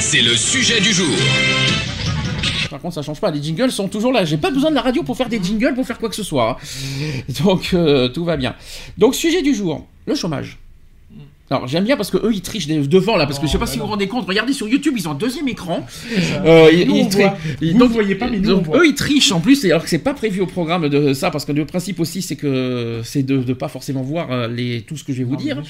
C'est le sujet du jour. Par contre, ça change pas. Les jingles sont toujours là. J'ai pas besoin de la radio pour faire des jingles, pour faire quoi que ce soit. hein. Donc, euh, tout va bien. Donc, sujet du jour le chômage. Alors j'aime bien parce que eux ils trichent devant là parce que je sais pas si vous vous rendez compte regardez sur YouTube ils ont un deuxième écran Euh, ils- Nous, ils tri- voit. ils- Vous donc- voyez pas, mais nous, on donc, voit. eux ils trichent en plus alors que c'est pas prévu au programme de ça parce que le principe aussi c'est que c'est de ne pas forcément voir euh, les tout ce que je vais vous dire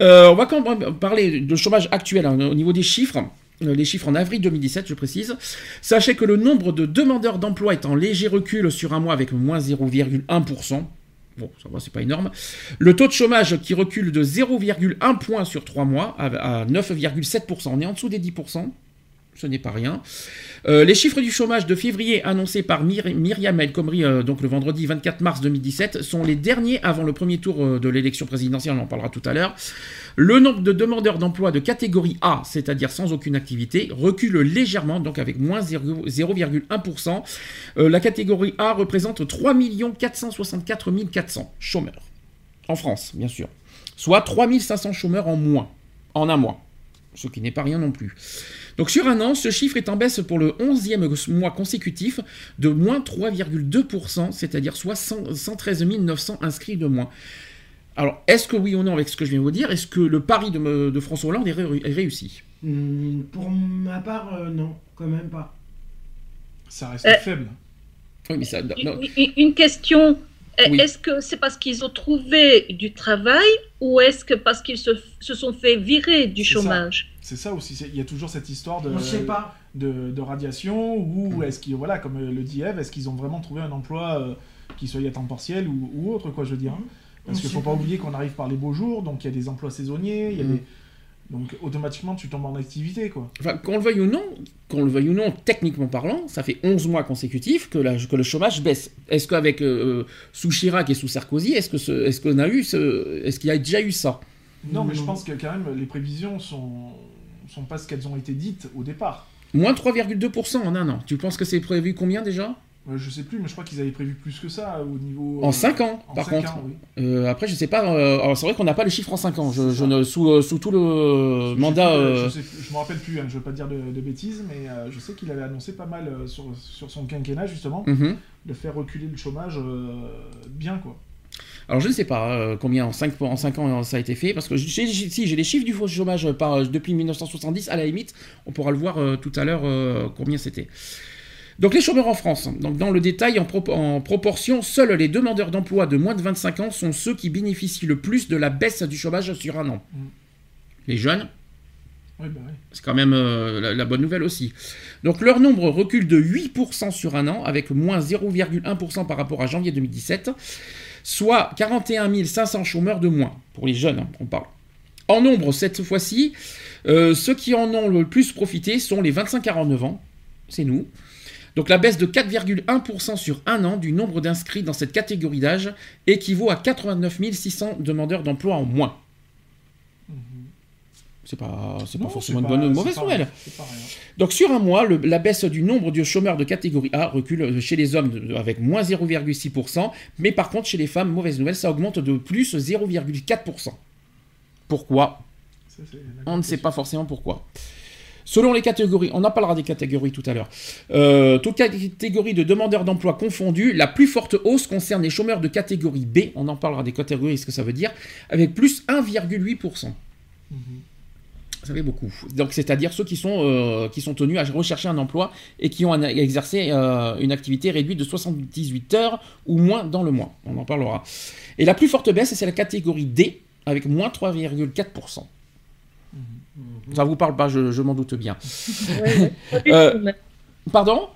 euh, on va quand même parler de chômage actuel hein, au niveau des chiffres. Euh, Les chiffres en avril 2017, je précise. Sachez que le nombre de demandeurs d'emploi est en léger recul sur un mois avec moins 0,1%. Bon, ça va, c'est pas énorme. Le taux de chômage qui recule de 0,1 point sur 3 mois à 9,7%. On est en dessous des 10%. Ce n'est pas rien. Euh, les chiffres du chômage de février annoncés par Myr- Myriam El Khomri, euh, donc le vendredi 24 mars 2017, sont les derniers avant le premier tour euh, de l'élection présidentielle, on en parlera tout à l'heure. Le nombre de demandeurs d'emploi de catégorie A, c'est-à-dire sans aucune activité, recule légèrement, donc avec moins 0 0,1%. Euh, la catégorie A représente 3 464 400 chômeurs. En France, bien sûr. Soit 3 500 chômeurs en moins, en un mois. Ce qui n'est pas rien non plus. Donc sur un an, ce chiffre est en baisse pour le 11e mois consécutif de moins 3,2%, c'est-à-dire soit 100 113 900 inscrits de moins. Alors, est-ce que oui ou non, avec ce que je viens de vous dire, est-ce que le pari de, François Hollande est, ré- est réussi? Hmm, Pour ma part, euh, non, quand même pas. Ça reste Euh, faible. Oui, mais ça... non, Une- question. Oui. Est-ce que c'est parce qu'ils ont trouvé du travail ou est-ce que parce qu'ils se, se sont fait virer du ça. C'est ça aussi. Il y a toujours cette histoire de, pas. de, de radiation ou Mm. est-ce qu'ils, voilà, comme euh, le dit Eve, est-ce qu'ils ont vraiment trouvé un emploi euh, qui soit à temps partiel ou, ou autre, quoi, je veux dire. hein. Parce qu'il sait faut pas pas. oublier qu'on arrive par les beaux jours, donc il y a des emplois saisonniers, il y a Mm. des... donc automatiquement tu tombes en activité, quoi. Enfin, qu'on le veuille ou non, qu'on le veuille ou non, techniquement parlant, ça fait 11 mois consécutifs que, la- que le chômage baisse. Est-ce qu'avec euh, sous Chirac et sous Sarkozy, est-ce que ce- est-ce qu'on a eu ce, est-ce qu'il y a déjà eu ça? Non, mais je pense que quand même les prévisions sont sont pas ce qu'elles ont été dites au départ. Moins 3,2% en un an. Tu penses que c'est prévu combien déjà? Euh, je sais plus, mais je crois qu'ils avaient prévu plus que ça au niveau. En euh, 5 ans, en par contre. ans, oui. Euh, après, je sais pas. euh, alors, c'est vrai qu'on n'a pas le chiffre en 5 ans. Je, ne, sous, euh, sous tout le mandat. Je, je me rappelle plus, hein, je veux pas dire de, de bêtises, mais je sais qu'il avait annoncé pas mal sur, sur son quinquennat justement, mhm. de faire reculer le chômage bien quoi. Alors, je ne sais pas euh, combien en 5, en cinq ans euh, ça a été fait. Parce que si j'ai les chiffres du faux chômage par, euh, depuis 1970, à la limite, on pourra le voir euh, tout à l'heure euh, combien c'était. Donc les chômeurs en France. Donc dans le détail, en, pro- en proportion, seuls les demandeurs d'emploi de moins de 25 ans sont ceux qui bénéficient le plus de la baisse du chômage sur un an. Mm. Les jeunes, Oui, bah oui. c'est quand même euh, la, la bonne nouvelle aussi. Donc leur nombre recule de 8% sur un an, avec moins 0,1% par rapport à janvier 2017, soit 41 500 chômeurs de moins, pour les jeunes, hein, on parle. En nombre, cette fois-ci, euh, ceux qui en ont le plus profité sont les 25-49 ans, c'est nous. Donc la baisse de 4,1% sur un an du nombre d'inscrits dans cette catégorie d'âge équivaut à 89 600 demandeurs d'emploi en moins. C'est pas, c'est pas Non, forcément une bonne ou mauvaise nouvelle. Donc sur un mois, le- la baisse du nombre de chômeurs de catégorie A recule chez les hommes de- avec moins 0,6%, mais par contre chez les femmes, mauvaise nouvelle, ça augmente de plus 0,4%. Pourquoi? Ça, On ne sait pas forcément pourquoi. Selon les catégories, on en parlera des catégories tout à l'heure. Euh, toute catégorie de demandeurs d'emploi confondus, la plus forte hausse concerne les chômeurs de catégorie B. On en parlera des catégories, ce que ça veut dire, avec plus 1,8%. Mhm. Ça fait beaucoup. Donc, c'est-à-dire ceux qui sont, euh, qui sont tenus à rechercher un emploi et qui ont un- exercé euh, une activité réduite de 78 heures ou moins dans le mois. On en parlera. Et la plus forte baisse, c'est la catégorie D, avec moins 3,4%. Ça vous parle pas, je, je m'en doute bien. Euh, Pardon?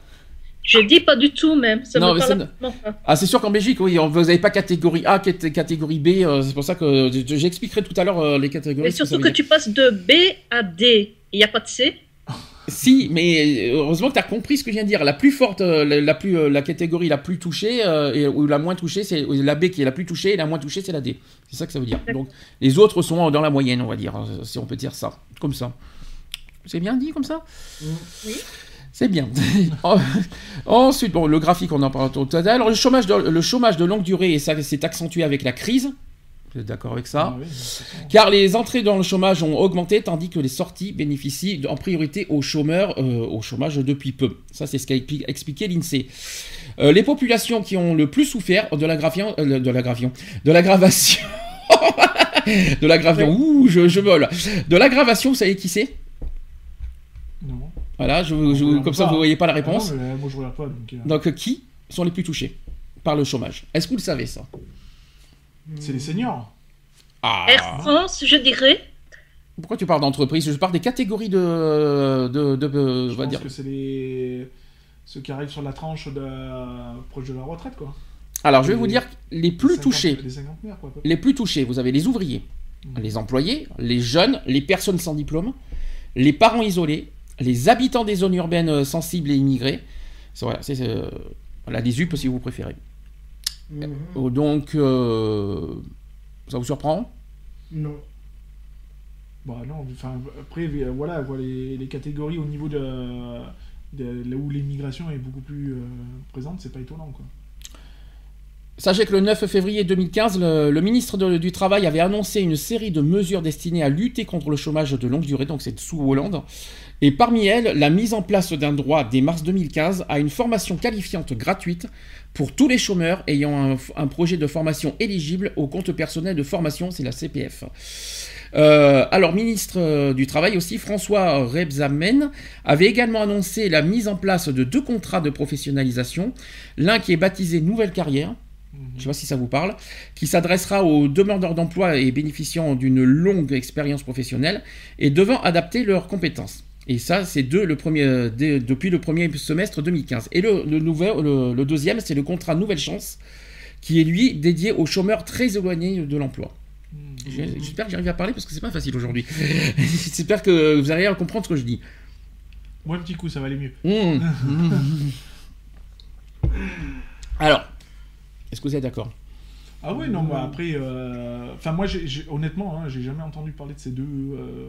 Je dis pas du tout même. Ça Non, me parle pas. Ah, c'est sûr qu'en Belgique, oui, on- vous n'avez pas catégorie A, cat- catégorie B. euh, c'est pour ça que je- j'expliquerai tout à l'heure euh, les catégories. Mais que surtout que tu passes de B à D. Il n'y a pas de C. Si, mais euh, heureusement que tu as compris ce que je viens de dire. La plus forte, la, la plus, la catégorie la plus touchée, euh, et, ou la moins touchée, c'est la B qui est la plus touchée, et la moins touchée, c'est la D. C'est ça que ça veut dire. Donc, les autres sont dans la moyenne, on va dire, si on peut dire ça. Comme ça. C'est bien dit comme ça? Oui. C'est bien. En- Ensuite, bon, le graphique, on en parle tout à l'heure. Alors, Le chômage, de, le chômage de longue durée, et ça s'est accentué avec la crise. Vous êtes d'accord avec ça Ah oui, façon. car les entrées dans le chômage ont augmenté tandis que les sorties bénéficient en priorité aux chômeurs euh, au chômage depuis peu. Ça, c'est ce qu'a expli- expliqué l'INSEE. Euh, les populations qui ont le plus souffert de l'aggravation, euh, de l'aggravation, de l'aggravation, de l'aggravation, ouh, je, je vole, de l'aggravation, vous savez qui c'est? Voilà, je, je comme ça pas. vous voyez pas la Ah réponse. non, mais, moi je regarde pas donc. euh, Donc, euh, qui sont les plus touchés par le chômage? Est-ce que vous le savez ça? C'est les seniors. Ah Air France, je dirais. Pourquoi tu parles d'entreprise? Je parle des catégories de, de, de- de- Je pense dire. que c'est les ceux qui arrivent sur la tranche de... proche de la retraite quoi. Alors, je vais les- vous dire les plus Les 50 touchés. Les cinquantenaires quoi. Les plus touchés, vous avez les ouvriers, Mhm. les employés, les jeunes, les personnes sans diplôme, les parents isolés, les habitants des zones urbaines euh, sensibles et immigrés. C'est voilà, c'est euh, voilà, les UP si vous préférez. Mhm. Oh, Donc, euh, ça vous surprend? Non. Bah non, enfin après euh, voilà, voilà les, les catégories au niveau de, de là où l'immigration est beaucoup plus euh, présente, c'est pas étonnant quoi. Sachez que le 9 février 2015, le, le ministre de- du Travail avait annoncé une série de mesures destinées à lutter contre le chômage de longue durée, donc c'est sous Hollande. Et parmi elles, la mise en place d'un droit dès mars 2015 à une formation qualifiante gratuite pour tous les chômeurs ayant un, un projet de formation éligible au compte personnel de formation, c'est la CPF. Euh, alors, ministre euh, du Travail aussi, François Rebsamen, avait également annoncé la mise en place de deux contrats de professionnalisation. L'un qui est baptisé Nouvelle Carrière, je ne sais pas si ça vous parle, qui s'adressera aux demandeurs d'emploi et bénéficiant d'une longue expérience professionnelle et devant adapter leurs compétences. Et ça, c'est deux, le premier, dès- depuis le premier semestre 2015. Et le, le nouvel, le, le deuxième, c'est le contrat Nouvelle Chance, qui est lui dédié aux chômeurs très éloignés de l'emploi. J'ai- J'espère que j'arrive à parler parce que c'est pas facile aujourd'hui. J'espère que vous arrivez à comprendre ce que je dis. Moi un petit coup ça va aller mieux. Mmh. Alors, est-ce que vous êtes d'accord? Ah oui non bah après euh, enfin moi honnêtement hein, j'ai jamais entendu parler de ces deux euh,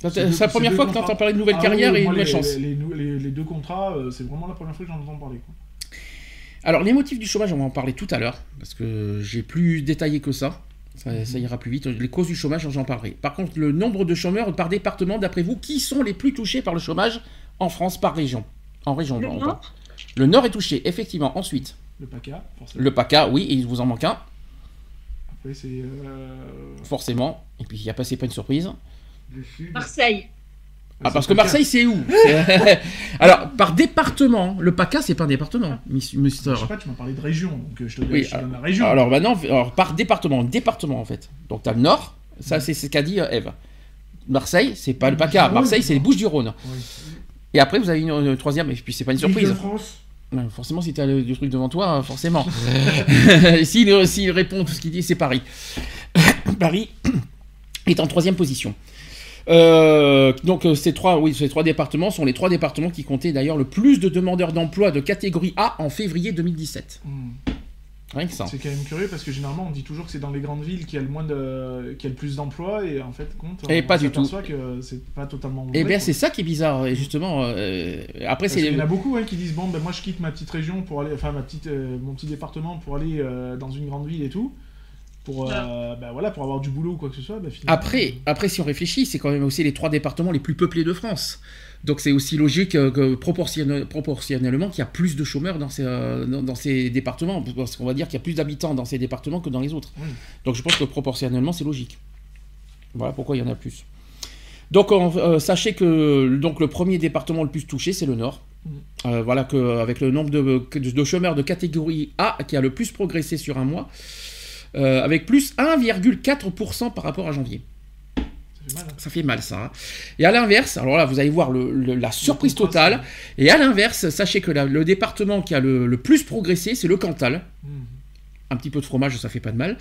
C'est la première fois que tu entends parler de nouvelle Ah carrière oui, et nouvelle les- chance. Les, les- les- les deux contrats, euh, c'est vraiment la première fois que j'en entends parler. Quoi. Alors, les motifs du chômage, on va en parler tout à l'heure, parce que j'ai plus détaillé que ça. Ça, ça ira plus vite. Les causes du chômage, j'en parlerai. Par contre, le nombre de chômeurs par département, d'après vous, qui sont les plus touchés par le chômage en France par région? En région, Le on Nord. parle. Le Nord est touché, effectivement. Ensuite, Le PACA, forcément. le PACA, oui, et il vous en manque un, Après c'est euh, forcément. Et puis, il n'y a pas, c'est pas une surprise. Le sud. Marseille. Ah, parce que. Marseille, c'est où Alors, par département, le PACA, c'est pas un département, mister. Je sais pas, tu m'as parlé de région, donc euh, je te, Oui, je te donne la région. Alors maintenant, alors, par département, département en fait. Donc tu as le Nord, ça c'est ce qu'a dit euh, Eve. Marseille, c'est pas le PACA. Marseille, c'est les Bouches-du-Rhône. Oui. Et après, vous avez une, une troisième, et puis c'est pas une surprise. Île-de-France. Ouais, Forcément, si tu as le, le truc devant toi, hein, forcément. S'il s'il répond tout ce qu'il dit, c'est Paris. Paris est en troisième position. Euh, donc euh, ces trois, oui, ces trois départements sont les trois départements qui comptaient d'ailleurs le plus de demandeurs d'emploi de catégorie A en février 2017. Hmm. Rien que ça. C'est quand même curieux parce que généralement on dit toujours que c'est dans les grandes villes qu'il y a le moins de, qu'il y a le plus d'emplois et en fait compte. Et on pas du tout. que c'est pas totalement. Et vrai, bien c'est ça qui est bizarre. Et justement, euh, après c'est qu'il y en a beaucoup hein, qui disent bon ben moi je quitte ma petite région pour aller enfin ma petite euh, mon petit département pour aller euh, dans une grande ville et tout pour euh, voilà pour avoir du boulot ou quoi que ce soit finalement, Après, après, si on réfléchit, c'est quand même aussi les trois départements les plus peuplés de France. Donc c'est aussi logique que proportionnel- proportionnellement qu'il y a plus de chômeurs dans ces, euh, dans, dans ces départements. Parce qu'on va dire qu'il y a plus d'habitants dans ces départements que dans les autres. Donc je pense que proportionnellement, c'est logique. Voilà pourquoi il y en a plus. Donc on- euh, sachez que donc, le premier département le plus touché, c'est le Nord. Mm. Euh, voilà que avec le nombre de chômeurs de catégorie A qui a le plus progressé sur un mois, euh, avec plus 1,4% par rapport à janvier. ça fait mal, hein. ça fait mal ça. hein. Et à l'inverse, alors là, vous allez voir le- le- la surprise totale. Et à l'inverse, sachez que la- le département qui a le, le plus progressé, c'est le Cantal. Hmm. Un petit peu de fromage, ça fait pas de mal.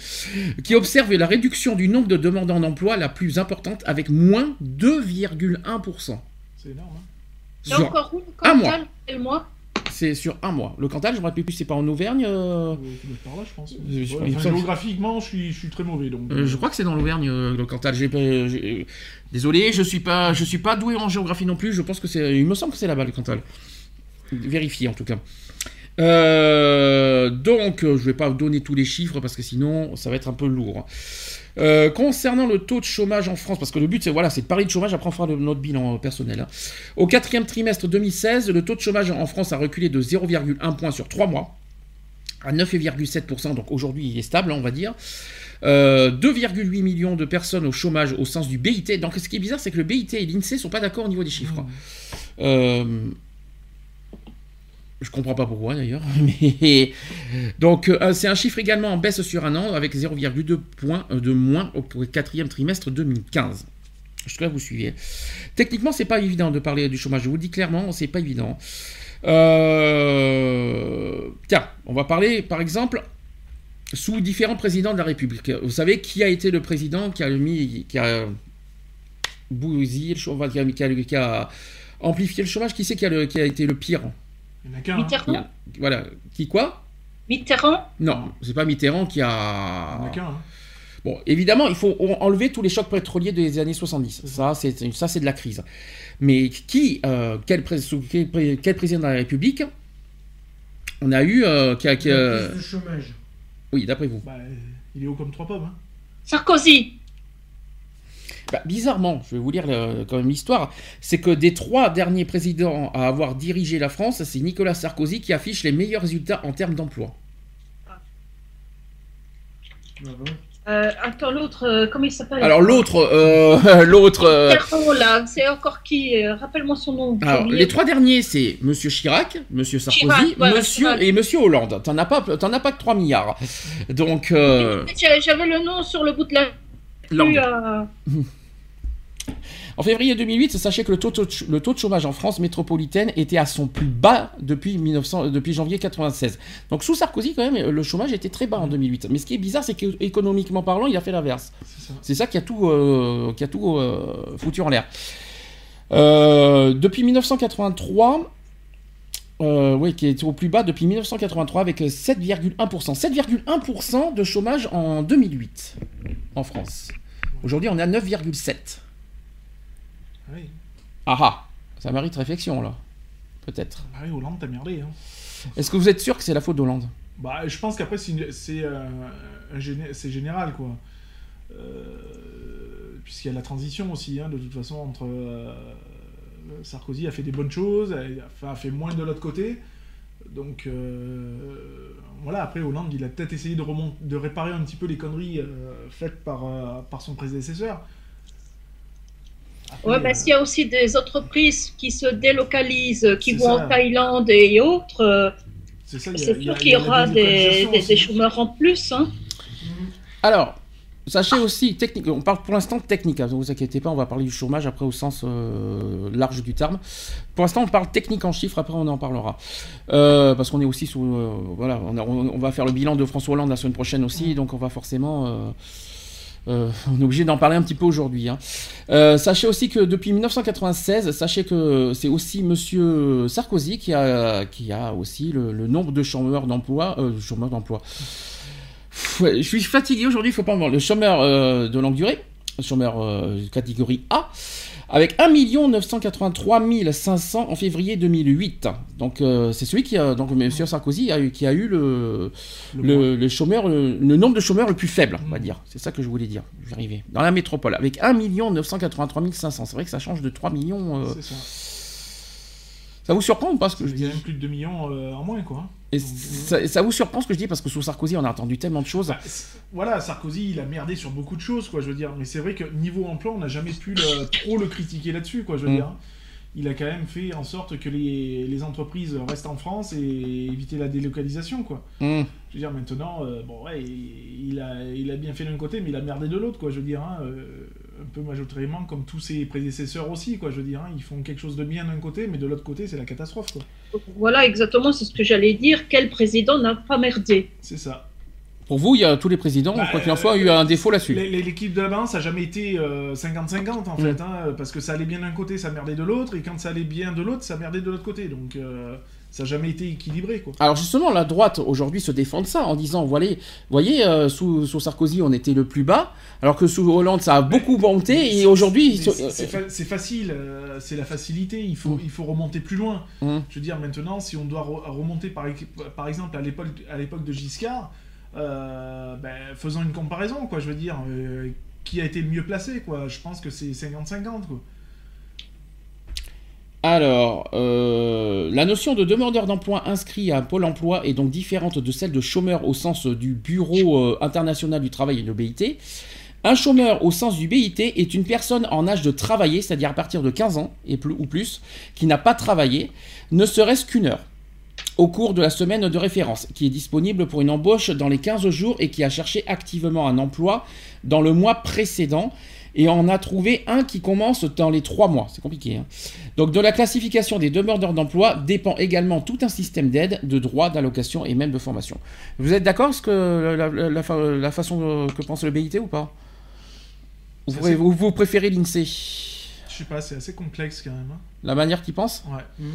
Qui observe la réduction du nombre de demandeurs d'emploi la plus importante avec moins 2,1%. C'est énorme. Hein. Encore où un mois. Cantal Quel mois? C'est sur un mois. Le Cantal, je me rappelle plus, c'est pas en Auvergne. euh, Euh, par là, je pense. je- Ouais, enfin, géographiquement, je suis, je suis très mauvais. Donc, Euh, je crois que c'est dans l'Auvergne, le Cantal. Désolé, je suis pas, je suis pas doué en géographie non plus. Je pense que c'est, il me semble que c'est là-bas le Cantal. Vérifiez en tout cas. Euh, donc, je vais pas vous donner tous les chiffres parce que sinon, ça va être un peu lourd. Euh, concernant le taux de chômage en France, parce que le but c'est voilà, de parler de chômage, après on fera le- notre bilan euh, personnel. hein. Au quatrième trimestre 2016, le taux de chômage en France a reculé de 0,1 point sur 3 mois à 9,7%, donc aujourd'hui il est stable, on va dire. Euh, 2,8 millions de personnes au chômage au sens du BIT. Donc ce qui est bizarre, c'est que le BIT et l'INSEE sont pas d'accord au niveau des chiffres. Euh, je comprends pas pourquoi d'ailleurs. Mais donc euh, c'est un chiffre également en baisse sur un an avec 0,2 points de moins au quatrième trimestre 2015. Je que vous suivez. Techniquement, c'est pas évident de parler du chômage. Je vous le dis clairement, c'est pas évident. Euh, Tiens, on va parler, par exemple, sous différents présidents de la République. Vous savez qui a été le président qui a mis, qui a bousillé le chômage, amplifié le chômage? Qui c'est qui a été le pire? Il n'y en a qu'un. hein. Mitterrand Voilà. Qui quoi? Mitterrand? Non, c'est pas Mitterrand qui Il n'y en a. a qu'un. hein. Bon, évidemment, il faut en- enlever tous les chocs pétroliers des années 70. Ça, c'est ça, c'est de la crise. Mais qui, euh, quel, pré- quel, pré- quel président de la République on a eu euh, qui a- qui, Il y a euh, plus de chômage. Oui, d'après vous. Bah, il est haut comme trois pommes. Hein. Sarkozy Bah, bizarrement, je vais vous lire le- quand même l'histoire, c'est que des trois derniers présidents à avoir dirigé la France, c'est Nicolas Sarkozy qui affiche les meilleurs résultats en termes d'emploi. Euh, Attends, l'autre, euh, comment il s'appelle? Alors l'autre, euh, l'autre, euh, c'est encore qui euh, Rappelle-moi son nom. alors les trois derniers, c'est Monsieur Chirac, Monsieur Sarkozy, Chirac, voilà, Monsieur Chirac. et Monsieur Hollande. T'en as pas, t'en as pas que 3 milliards. Donc euh, J'avais le nom sur le bout de la. Euh, En février 2008, sachez que le taux, de ch- le taux de chômage en France métropolitaine était à son plus bas depuis, 1900, depuis janvier 96. Donc sous Sarkozy, quand même, le chômage était très bas en 2008. Mais ce qui est bizarre, c'est qu'économiquement parlant, il a fait l'inverse. C'est ça. Qui a tout, euh, qui a tout euh, foutu en l'air. Euh, depuis 1983, euh, oui, qui est au plus bas depuis 1983 avec 7,1%. 7,1% de chômage en 2008 en France. Aujourd'hui, on est à 9,7%. Oui. Ah ah, ça mérite réflexion là. Peut-être. Ah oui, Hollande, t'as merdé. Hein. Est-ce que vous êtes sûr que c'est la faute d'Hollande? Bah, je pense qu'après, c'est euh, général, quoi. Euh, Puisqu'il y a la transition aussi, hein, de toute façon, entre. Sarkozy a fait des bonnes choses, a, fait moins de l'autre côté. Donc, euh, voilà, après, Hollande, il a peut-être essayé de, réparer un petit peu les conneries euh, faites par, euh, par son prédécesseur. Après, Ouais, mais euh, s'il y a aussi des entreprises qui se délocalisent, qui vont ça. en Thaïlande et autres, c'est sûr il qu'il y aura des, des- chômeurs en plus. Hein. Alors, sachez aussi, technique, on parle pour l'instant technique, hein, ne vous inquiétez pas, on va parler du chômage après au sens euh, large du terme. Pour l'instant, on parle technique en chiffres, après on en parlera. Euh, parce qu'on est aussi sous. euh, voilà, on, a- on- on va faire le bilan de François Hollande la semaine prochaine aussi, donc on va forcément. euh, on est obligé d'en parler un petit peu aujourd'hui. hein. Euh, sachez aussi que depuis 1996, sachez que c'est aussi Monsieur Sarkozy qui a, qui a aussi le, le nombre de chômeurs d'emploi, euh, chômeurs d'emploi. Je suis fatigué aujourd'hui, il faut pas me voir. Le chômeur euh, de longue durée, le chômeur euh, catégorie A, avec 1 983 500 en février 2008. Donc euh, c'est celui qui a, donc M. Sarkozy a eu, qui a eu le, Le chômeur, le, le nombre de chômeurs le plus faible, on va dire. C'est ça que je voulais dire. Je vais arriver. Dans la métropole, avec 1 983 500. C'est vrai que ça change de 3 millions. euh, ça. Ça vous surprend ou pas ce que je Il y a même plus de 2 millions en moins, quoi. Et ça, ça vous surprend ce que je dis parce que sous Sarkozy, on a entendu tellement de choses. Bah, voilà, Sarkozy, il a merdé sur beaucoup de choses, quoi, je veux dire. Mais c'est vrai que niveau emploi, on n'a jamais pu le- trop le critiquer là-dessus, quoi, je veux Mm. dire. il a quand même fait en sorte que les, les entreprises restent en France et éviter la délocalisation, quoi. Hmm. Je veux dire, maintenant, euh, bon, ouais, il, il a, il a bien fait d'un côté, mais il a merdé de l'autre, quoi. Je veux dire, hein, euh, un peu majoritairement comme tous ses prédécesseurs aussi, quoi. Je veux dire, hein, ils font quelque chose de bien d'un côté, mais de l'autre côté, c'est la catastrophe, quoi. Voilà, exactement, c'est ce que j'allais dire. Quel président n'a pas merdé? C'est ça. Pour vous, il y a tous les présidents, Bah, quoi qu'il en soit, eu un défaut là-dessus. L'équipe de la balance ça n'a jamais été euh, 50-50 en Mm. fait, hein, parce que ça allait bien d'un côté, ça merdait de l'autre, et quand ça allait bien de l'autre, ça merdait de l'autre côté. Donc euh, ça n'a jamais été équilibré, quoi. Alors justement, la droite aujourd'hui se défend de ça en disant, voilà, voyez, euh, sous, sous Sarkozy, on était le plus bas, alors que sous Hollande, ça a beaucoup monté, et aujourd'hui, c'est c'est fa- c'est facile, euh, c'est la facilité, il faut, il faut remonter plus loin. Mm. Je veux dire, maintenant, si on doit re- remonter par, exemple à l'époque de Giscard, euh, ben, faisons une comparaison, quoi. Je veux dire, euh, qui a été le mieux placé, quoi. Je pense que c'est 50-50, quoi. Alors, euh, la notion de demandeur d'emploi inscrit à Pôle emploi est donc différente de celle de chômeur au sens du Bureau euh, international du travail et de BIT. Un chômeur au sens du BIT est une personne en âge de travailler, c'est-à-dire à partir de 15 ans ou plus, qui n'a pas travaillé, ne serait-ce qu'une heure, au cours de la semaine de référence, qui est disponible pour une embauche dans les 15 jours et qui a cherché activement un emploi dans le mois précédent et en a trouvé un qui commence dans les 3 mois. C'est compliqué. hein. Donc de la classification des demandeurs d'emploi dépend également tout un système d'aide, de droits, d'allocation et même de formation. Vous êtes d'accord avec ce que la, la- la fa- la façon que pense le BIT ou pas? Vous, assez- vous, vous préférez l'INSEE? Je sais pas, c'est assez complexe quand même. hein. La manière qu'il pense Ouais.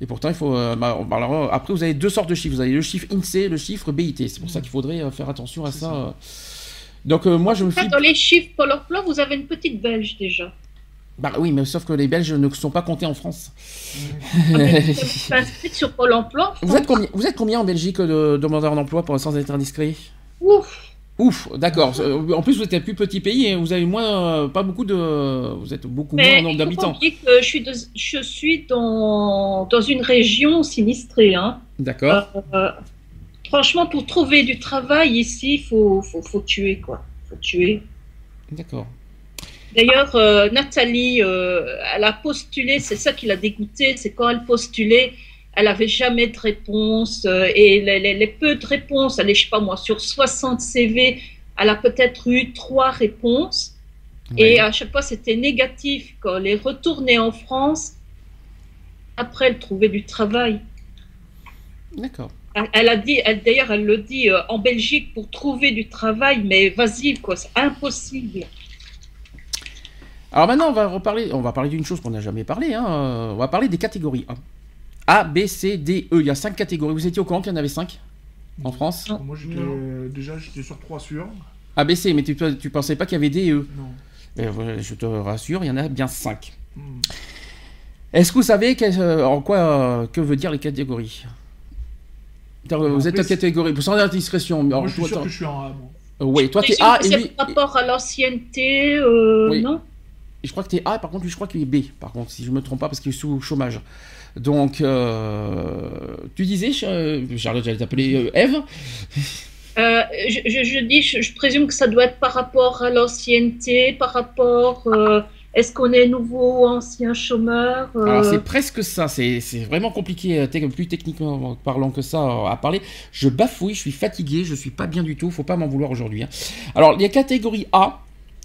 Et pourtant, il faut. euh, bah, bah, alors, après, vous avez deux sortes de chiffres. Vous avez le chiffre INSEE, le chiffre BIT. C'est pour ça qu'il faudrait euh, faire attention à ça. euh. Donc, euh, moi, je me fie. Dans les chiffres Pôle emploi, vous avez une petite belge déjà. Bah oui, mais sauf que les Belges ne sont pas comptés en France. Inscrite sur Pôle emploi. vous, êtes combien, vous êtes combien en Belgique de demandeurs d'emploi pour sans être indiscret? Ouf. Ouf, d'accord. Euh, En plus, vous êtes un plus petit pays et vous avez moins, euh, pas beaucoup de, vous êtes beaucoup moins en nombre d'habitants. je suis, de- je suis dans, dans une région sinistrée. Hein. D'accord. Euh, franchement, pour trouver du travail ici, il faut, faut, faut tuer, quoi. faut tuer. D'accord. D'ailleurs, euh, Nathalie, euh, elle a postulé, c'est ça qui l'a dégoûtée, c'est quand elle postulait, elle avait jamais de réponse, euh, et les, les- les peu de réponses, elle est, je sais pas moi, sur 60 CV, elle a peut-être eu trois réponses, Ouais. et à chaque fois c'était négatif. Quand elle est retournée en France, après elle trouvait du travail. D'accord. Elle- a dit, elle, d'ailleurs, elle le dit euh, en Belgique pour trouver du travail, mais vas-y, quoi, c'est impossible. Alors maintenant, on va reparler, on va parler d'une chose qu'on n'a jamais parlé. hein, euh, On va parler des catégories A. A, B, C, D, E. Il y a cinq catégories. Vous étiez au courant qu'il y en avait cinq en France Non. Moi, j'étais, euh, déjà, j'étais sur 3 sûrs. A, B, C. Mais tu, tu pensais pas qu'il y avait D et E Non. Eh, Je te rassure, il y en a bien cinq. Hmm. Est-ce que vous savez en quoi euh, que veut dire les catégories? Vous êtes en catégorie, sans indiscrétion. Moi, alors, je suis toi, sûr que je suis en A, moi. euh, ouais, toi t'es C'est A et c'est lui. par rapport à l'ancienneté, euh, Oui. non? Je crois que t'es A, par contre, lui, je crois qu'il est B, par contre, si je me trompe pas, parce qu'il est sous chômage. Donc, euh, tu disais, Ch- euh, Charlotte, j'allais t'appeler euh, Eve. Euh, je, je- je dis, je, je présume que ça doit être par rapport à l'ancienneté, par rapport, euh, est-ce qu'on est nouveau ou ancien chômeur euh, Alors, c'est presque ça, c'est vraiment compliqué, euh, plus techniquement parlant que ça euh, à parler. Je bafouille, je suis fatigué, je suis pas bien du tout, faut pas m'en vouloir aujourd'hui. hein. Alors, les catégories A,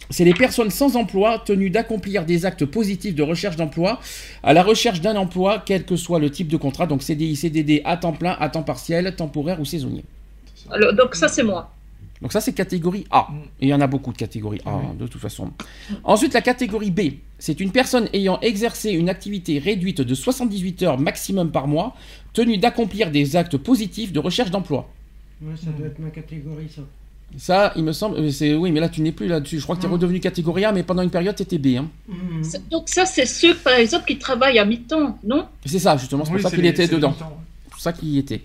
c'est les personnes sans emploi tenues d'accomplir des actes positifs de recherche d'emploi à la recherche d'un emploi, quel que soit le type de contrat, donc CDI, CDD, à temps plein, à temps partiel, temporaire ou saisonnier. alors, donc ça c'est moi. Donc ça c'est catégorie A. Mm. Et il y en a beaucoup de catégories A Oui. hein, de toute façon. Ensuite la catégorie B, c'est une personne ayant exercé une activité réduite de 78 heures maximum par mois, tenue d'accomplir des actes positifs de recherche d'emploi. Ouais, ça doit être ma catégorie, ça. Ça, il me semble, euh, c'est oui, mais là tu n'es plus là-dessus. Je crois que tu es Non. redevenu catégorie A, mais pendant une période tu étais B. hein. Donc ça c'est ceux par exemple qui travaillent à mi-temps, non? C'est ça justement, c'est Oui, pour ça qu'il était dedans. C'est pour ça qu'il y était.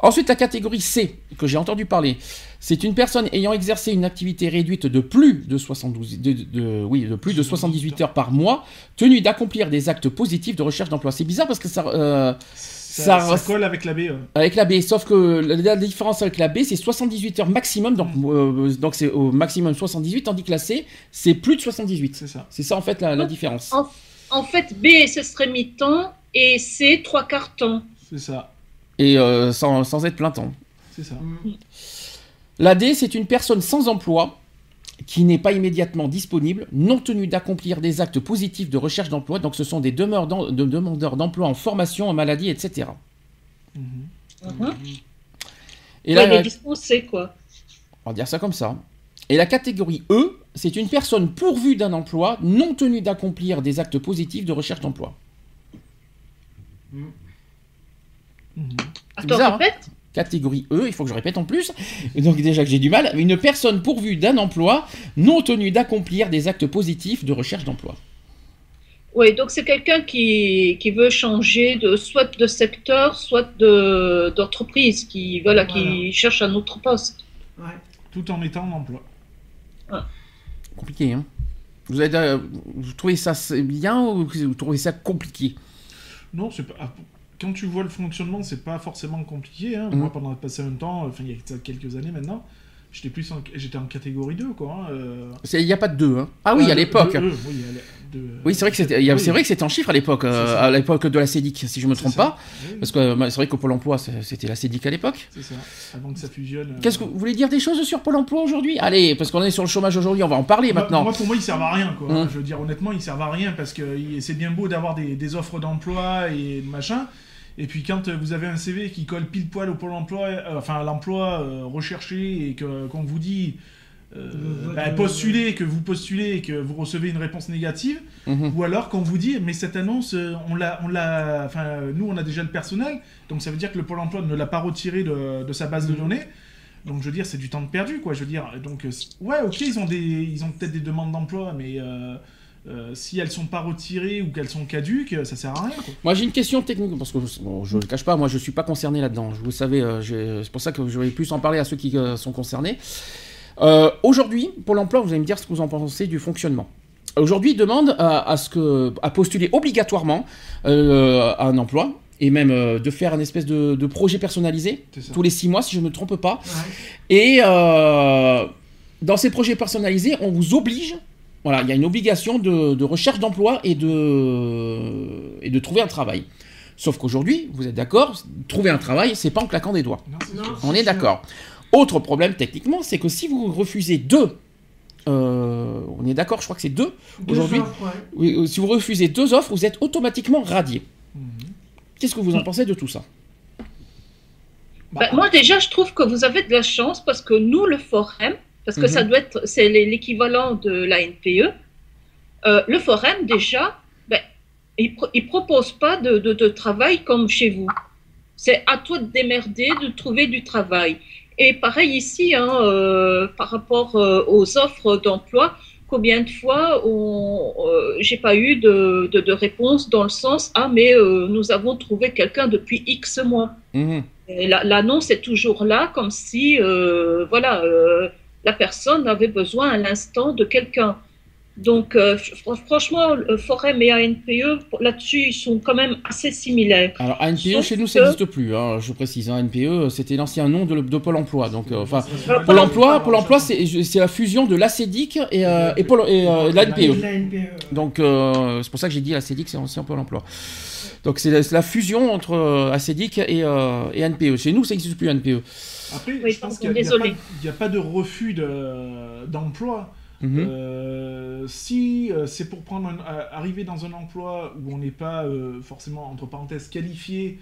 Ensuite, la catégorie C, que j'ai entendu parler, c'est une personne ayant exercé une activité réduite de plus de 72, de, de- oui, de plus de 78 heures par mois, tenue d'accomplir des actes positifs de recherche d'emploi. C'est bizarre parce que ça, euh, Ça, Ça- ça colle avec la B. ouais. avec la B, sauf que la, la différence avec la B, c'est 78 heures maximum, donc euh, donc c'est au maximum 78, tandis que la C, c'est plus de 78. C'est ça. C'est ça en fait la, la différence. En En fait, B, ce serait mi-temps et C, trois quarts temps. C'est ça. Et euh, sans, sans être plein temps. C'est ça. La D, c'est une personne sans emploi qui n'est pas immédiatement disponible, non tenue d'accomplir des actes positifs de recherche d'emploi. Donc, ce sont des demeures d'em- de demandeurs d'emploi en formation, en maladie, etc. Mhm. Mhm. Et Ouais, là, dispensé, quoi. on va dire ça comme ça. Et la catégorie E, c'est une personne pourvue d'un emploi, non tenue d'accomplir des actes positifs de recherche d'emploi. Attends, bizarre, hein. Catégorie E, il faut que je répète en plus. Donc déjà que j'ai du mal, une personne pourvue d'un emploi, non tenue d'accomplir des actes positifs de recherche d'emploi. Oui, donc c'est quelqu'un qui, qui veut changer de soit de secteur, soit de d'entreprise, qui voilà, qui cherche un autre poste. Ouais. Tout en étant en emploi. Compliqué, hein vous, avez, euh, vous trouvez ça c'est bien ou vous trouvez ça compliqué? Non, c'est pas. Quand tu vois le fonctionnement, c'est pas forcément compliqué. Hein. Mhm. Moi, pendant passé un temps, enfin, il y a quelques années maintenant, j'étais plus en, j'étais en catégorie 2, quoi. hein, euh. Il n'y a pas de deux, hein Ah oui, Ah, à de- l'époque. de- oui, de- c'est vrai que c'était, oui. c'est vrai que c'était en chiffres à l'époque, euh, à l'époque de la CEDIC, si je me trompe ça. pas. Oui, Parce que euh, c'est vrai qu'au Pôle emploi, c'était la CEDIC à l'époque. C'est ça. Avant que ça fusionne. euh. Qu'est-ce que vous voulez dire des choses sur Pôle emploi aujourd'hui? Allez, parce qu'on est sur le chômage aujourd'hui, on va en parler Moi- maintenant. Moi, pour moi, ils servent à rien, quoi. Hum. Je veux dire, honnêtement, ils servent à rien parce que c'est bien beau d'avoir des, des offres d'emploi et machin. Et puis, quand euh, vous avez un CV qui colle pile poil au pôle emploi, euh, enfin, à l'emploi euh, recherché et que, qu'on vous dit. euh, bah, postulez, que vous postulez et que vous recevez une réponse négative, Mhm. ou alors qu'on vous dit mais cette annonce on l'a on l'a enfin nous on a déjà le personnel donc ça veut dire que le pôle emploi ne l'a pas retiré de, de sa base de données donc je veux dire c'est du temps de perdu quoi je veux dire donc ouais ok ils ont des ils ont peut-être des demandes d'emploi mais euh, euh, si elles sont pas retirées ou qu'elles sont caduques ça sert à rien quoi. Moi j'ai une question technique, parce que bon, je ne le cache pas, moi je ne suis pas concerné là-dedans. Vous savez, euh, c'est pour ça que je vais plus en parler à ceux qui euh, sont concernés. Aujourd'hui, pour l'emploi, vous allez me dire ce que vous en pensez du fonctionnement. Aujourd'hui, il demande à, à ce que, à postuler obligatoirement à un emploi et même euh, de faire un espèce de, de projet personnalisé tous les six mois, si je ne me trompe pas. Ouais. Et euh, dans ces projets personnalisés, on vous oblige, voilà, il y a une obligation de, de recherche d'emploi et de, et de trouver un travail. Sauf qu'aujourd'hui, vous êtes d'accord, trouver un travail, c'est pas en claquant des doigts. Non, Non. On est d'accord. Autre problème techniquement, c'est que si vous refusez deux, euh, on est d'accord, je crois que c'est deux, Deux Aujourd'hui- offres, ouais. oui, euh, si vous refusez deux offres, vous êtes automatiquement radié. Mhm. Qu'est-ce que vous en pensez de tout ça? Bah, moi, déjà, je trouve que vous avez de la chance parce que nous, le Forum, parce que Mhm. ça doit être, c'est l'é- l'équivalent de la NPE, euh, le Forum, déjà, ben, il ne propose pas de, de- de travail comme chez vous. C'est à toi de démerder, de trouver du travail. Et pareil ici, hein, euh, par rapport euh, aux offres d'emploi, combien de fois j'ai pas eu de, de- réponse dans le sens ah mais nous avons trouvé quelqu'un depuis X mois. Mhm. L'annonce est toujours là, comme si, voilà, la personne avait besoin à l'instant de quelqu'un. Donc, euh, fr- franchement, le Forum et ANPE, là-dessus, ils sont quand même assez similaires. Alors ANPE Sauf chez nous ça que- n'existe plus, hein, je précise. hein, ANPE c'était l'ancien nom de, de Pôle Emploi. Donc euh, enfin, ça- Pôle Emploi, Pôle Emploi c'est la fusion de l'ACEDIC et, euh, et, Pôle- et, euh, l'ANPE. NPE. Donc euh, c'est pour ça que j'ai dit ACEDIC c'est ancien Pôle Emploi. Donc c'est la, fusion entre euh, ACEDIC et, euh, et ANPE. Chez nous ça n'existe plus ANPE. Après, Oui, je pense qu'il n'y a, désolé. pas- il y a pas de refus de- d'emploi. Mhm. Euh, si euh, c'est pour prendre un- euh, arriver dans un emploi où on n'est pas euh, forcément entre parenthèses qualifié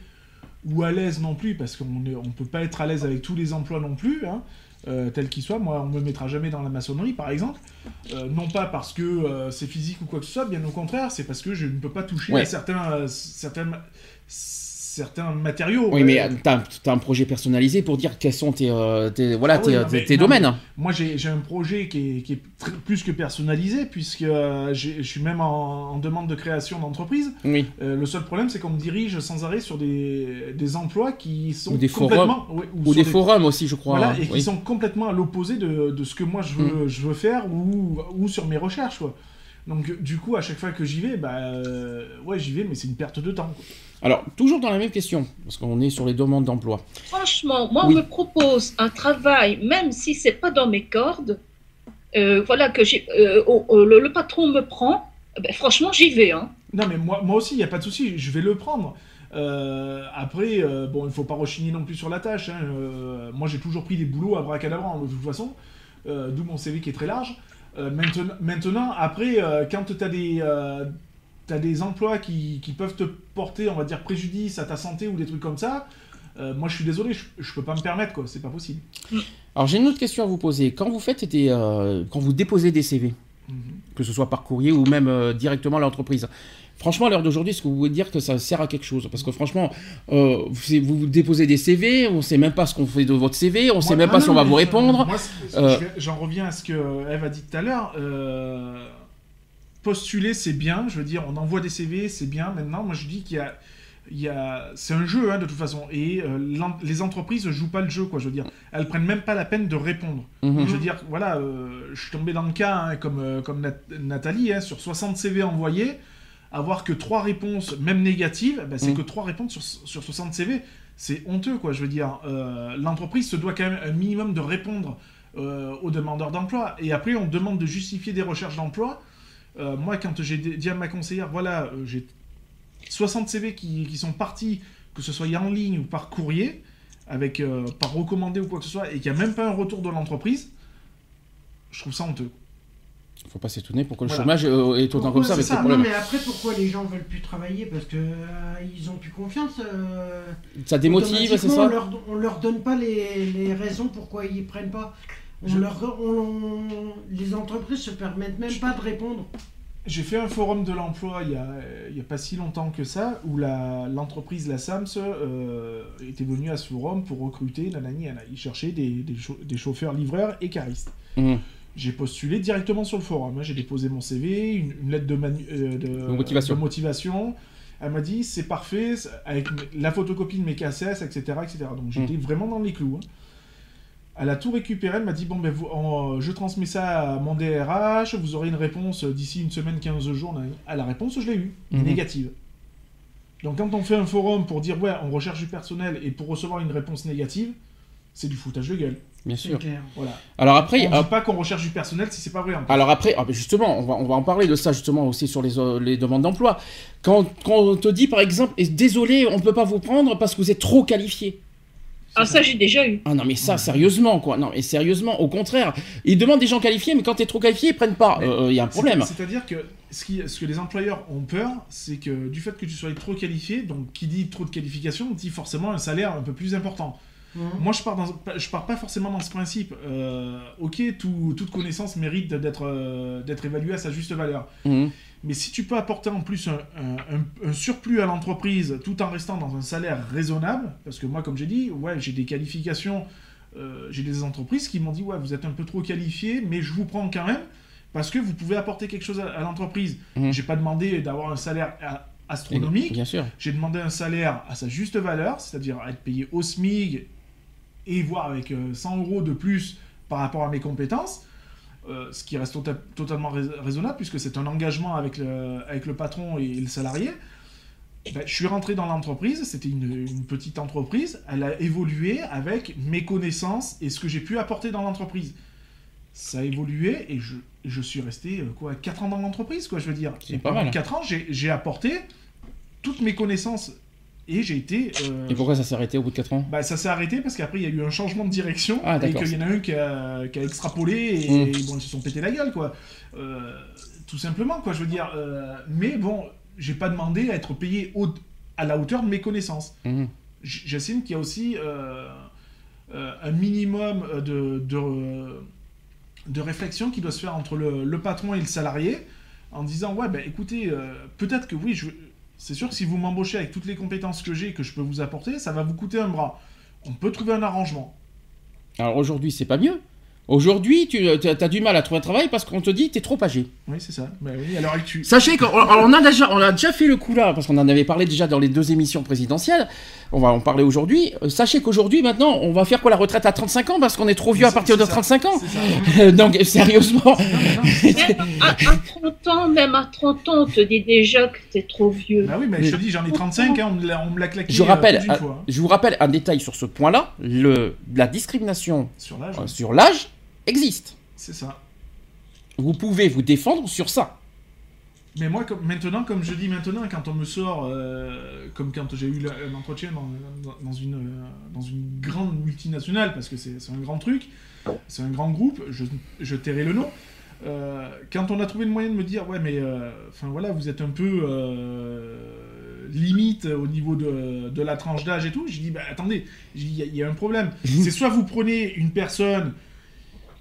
ou à l'aise non plus, parce qu'on ne on peut pas être à l'aise avec tous les emplois non plus, hein, euh, tels qu'ils soient. Moi, on me mettra jamais dans la maçonnerie, par exemple. Euh, non pas parce que euh, c'est physique ou quoi que ce soit, bien au contraire, c'est parce que je ne peux pas toucher Ouais. à certains, euh, certains, certains matériaux. Oui Euh, mais t'as as un projet personnalisé pour dire quels sont tes, euh, tes- voilà, Ah oui, tes, non, mais- tes non, domaines. Moi, j'ai un projet qui est, qui est tr- plus que personnalisé, puisque euh, je suis même en, en demande de création d'entreprise. Oui. Euh, le seul problème, c'est qu'on me dirige sans arrêt sur des, des emplois qui sont Ou des complètement... ouais, Ou des forums aussi je crois. Voilà, hein. et qui sont complètement à l'opposé de, de ce que moi je veux, je veux faire ou, ou sur mes recherches. Quoi. Donc, du coup, à chaque fois que j'y vais, bah, euh, ouais, j'y vais, mais c'est une perte de temps. quoi. Alors toujours dans la même question parce qu'on est sur les demandes d'emploi. Franchement, moi, Oui. on me propose un travail, même si c'est pas dans mes cordes, euh, voilà, que j'ai, euh, oh, oh, le, le patron me prend, ben, franchement, j'y vais. Hein. Non, mais moi, moi aussi, il n'y a pas de souci, je vais le prendre. Euh, après, euh, bon, il faut pas rechigner non plus sur la tâche. hein. Euh, moi, j'ai toujours pris des boulots à bracadabrant, de toute façon, euh, d'où mon CV qui est très large. Euh, maintenant, maintenant, après, euh, quand tu as des, t'as des emplois qui, qui peuvent te porter, on va dire, préjudice à ta santé ou des trucs comme ça, euh, moi, je suis désolé, je, je peux pas me permettre, quoi, c'est pas possible. Alors j'ai une autre question à vous poser. Quand vous faites des, euh, quand vous déposez des CV, Mhm. que ce soit par courrier ou même euh, directement à l'entreprise, franchement à l'heure d'aujourd'hui, est-ce que vous pouvez dire que ça sert à quelque chose? Parce que franchement, euh, vous, vous déposez des CV, on sait même pas ce qu'on fait de votre CV, on sait Moi- même ah pas non, si on va vous répondre. Euh, j'en reviens à ce que Eve a dit tout à l'heure. euh, postuler, c'est bien. Je veux dire, on envoie des CV, c'est bien. Maintenant, moi, je dis qu'il y a, il y a, c'est un jeu hein, de toute façon. Et euh, l'en- les entreprises ne jouent pas le jeu, quoi. Je veux dire, elles prennent même pas la peine de répondre. Mhm. Je veux dire, voilà, euh, je suis tombé dans le cas, hein, comme, euh, comme Nat- Nathalie, hein, sur 60 CV envoyés, avoir que 3 réponses, même négatives, ben, c'est Mhm. que 3 réponses sur, sur 60 CV. C'est honteux, quoi, je veux dire. L'entreprise se doit quand même un minimum de répondre aux demandeurs d'emploi. Et après, on demande de justifier des recherches d'emploi. Euh, moi, quand j'ai dit à ma conseillère, voilà, euh, j'ai 60 CV qui, qui sont partis, que ce soit en ligne ou par courrier, avec euh, par recommandé ou quoi que ce soit, et qu'il n'y a même pas un retour de l'entreprise, je trouve ça honteux. Faut pas s'étonner pourquoi le chômage est autant comme ça avec ces Non, mais après, pourquoi les gens veulent plus travailler Parce que ils ont plus confiance. Ça démotive, c'est ça on leur, on leur donne pas les, les raisons pourquoi ils prennent pas. On Je- leur, on- les entreprises se permettent même pas de répondre. J'ai fait un forum de l'emploi il y a, il y a pas si longtemps que ça, où la- l'entreprise, la, SAMS, euh, était venue à ce forum pour recruter, nanani, nanana. Ils cherchaient des, des, des chauffeurs, livreurs et caristes. Mhm. J'ai postulé directement sur le forum. hein. J'ai déposé mon CV, une, une lettre de, manu- euh, de, motivation. de motivation. Elle m'a dit c'est parfait, avec la photocopie de mes KSS, etc. etc. Donc j'étais vraiment dans les clous. hein. Elle a tout récupéré, elle m'a dit bon ben vous, en- je transmets ça à mon DRH, vous aurez une réponse d'ici une semaine, 15 jours. nanani. Ah, la réponse je l'ai eue, Mhm. négative. Donc quand on fait un forum pour dire ouais on recherche du personnel et pour recevoir une réponse négative, c'est du foutage de gueule. Bien C'est sûr. clair. Voilà. Alors après, on ah, dit pas qu'on recherche du personnel si c'est pas vrai. en. Alors après, ah, justement, on va, on va en parler de ça justement aussi sur les, euh, les demandes d'emploi. Quand, quand on te dit par exemple, désolé, on ne peut pas vous prendre parce que vous êtes trop qualifié. Ah, ça, j'ai déjà eu. Ah non mais ça, sérieusement quoi. Non mais sérieusement, au contraire. Ils demandent des gens qualifiés, mais quand tu es trop qualifié, ils prennent pas. Il y a un problème. C'est- C'est-à-dire que ce, qui- ce que les employeurs ont peur, c'est que du fait que tu sois trop qualifié, donc qui dit trop de qualification, dit forcément un salaire un peu plus important. Mhm. Moi, je pars, dans, je pars pas forcément dans ce principe. Euh, ok, tout- toute connaissance mérite d'être euh, d'être évaluée à sa juste valeur. Mhm. Mais si tu peux apporter en plus un, un- un- un surplus à l'entreprise tout en restant dans un salaire raisonnable, parce que moi, comme j'ai dit, ouais, j'ai des qualifications, euh, j'ai des entreprises qui m'ont dit, ouais, vous êtes un peu trop qualifié, mais je vous prends quand même, parce que vous pouvez apporter quelque chose à, à l'entreprise. Mhm. J'ai pas demandé d'avoir un salaire astronomique, Bien sûr. j'ai demandé un salaire à sa juste valeur, c'est-à-dire être payé au SMIG et voire avec euh, 100 euros de plus par rapport à mes compétences, euh, ce qui reste tota- totalement rais- raisonnable puisque c'est un engagement avec le, avec le patron et le salarié. Ben, je suis rentré dans l'entreprise, c'était une, une petite entreprise, elle a évolué avec mes connaissances et ce que j'ai pu apporter dans l'entreprise. Ça a évolué et je, je suis resté euh, quoi 4 ans dans l'entreprise, quoi, je veux dire. C'est pas pendant mal. 4 ans, j'ai j'ai apporté toutes mes connaissances et j'ai été. euh, Et pourquoi ça s'est arrêté au bout de 4 ans bah, ça s'est arrêté parce qu'après il y a eu un changement de direction Ah, et qu'il y en a un qui a, qui a extrapolé et, Mm. bon, ils se sont pété la gueule quoi. Euh, tout simplement quoi, je veux dire. euh, mais bon, j'ai pas demandé à être payé au- à la hauteur de mes connaissances. Mhm. J- J'estime qu'il y a aussi un minimum de, de, de réflexion qui doit se faire entre le, le patron et le salarié en disant ouais ben écoutez peut-être que oui je c'est sûr que si vous m'embauchez avec toutes les compétences que j'ai que je peux vous apporter ça va vous coûter un bras on peut trouver un arrangement Alors aujourd'hui, c'est pas mieux. Aujourd'hui, tu as du mal à trouver un travail parce qu'on te dit que tu es trop âgé. oui c'est ça mais oui à l'heure actuelle Sachez qu'on on a déjà, on a déjà fait le coup là, parce qu'on en avait parlé déjà dans les deux émissions présidentielles. On va en parler aujourd'hui. Euh, Sachez qu'aujourd'hui, maintenant, on va faire quoi la retraite à 35 ans parce qu'on est trop vieux à partir de c'est ça. 35 ans. c'est ça Donc, sérieusement. À, à 30 ans, même à 30 ans, on te dit déjà que t'es trop vieux. bah oui mais je te dis j'en ai 35 hein, on me l'a- claqué Je euh, rappelle, euh, fois, hein, je vous rappelle un détail sur ce point-là. Le, la discrimination sur l'âge euh, sur l'âge existe. c'est ça Vous pouvez vous défendre sur ça. Mais moi, comme, maintenant, comme je dis maintenant, quand on me sort, euh, comme quand j'ai eu le- un entretien dans, dans- dans une, euh, dans une grande multinationale, parce que c'est un grand truc, c'est un grand groupe, je, je tairai le nom. Euh, quand on a trouvé le moyen de me dire, ouais, mais enfin voilà, vous êtes un peu limite au niveau de, de la tranche d'âge et tout, j'ai dit, bah attendez, il y y, a un problème. c'est soit vous prenez une personne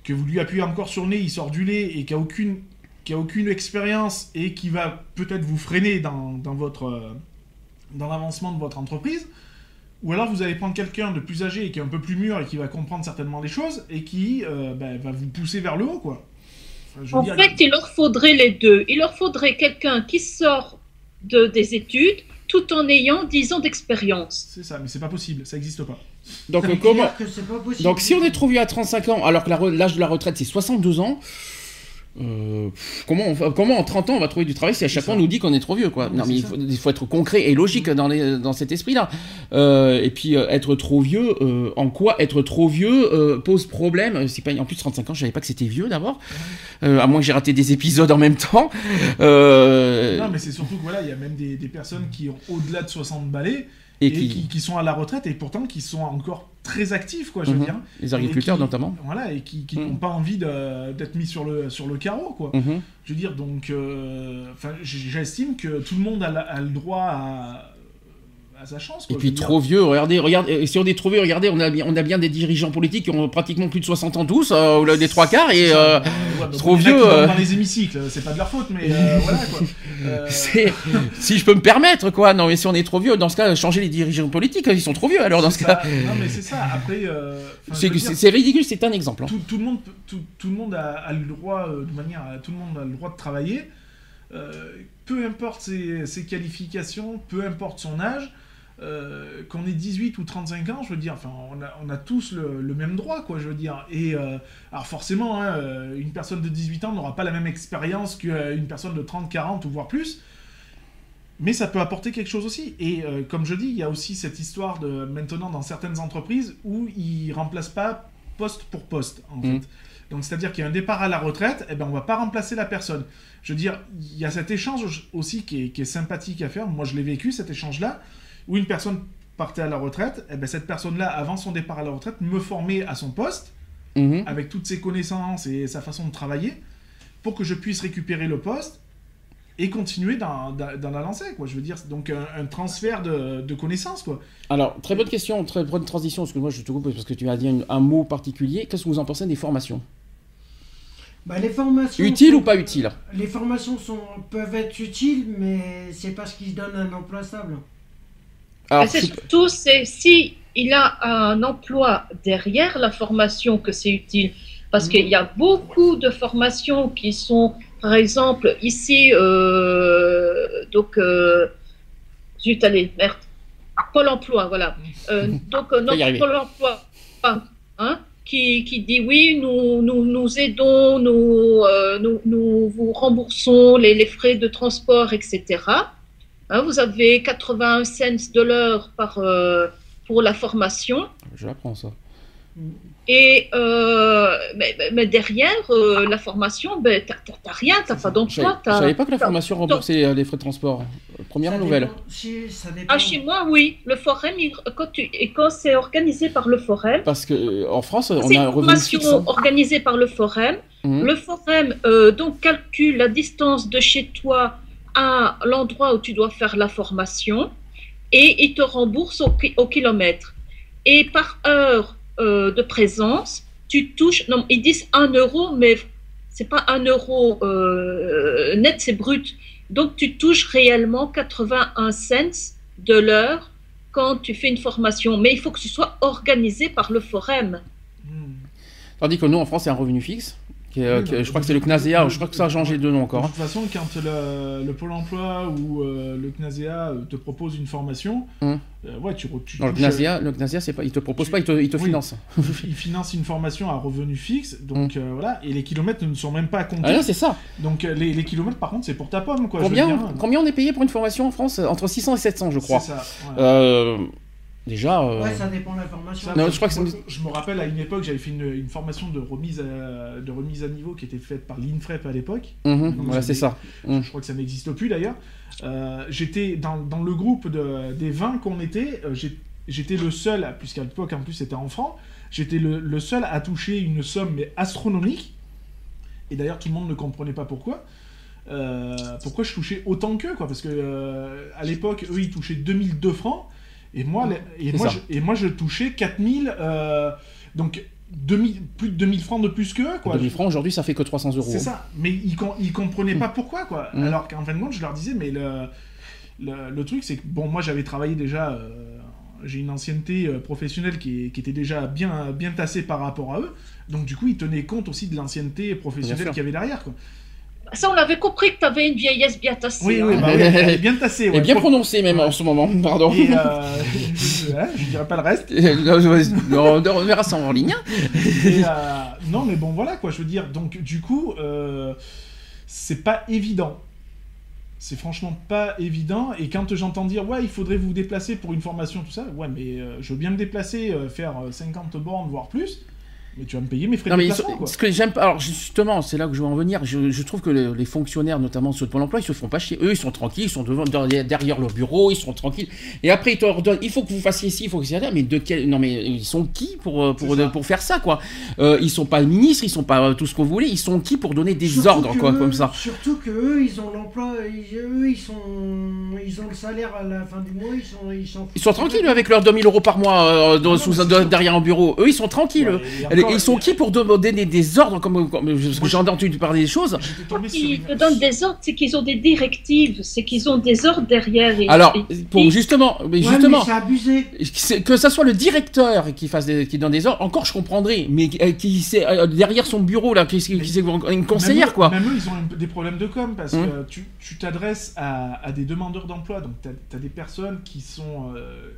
que vous lui appuyez encore sur le nez, il sort du lait et qui a aucune qui a aucune expérience et qui va peut-être vous freiner dans, dans votre euh, dans l'avancement de votre entreprise, ou alors vous allez prendre quelqu'un de plus âgé et qui est un peu plus mûr et qui va comprendre certainement les choses et qui euh, ben, va vous pousser vers le haut, quoi. Enfin, En dire, fait, il leur faudrait les deux. Il leur faudrait quelqu'un qui sort de, des études tout en ayant 10 ans d'expérience. c'est ça, mais c'est pas possible, ça existe pas. Donc, comment... pas possible. Donc si on est trop vieux à 35 ans, alors que la re- l'âge de la retraite c'est 62 ans, euh, comment, on va- comment en 30 ans on va trouver du travail si à chaque fois on nous dit qu'on est trop vieux quoi? Non, Non mais il faut, il faut être concret et logique dans, les, dans cet esprit-là. Euh, et puis euh, être trop vieux, euh, en quoi être trop vieux euh, pose problème? C'est pas en plus 35 ans, je savais pas que c'était vieux d'abord, Euh, à moins que j'ai raté des épisodes en même temps. Euh, Non, mais c'est surtout que voilà, il y a même des, des personnes qui ont au-delà de 60 balais et et, qui, qui, qui sont à la retraite et pourtant qui sont encore très actifs, quoi, je veux Mhm. dire. les agriculteurs qui- notamment. Voilà, et qui, qui Mhm. n'ont pas envie d'être mis sur le, sur le carreau, quoi. Mhm. Je veux dire, donc, euh, j'estime que tout le monde a, la- a le droit à, à sa chance. Et quoi, puis trop vieux, regardez, regardez, si on est trop vieux, regardez, on a, bien- on a bien des dirigeants politiques qui ont pratiquement plus de 60 ans tous, euh, ou des trois quarts, et euh, ouais, donc, trop vieux, euh. Dans les hémicycles, c'est pas de leur faute, mais euh, voilà, quoi. Euh, si je peux me permettre, quoi. Non, mais si on est trop vieux, dans ce cas, changer les dirigeants politiques, ils sont trop vieux, alors dans ce cas. Non, mais c'est ça, après... C'est, ridicule, c'est un exemple. hein. tout, tout le monde, tout, tout le monde a, a le droit, de manière, tout le monde a le droit de travailler. Peu importe ses, ses qualifications, peu importe son âge, euh, qu'on ait 18 ou 35 ans, je veux dire, enfin, on a, on a tous le, le même droit, quoi, je veux dire. Et euh, alors forcément, hein, euh, une personne de 18 ans n'aura pas la même expérience qu'une personne de 30, 40 ou voire plus. Mais ça peut apporter quelque chose aussi. Et euh, comme je dis, il y a aussi cette histoire de maintenant dans certaines entreprises où ils remplacent pas poste pour poste, en Mhm. fait. Donc c'est-à-dire qu'il y a un départ à la retraite, et ben on va pas remplacer la personne. Je veux dire, il y a cet échange aussi qui est, qui est sympathique à faire. Moi, je l'ai vécu cet échange-là, où une personne partait à la retraite, et ben cette personne-là, avant son départ à la retraite, me formait à son poste Mhm. avec toutes ses connaissances et sa façon de travailler pour que je puisse récupérer le poste et continuer dans, dans, dans la lancée, quoi. Je veux dire, c'est donc un, un transfert de, de connaissances, quoi. Alors, très bonne question, très bonne transition, parce que moi je te coupe parce que tu as dit un, un mot particulier. Qu'est-ce que vous en pensez des formations? Bah, les formations. Utiles sont- ou pas utiles? Les formations sont, peuvent être utiles, mais c'est parce qu'ils donnent un emploi stable. Alors, Mais c'est surtout, c'est si il a un emploi derrière la formation que c'est utile. Parce qu'il y a beaucoup de formations qui sont, par exemple, ici, euh, donc, euh, zut, allez, merde, Pôle emploi, voilà. Euh, donc, notre. Pôle emploi, hein, qui, qui dit oui, nous, nous, nous aidons, nous, euh, nous, nous vous remboursons les, les frais de transport, etc. Hein, vous avez 80 cents de l'heure par, euh, pour la formation. je l'apprends ça. Et euh, mais, derrière euh, la formation, ben, t'as rien, t'as pas d'emploi. je savais pas que la formation remboursait euh, les frais de transport. Première Ça nouvelle. dépend- si, ça dépend. Ah, chez moi, oui. Le forum, il- quand, tu, et quand c'est organisé par le forum, Parce que euh, en France, on a une formation fixe. hein. organisée par le forum. Mhm. Le forum euh, donc calcule la distance de chez toi à l'endroit où tu dois faire la formation et il te rembourse au, ki- au kilomètre. Et par heure euh, de présence, tu touches, non, ils disent 1 euro, mais c'est pas 1 euro euh, net, c'est brut. Donc tu touches réellement 81 cents de l'heure quand tu fais une formation. Mais il faut que ce soit organisé par le forum. Hmm. Tandis que nous, en France, c'est un revenu fixe. Qui est, euh, Oui, qui- je crois que c'est le CNASEA, je crois que ça a changé de nom De encore. hein. toute façon, quand le, le Pôle emploi ou euh, le CNASEA euh, te propose une formation, Hum. euh, ouais, tu, Non, le CNASEA, le CNASEA, c'est pas, il te propose pas, il te, il te Oui. finance. euh, il finance une formation à revenu fixe, donc euh, voilà, et les kilomètres ne sont même pas comptés. Ah c'est ça. donc euh, les, les kilomètres, par contre, c'est pour ta pomme, quoi. je veux Combien, dire. combien on est payé pour une formation en France Entre 600 et 700, je crois. C'est ça. ouais. Déjà. euh, Ouais, ça dépend de l'information. Ça, Non, je crois que moi, c'est- je me rappelle à une époque, j'avais fait une, une formation de remise, à, de remise à niveau qui était faite par l'INFREP à l'époque. mhm, voilà, c'est ça. Mm. Je crois que ça n'existe plus d'ailleurs. Euh, j'étais dans, dans le groupe de- des 20 qu'on était, euh, j'étais le seul, puisqu'à l'époque en plus c'était en francs, j'étais le, le seul à toucher une somme mais astronomique. Et d'ailleurs tout le monde ne comprenait pas pourquoi. Euh, pourquoi je touchais autant qu'eux, quoi. Parce que euh, à l'époque, eux ils touchaient 2002 francs. Et moi, les- et moi, je, et moi je touchais 4000. euh, donc 2000, plus de 2000 francs de plus qu'eux, quoi. 2000 francs aujourd'hui, ça fait que 300 euros. C'est ça, mais ils, ils comprenaient Mm. pas pourquoi, quoi. Mm. Alors qu'en fin de compte, je leur disais, mais le, le, le truc, c'est que, bon, moi j'avais travaillé déjà, euh, j'ai une ancienneté euh, professionnelle qui, était déjà bien, bien tassée par rapport à eux, donc du coup, ils tenaient compte aussi de l'ancienneté professionnelle qu'il y avait derrière, quoi. Ça, on avait compris que tu avais une vieillesse bien tassée. Oui, hein. oui, bah oui, elle est bien tassée, ouais. Et bien Pro- prononcé même en ce moment, pardon. Et, euh, ouais, je dirais pas le reste. on on verra ça en ligne. Et, euh, non, mais bon, voilà quoi, je veux dire. Donc, du coup, euh, c'est pas évident. C'est franchement pas évident. Et quand j'entends dire, ouais, il faudrait vous déplacer pour une formation, tout ça, ouais, mais euh, je veux bien me déplacer, euh, faire euh, 50 bornes, voire plus, mais tu vas me payer mes frais Non, de mais sont- quoi. ce que j'aime pas, alors justement, c'est là que je veux en venir. Je, je trouve que le- les fonctionnaires, notamment ceux de Pôle emploi, ils se font pas chier. Eux, ils sont tranquilles, ils sont devant, derrière, derrière leur bureau, ils sont tranquilles. Et après, ils te redonnent, il faut que vous fassiez ci, il faut que là. Mais de quel, non, mais ils sont qui pour, euh, pour, ça. pour faire ça, quoi? Euh, Ils sont pas ministres, ils sont pas euh, tout ce que vous voulez, ils sont qui pour donner des Surtout ordres, quoi, eux- comme ça? Surtout que eux, ils ont l'emploi, ils- eux, ils sont, ils ont le salaire à la fin du mois, ils sont, ils Ils sont tranquilles avec leurs 2000 euros par mois euh, dans- non, sous derrière un bureau. Eux, ils sont tranquilles. Ouais, ils sont qui pour demander des, des ordres comme, comme parce que Moi, j'ai entendu parler des choses Ils une- te donnent des ordres, c'est qu'ils ont des directives, c'est qu'ils ont des ordres derrière. Et- Alors, et- pour et- justement, mais Ouais, justement, mais abusé. que ça soit le directeur qui fasse des, qui donne des ordres, encore je comprendrais, mais euh, qui c'est euh, derrière son bureau là, qui, qui, c'est une conseillère Même quoi. Même eux, ils ont un- des problèmes de com parce Hum. que tu t'adresses à, à des demandeurs d'emploi, donc tu as, des personnes qui sont, euh,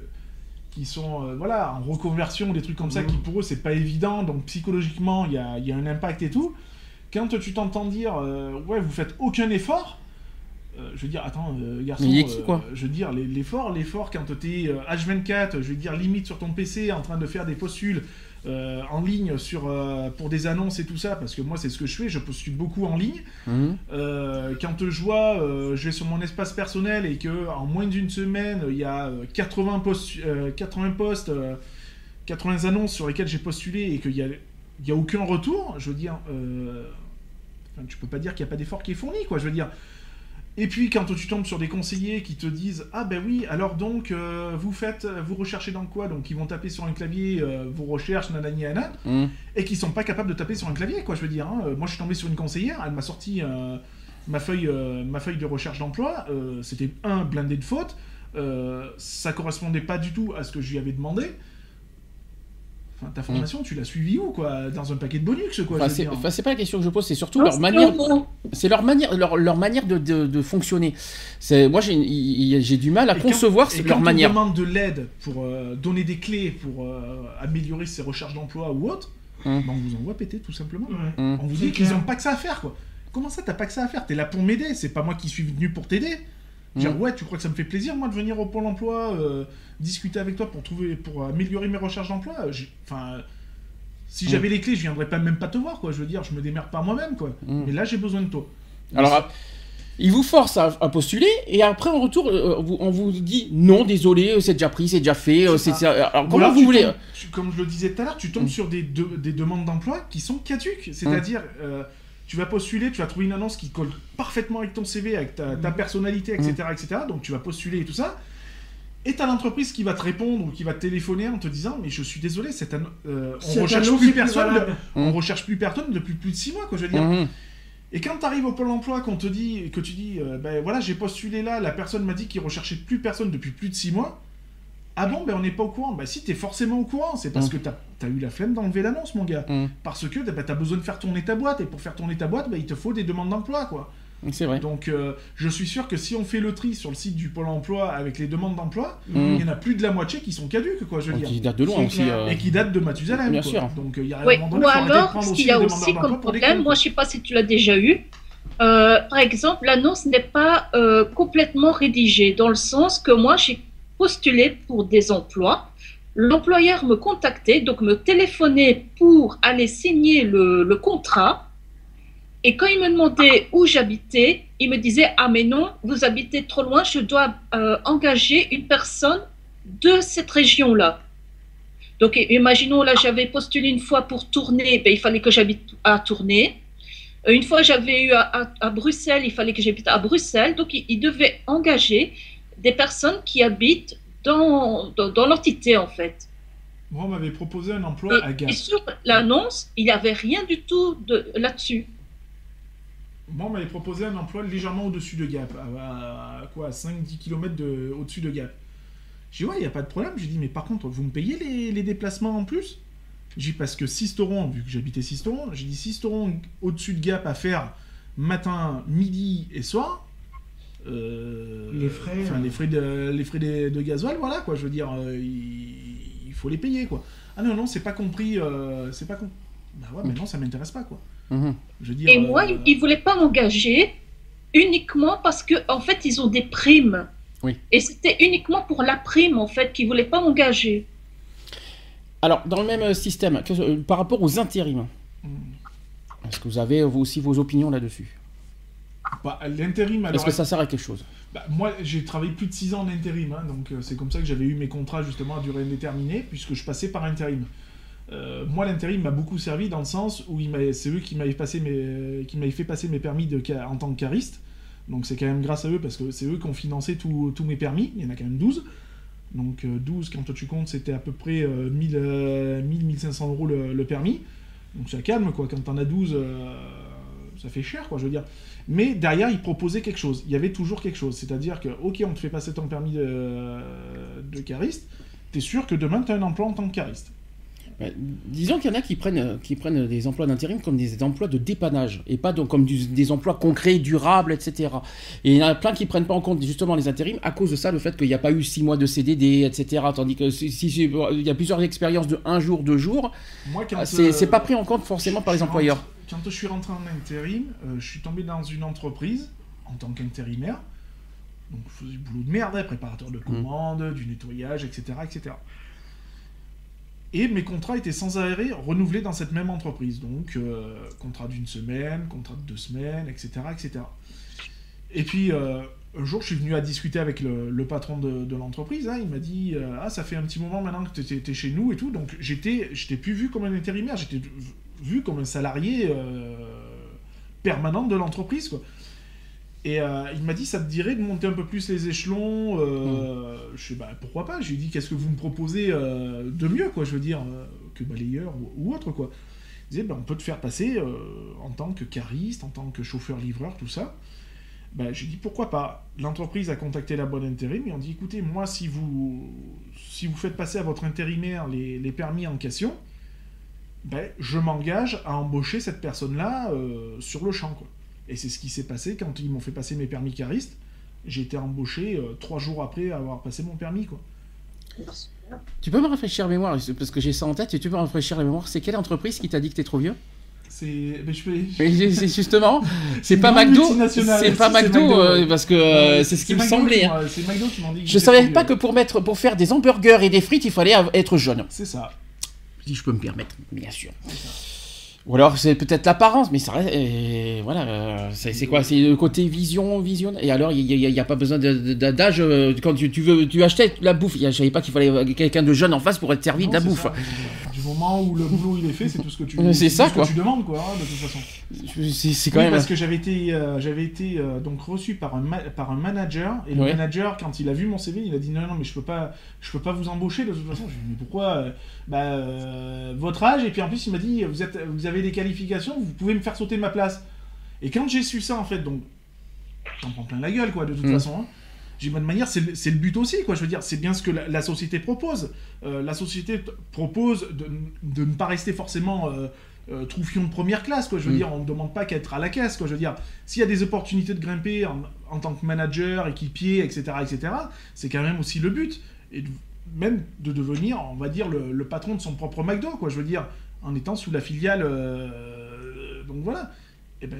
qui sont euh, voilà, en reconversion, des trucs comme ça, Hum. qui pour eux c'est pas évident, donc psychologiquement il y a, il y a un impact et tout. Quand tu t'entends dire euh, ouais, vous faites aucun effort. euh, je veux dire, attends, euh, garçon, Mais il est qui, euh, quoi je veux dire, l'effort, l'effort quand t'es euh, H24, je veux dire, limite sur ton PC, en train de faire des postules, euh, en ligne sur, euh, pour des annonces et tout ça, parce que moi c'est ce que je fais, je postule beaucoup en ligne. Mhm. Euh, quand je vois, je vais sur mon espace personnel et que en moins d'une semaine, il y a euh, 80 postes, euh, 80 postes, euh, 80 annonces sur lesquelles j'ai postulé et qu'il y a, il y a aucun retour, je veux dire, tu peux pas dire qu'il n'y a pas d'effort qui est fourni, quoi, je veux dire. Et puis quand tu tombes sur des conseillers qui te disent ah ben oui alors donc euh, vous faites vous recherchez dans quoi? Donc ils vont taper sur un clavier euh, vos recherches nanani nanana Mhm. et qui sont pas capables de taper sur un clavier, quoi, je veux dire. hein. Euh, Moi, je suis tombé sur une conseillère, elle m'a sorti euh, ma, feuille, ma feuille de recherche d'emploi. C'était un blindé de fautes. ça correspondait pas du tout à ce que je lui avais demandé. Enfin, ta formation, tu l'as suivie où, quoi? Dans un paquet de bonus, quoi, Enfin, c'est enfin, pas la question que je pose, c'est surtout Non, leur manière, c'est leur manière, leur, leur manière de, de, de fonctionner. C'est moi j'ai du mal à Et quand- concevoir et leur quand manière. on demande de l'aide pour euh, donner des clés pour euh, améliorer ses recherches d'emploi ou autre, Hum. ben, on vous envoie péter, tout simplement. Ouais. Mhm. On vous dit qu'ils clair. ont pas que ça à faire, quoi. Comment ça, t'as pas que ça à faire? T'es là pour m'aider, c'est pas moi qui suis venu pour t'aider. Dire, Mm. ouais, tu crois que ça me fait plaisir, moi, de venir au Pôle emploi, euh, discuter avec toi pour trouver, pour améliorer mes recherches d'emploi Enfin, si Mm. j'avais les clés, je viendrais pas même pas te voir, quoi. Je veux dire, je me démerde par moi-même, quoi. Mm. Mais là, j'ai besoin de toi. Alors, ah, ils vous forcent à, à postuler et après en retour, euh, on vous dit non, désolé, euh, c'est déjà pris, c'est déjà fait. euh, C'est alors comment alors, vous voulez tombes- tu- Comme je le disais tout à l'heure, tu tombes sur des, de- des demandes d'emploi qui sont caduques. C'est-à-dire, tu vas postuler, tu vas trouver une annonce qui colle parfaitement avec ton CV, avec ta, ta personnalité, etc., etc. Donc tu vas postuler et tout ça. Et t'as l'entreprise qui va te répondre ou qui va te téléphoner en te disant mais je suis désolé cette euh, on Cette recherche plus personne on Mm. recherche plus personne depuis plus de six mois quoi je veux dire Mhm. et quand tu arrives au pôle emploi qu'on te dit que tu dis euh, ben voilà j'ai postulé là la personne m'a dit qu'il recherchait plus personne depuis plus de six mois ah bon ben on n'est pas au courant bah si t'es forcément au courant c'est parce Mm. que t'as as eu la flemme d'enlever l'annonce mon gars Mm. parce que ben, t'as besoin de faire tourner ta boîte et pour faire tourner ta boîte ben, il te faut des demandes d'emploi quoi C'est vrai. donc euh, je suis sûr que si on fait le tri sur le site du pôle emploi avec les demandes d'emploi Mm. il y en a plus de la moitié qui sont caduques quoi je veux dire Qui date de loin aussi. euh. et qui datent de Mathusalem Bien quoi. sûr. donc euh, il y a Oui, un moment donné, ou de alors, ce qu'il y a aussi comme problème, moi je sais pas si tu l'as déjà eu, euh, par exemple, l'annonce n'est pas euh, complètement rédigée, dans le sens que moi j'ai postulé pour des emplois, L'employeur me contactait, donc me téléphonait pour aller signer le, contrat. Et quand il me demandait où j'habitais, il me disait Ah, mais non, vous habitez trop loin, je dois euh, engager une personne de cette région-là. Donc, imaginons, là, j'avais postulé une fois pour tourner, ben, il fallait que j'habite à tourner. Euh, Une fois, j'avais eu à, Bruxelles, il fallait que j'habite à Bruxelles. Donc, il devait engager des personnes qui habitent dans, dans, dans l'entité, en fait. Moi, on m'avait proposé un emploi à Gap. et sur l'annonce, il n'y avait rien du tout de, là-dessus. Moi, on m'avait proposé un emploi légèrement au-dessus de Gap, à, à quoi, 5-10 km de, au-dessus de Gap. J'ai dit, ouais, il n'y a pas de problème. J'ai dit, mais par contre, vous me payez les, les déplacements en plus? J'ai dit, parce que Sisteron, vu que j'habitais Sisteron, j'ai dit, Sisteron au-dessus de Gap à faire matin, midi et soir. Euh, Les frais, Enfin, les frais, de, les frais de, de gasoil, voilà, quoi. Je veux dire, euh, il, il faut les payer, quoi. Ah non, non, c'est pas compris. euh, c'est pas compris. Bah ouais, mais non, ça m'intéresse pas, quoi. Mhm. Je veux dire, Et moi, euh, ils ne voulaient pas m'engager uniquement parce que en fait, ils ont des primes. Oui. Et c'était uniquement pour la prime, en fait, qu'ils ne voulaient pas m'engager. Alors, dans le même système, que- euh, par rapport aux intérims, hmm. est-ce que vous avez vous aussi vos opinions là-dessus? Bah, l'intérim, alors. Est-ce que ça sert à quelque chose bah, moi, j'ai travaillé plus de 6 ans en intérim, hein, donc euh, c'est comme ça que j'avais eu mes contrats justement à durée indéterminée, puisque je passais par intérim. Euh, moi, l'intérim m'a beaucoup servi dans le sens où c'est eux qui m'avaient passé mes, qui m'avaient fait passer mes permis de, en tant que cariste. Donc c'est quand même grâce à eux parce que c'est eux qui ont financé tous mes permis. Il y en a quand même 12. Donc euh, 12, quand tu comptes, c'était à peu près euh, 1000, euh, 1000, 1500 euros le, le permis. Donc ça calme quoi. Quand t'en as 12, euh, ça fait cher quoi, je veux dire. Mais derrière, ils proposaient quelque chose. Il y avait toujours quelque chose. C'est-à-dire que, ok, on te fait passer ton permis de, de cariste, t'es sûr que demain, t'as un emploi en tant que cariste. Ben, Disons qu'il y en a qui prennent, qui prennent des emplois d'intérim comme des emplois de dépannage et pas donc comme du- des emplois concrets, durables, etc. Et il y en a plein qui prennent pas en compte justement les intérims à cause de ça, le fait qu'il n'y a pas eu six mois de CDD, etc. Tandis que si, si- si- il y a plusieurs expériences de un jour, deux jours, c'est euh, pas pris en compte forcément par les employeurs. Quand je suis rentré en intérim, euh, je suis tombé dans une entreprise en tant qu'intérimaire. Donc, je faisais du boulot de merde, hein, préparateur Mmh. de commandes, du nettoyage, etc., etc. Et mes contrats étaient sans arrêt renouvelés dans cette même entreprise. Donc, euh, contrat d'une semaine, contrat de deux semaines, etc., etc. Et puis, euh, un jour, je suis venu à discuter avec le, le patron de, de l'entreprise. hein. il m'a dit euh, Ah, ça fait un petit moment maintenant que tu étais chez nous et tout. Donc, j'étais plus vu comme un intérimaire, j'étais vu comme un salarié euh, permanent de l'entreprise. quoi. Et euh, il m'a dit Ça te dirait de monter un peu plus les échelons euh, Je sais bah, pourquoi pas. Je lui ai dit Qu'est-ce que vous me proposez euh, de mieux, quoi, je veux dire, que balayeur ou, ou autre, quoi. Il disait bah, On peut te faire passer en tant que cariste, en tant que chauffeur-livreur, tout ça. Ben, j'ai dit pourquoi pas. L'entreprise a contacté la bonne intérim et on dit écoutez, moi, si vous, si vous faites passer à votre intérimaire les, les permis en question, ben, je m'engage à embaucher cette personne-là euh, sur le champ. Quoi. Et c'est ce qui s'est passé quand ils m'ont fait passer mes permis caristes. J'ai été embauché euh, trois jours après avoir passé mon permis. Quoi. Tu peux me rafraîchir la mémoire parce que j'ai ça en tête. Et tu peux me rafraîchir la mémoire. C'est quelle entreprise qui t'a dit que t'es trop vieux? C'est, ben, c'est justement, c'est pas grande McDo, c'est pas McDo, euh, parce que euh, c'est ce qui me McDo semblait. qui hein. McDo qui dit que Je savais pas que pour mettre, pour faire des hamburgers et des frites, il fallait être jeune. C'est ça. Si je peux me permettre, bien sûr. Ou alors c'est peut-être l'apparence, mais ça reste, et voilà, euh, c'est quoi, c'est le côté vision, vision. Et alors il n'y a, pas besoin d'âge euh, quand tu, tu veux, tu achetais la bouffe. Il y a- Je savais pas qu'il fallait quelqu'un de jeune en face pour être servi Non, de la bouffe. ça. Du moment où le boulot il est fait, c'est tout ce que tu, c'est tout ça, ce que tu demandes quoi, hein, de toute façon. C'est quand Oui, même. parce que j'avais été, euh, j'avais été euh, donc reçu par un, par un manager et le Ouais. manager quand il a vu mon CV, il a dit non non mais je peux pas, je peux pas vous embaucher de toute façon. Je lui ai dit mais pourquoi? Bah votre âge et puis en plus il m'a dit vous êtes, vous avez des qualifications, vous pouvez me faire sauter ma place. Et quand j'ai su ça en fait donc j'en prends plein la gueule quoi de toute Mm. façon. hein. J'ai bonne manière, c'est le, le but aussi, quoi. Je veux dire, c'est bien ce que la, la société propose. Euh, la société propose de, de ne pas rester forcément euh, euh, troufion de première classe, quoi. Je veux Mm. dire, on ne demande pas qu'à être à la caisse, quoi. Je veux dire, s'il y a des opportunités de grimper en, en tant que manager, équipier, etc., etc., c'est quand même aussi le but. Et de- même de devenir, on va dire, le, le patron de son propre McDo, quoi. Je veux dire, en étant sous la filiale. euh, donc voilà. et ben,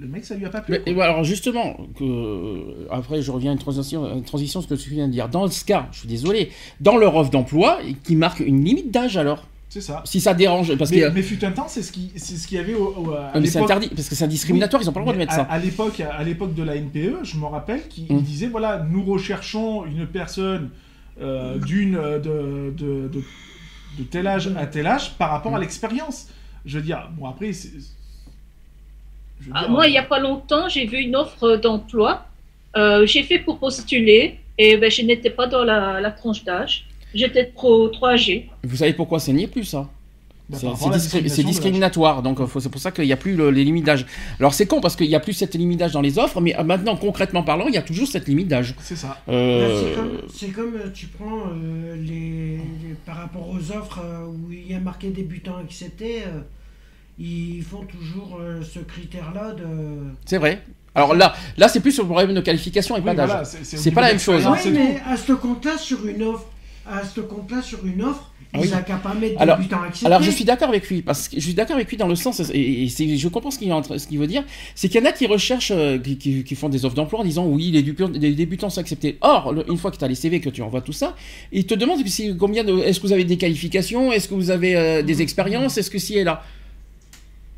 le mec, ça lui a pas plu. Mais, et alors justement, que, euh, après je reviens à une transition, une transition, ce que tu viens de dire. Dans ce cas, je suis désolé, dans leur offre d'emploi, qui marque une limite d'âge alors? C'est ça. Si ça dérange, parce Mais, que... mais fut un temps, c'est ce qui, c'est ce qu'il y avait au, au- à mais c'est interdit, parce que c'est discriminatoire, ils ont pas le droit de mettre à, ça. à l'époque, à l'époque de la NPE, je me rappelle qu'il Mm. il disait voilà, nous recherchons une personne euh, d'une euh, de, de, de, de tel âge à tel âge par rapport Mm. à l'expérience. Je veux dire, bon après, Ah, dire, moi, il n'y a pas longtemps, j'ai vu une offre d'emploi. Euh, j'ai fait pour postuler et ben, je n'étais pas dans la, la tranche d'âge. J'étais trop, trop âgée. Vous savez pourquoi c'est ni plus ça bah, C'est discri- discriminatoire, donc euh, c'est pour ça qu'il n'y a plus le- les limites d'âge. Alors c'est con parce qu'il n'y a plus cette limite d'âge dans les offres, mais euh, maintenant concrètement parlant, il y a toujours cette limite d'âge. C'est ça. Euh, Bah, c'est comme, tu prends euh, les, les- par rapport aux offres euh, où il y a marqué débutant accepté, euh, ils font toujours euh, ce critère-là de. C'est vrai. Alors là, là c'est plus sur le problème de qualification et Oui, pas d'âge. voilà, C'est pas la même chose, hein. Oui, mais à ce compte-là, sur une offre, à ce compte-là, sur une offre, oui. n'ont qu'à pas mettre Alors- je suis d'accord avec lui parce que je suis d'accord avec lui dans le sens et, et c'est- je comprends ce qu'il est qu'il veut dire, c'est qu'il y en a qui recherchent, euh, qui, qui- qui font des offres d'emploi en disant oui les, débutants- les débutants sont acceptés. Or le- une fois que tu as les CV que tu envoies tout ça, ils te demandent si- combien de, est-ce que vous avez des qualifications, est-ce que vous avez euh, des expériences, est-ce que si et là?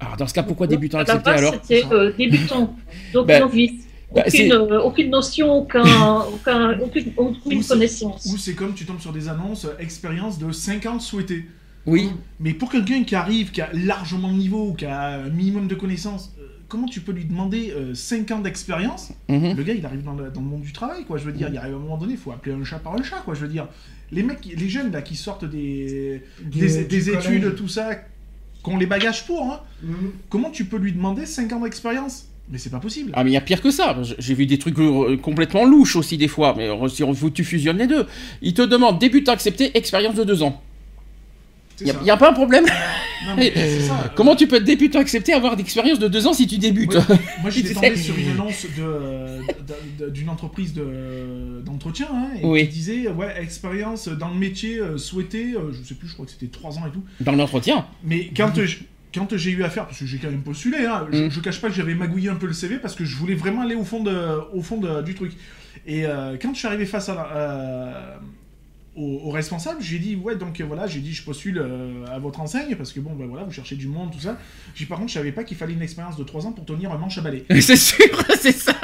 Alors dans ce cas pourquoi débutant accepté alors? c'était euh, débutant, donc Ben, novice. Bah, Aucune, euh, aucune notion, aucun, aucun, aucune, aucune Ou connaissance. Ou c'est comme tu tombes sur des annonces euh, expérience de 50 souhaités. Oui. Mais pour quelqu'un qui arrive, qui a largement le niveau, qui a un minimum de connaissances, euh, comment tu peux lui demander 5 ans d'expérience? Mhm. Le gars, il arrive dans le, dans le monde du travail, quoi. Je veux dire, il arrive à un moment donné, il faut appeler un chat par un chat, quoi. Je veux dire, les mecs, les jeunes là qui sortent des, Du- des, du des collège. études, tout ça, qui ont les bagages pour, hein, Mhm. comment tu peux lui demander 5 ans d'expérience? Mais c'est pas possible. Ah mais il y a pire que ça. J'ai vu des trucs euh, complètement louches aussi des fois. Mais euh, si on- tu fusionnes les deux, ils te demandent débutant accepté, expérience de deux ans. Il n'y a, pas un problème. Non, mais c'est ça. euh, Comment tu peux être débutant accepté avoir d'expérience de deux ans si tu débutes Ouais. Moi, j'étais tombé sur une annonce de- de- d'une entreprise de- d'entretien hein, et Oui. qui disait ouais, expérience dans le métier souhaité, je sais plus, je crois que c'était 3 ans et tout. Dans l'entretien. Mais quand, euh, je- quand j'ai eu affaire, parce que j'ai quand même postulé, hein, je, Mm. je cache pas que j'avais magouillé un peu le CV parce que je voulais vraiment aller au fond, de, au fond de- du truc. Et euh, quand je suis arrivé face à la- euh, au, au responsable, j'ai dit ouais donc euh, voilà, j'ai dit je postule euh, à votre enseigne parce que bon ben voilà, vous cherchez du monde tout ça. J'ai dit, par contre, je savais pas qu'il fallait une expérience de 3 ans pour tenir un manche à balai. C'est sûr, c'est ça.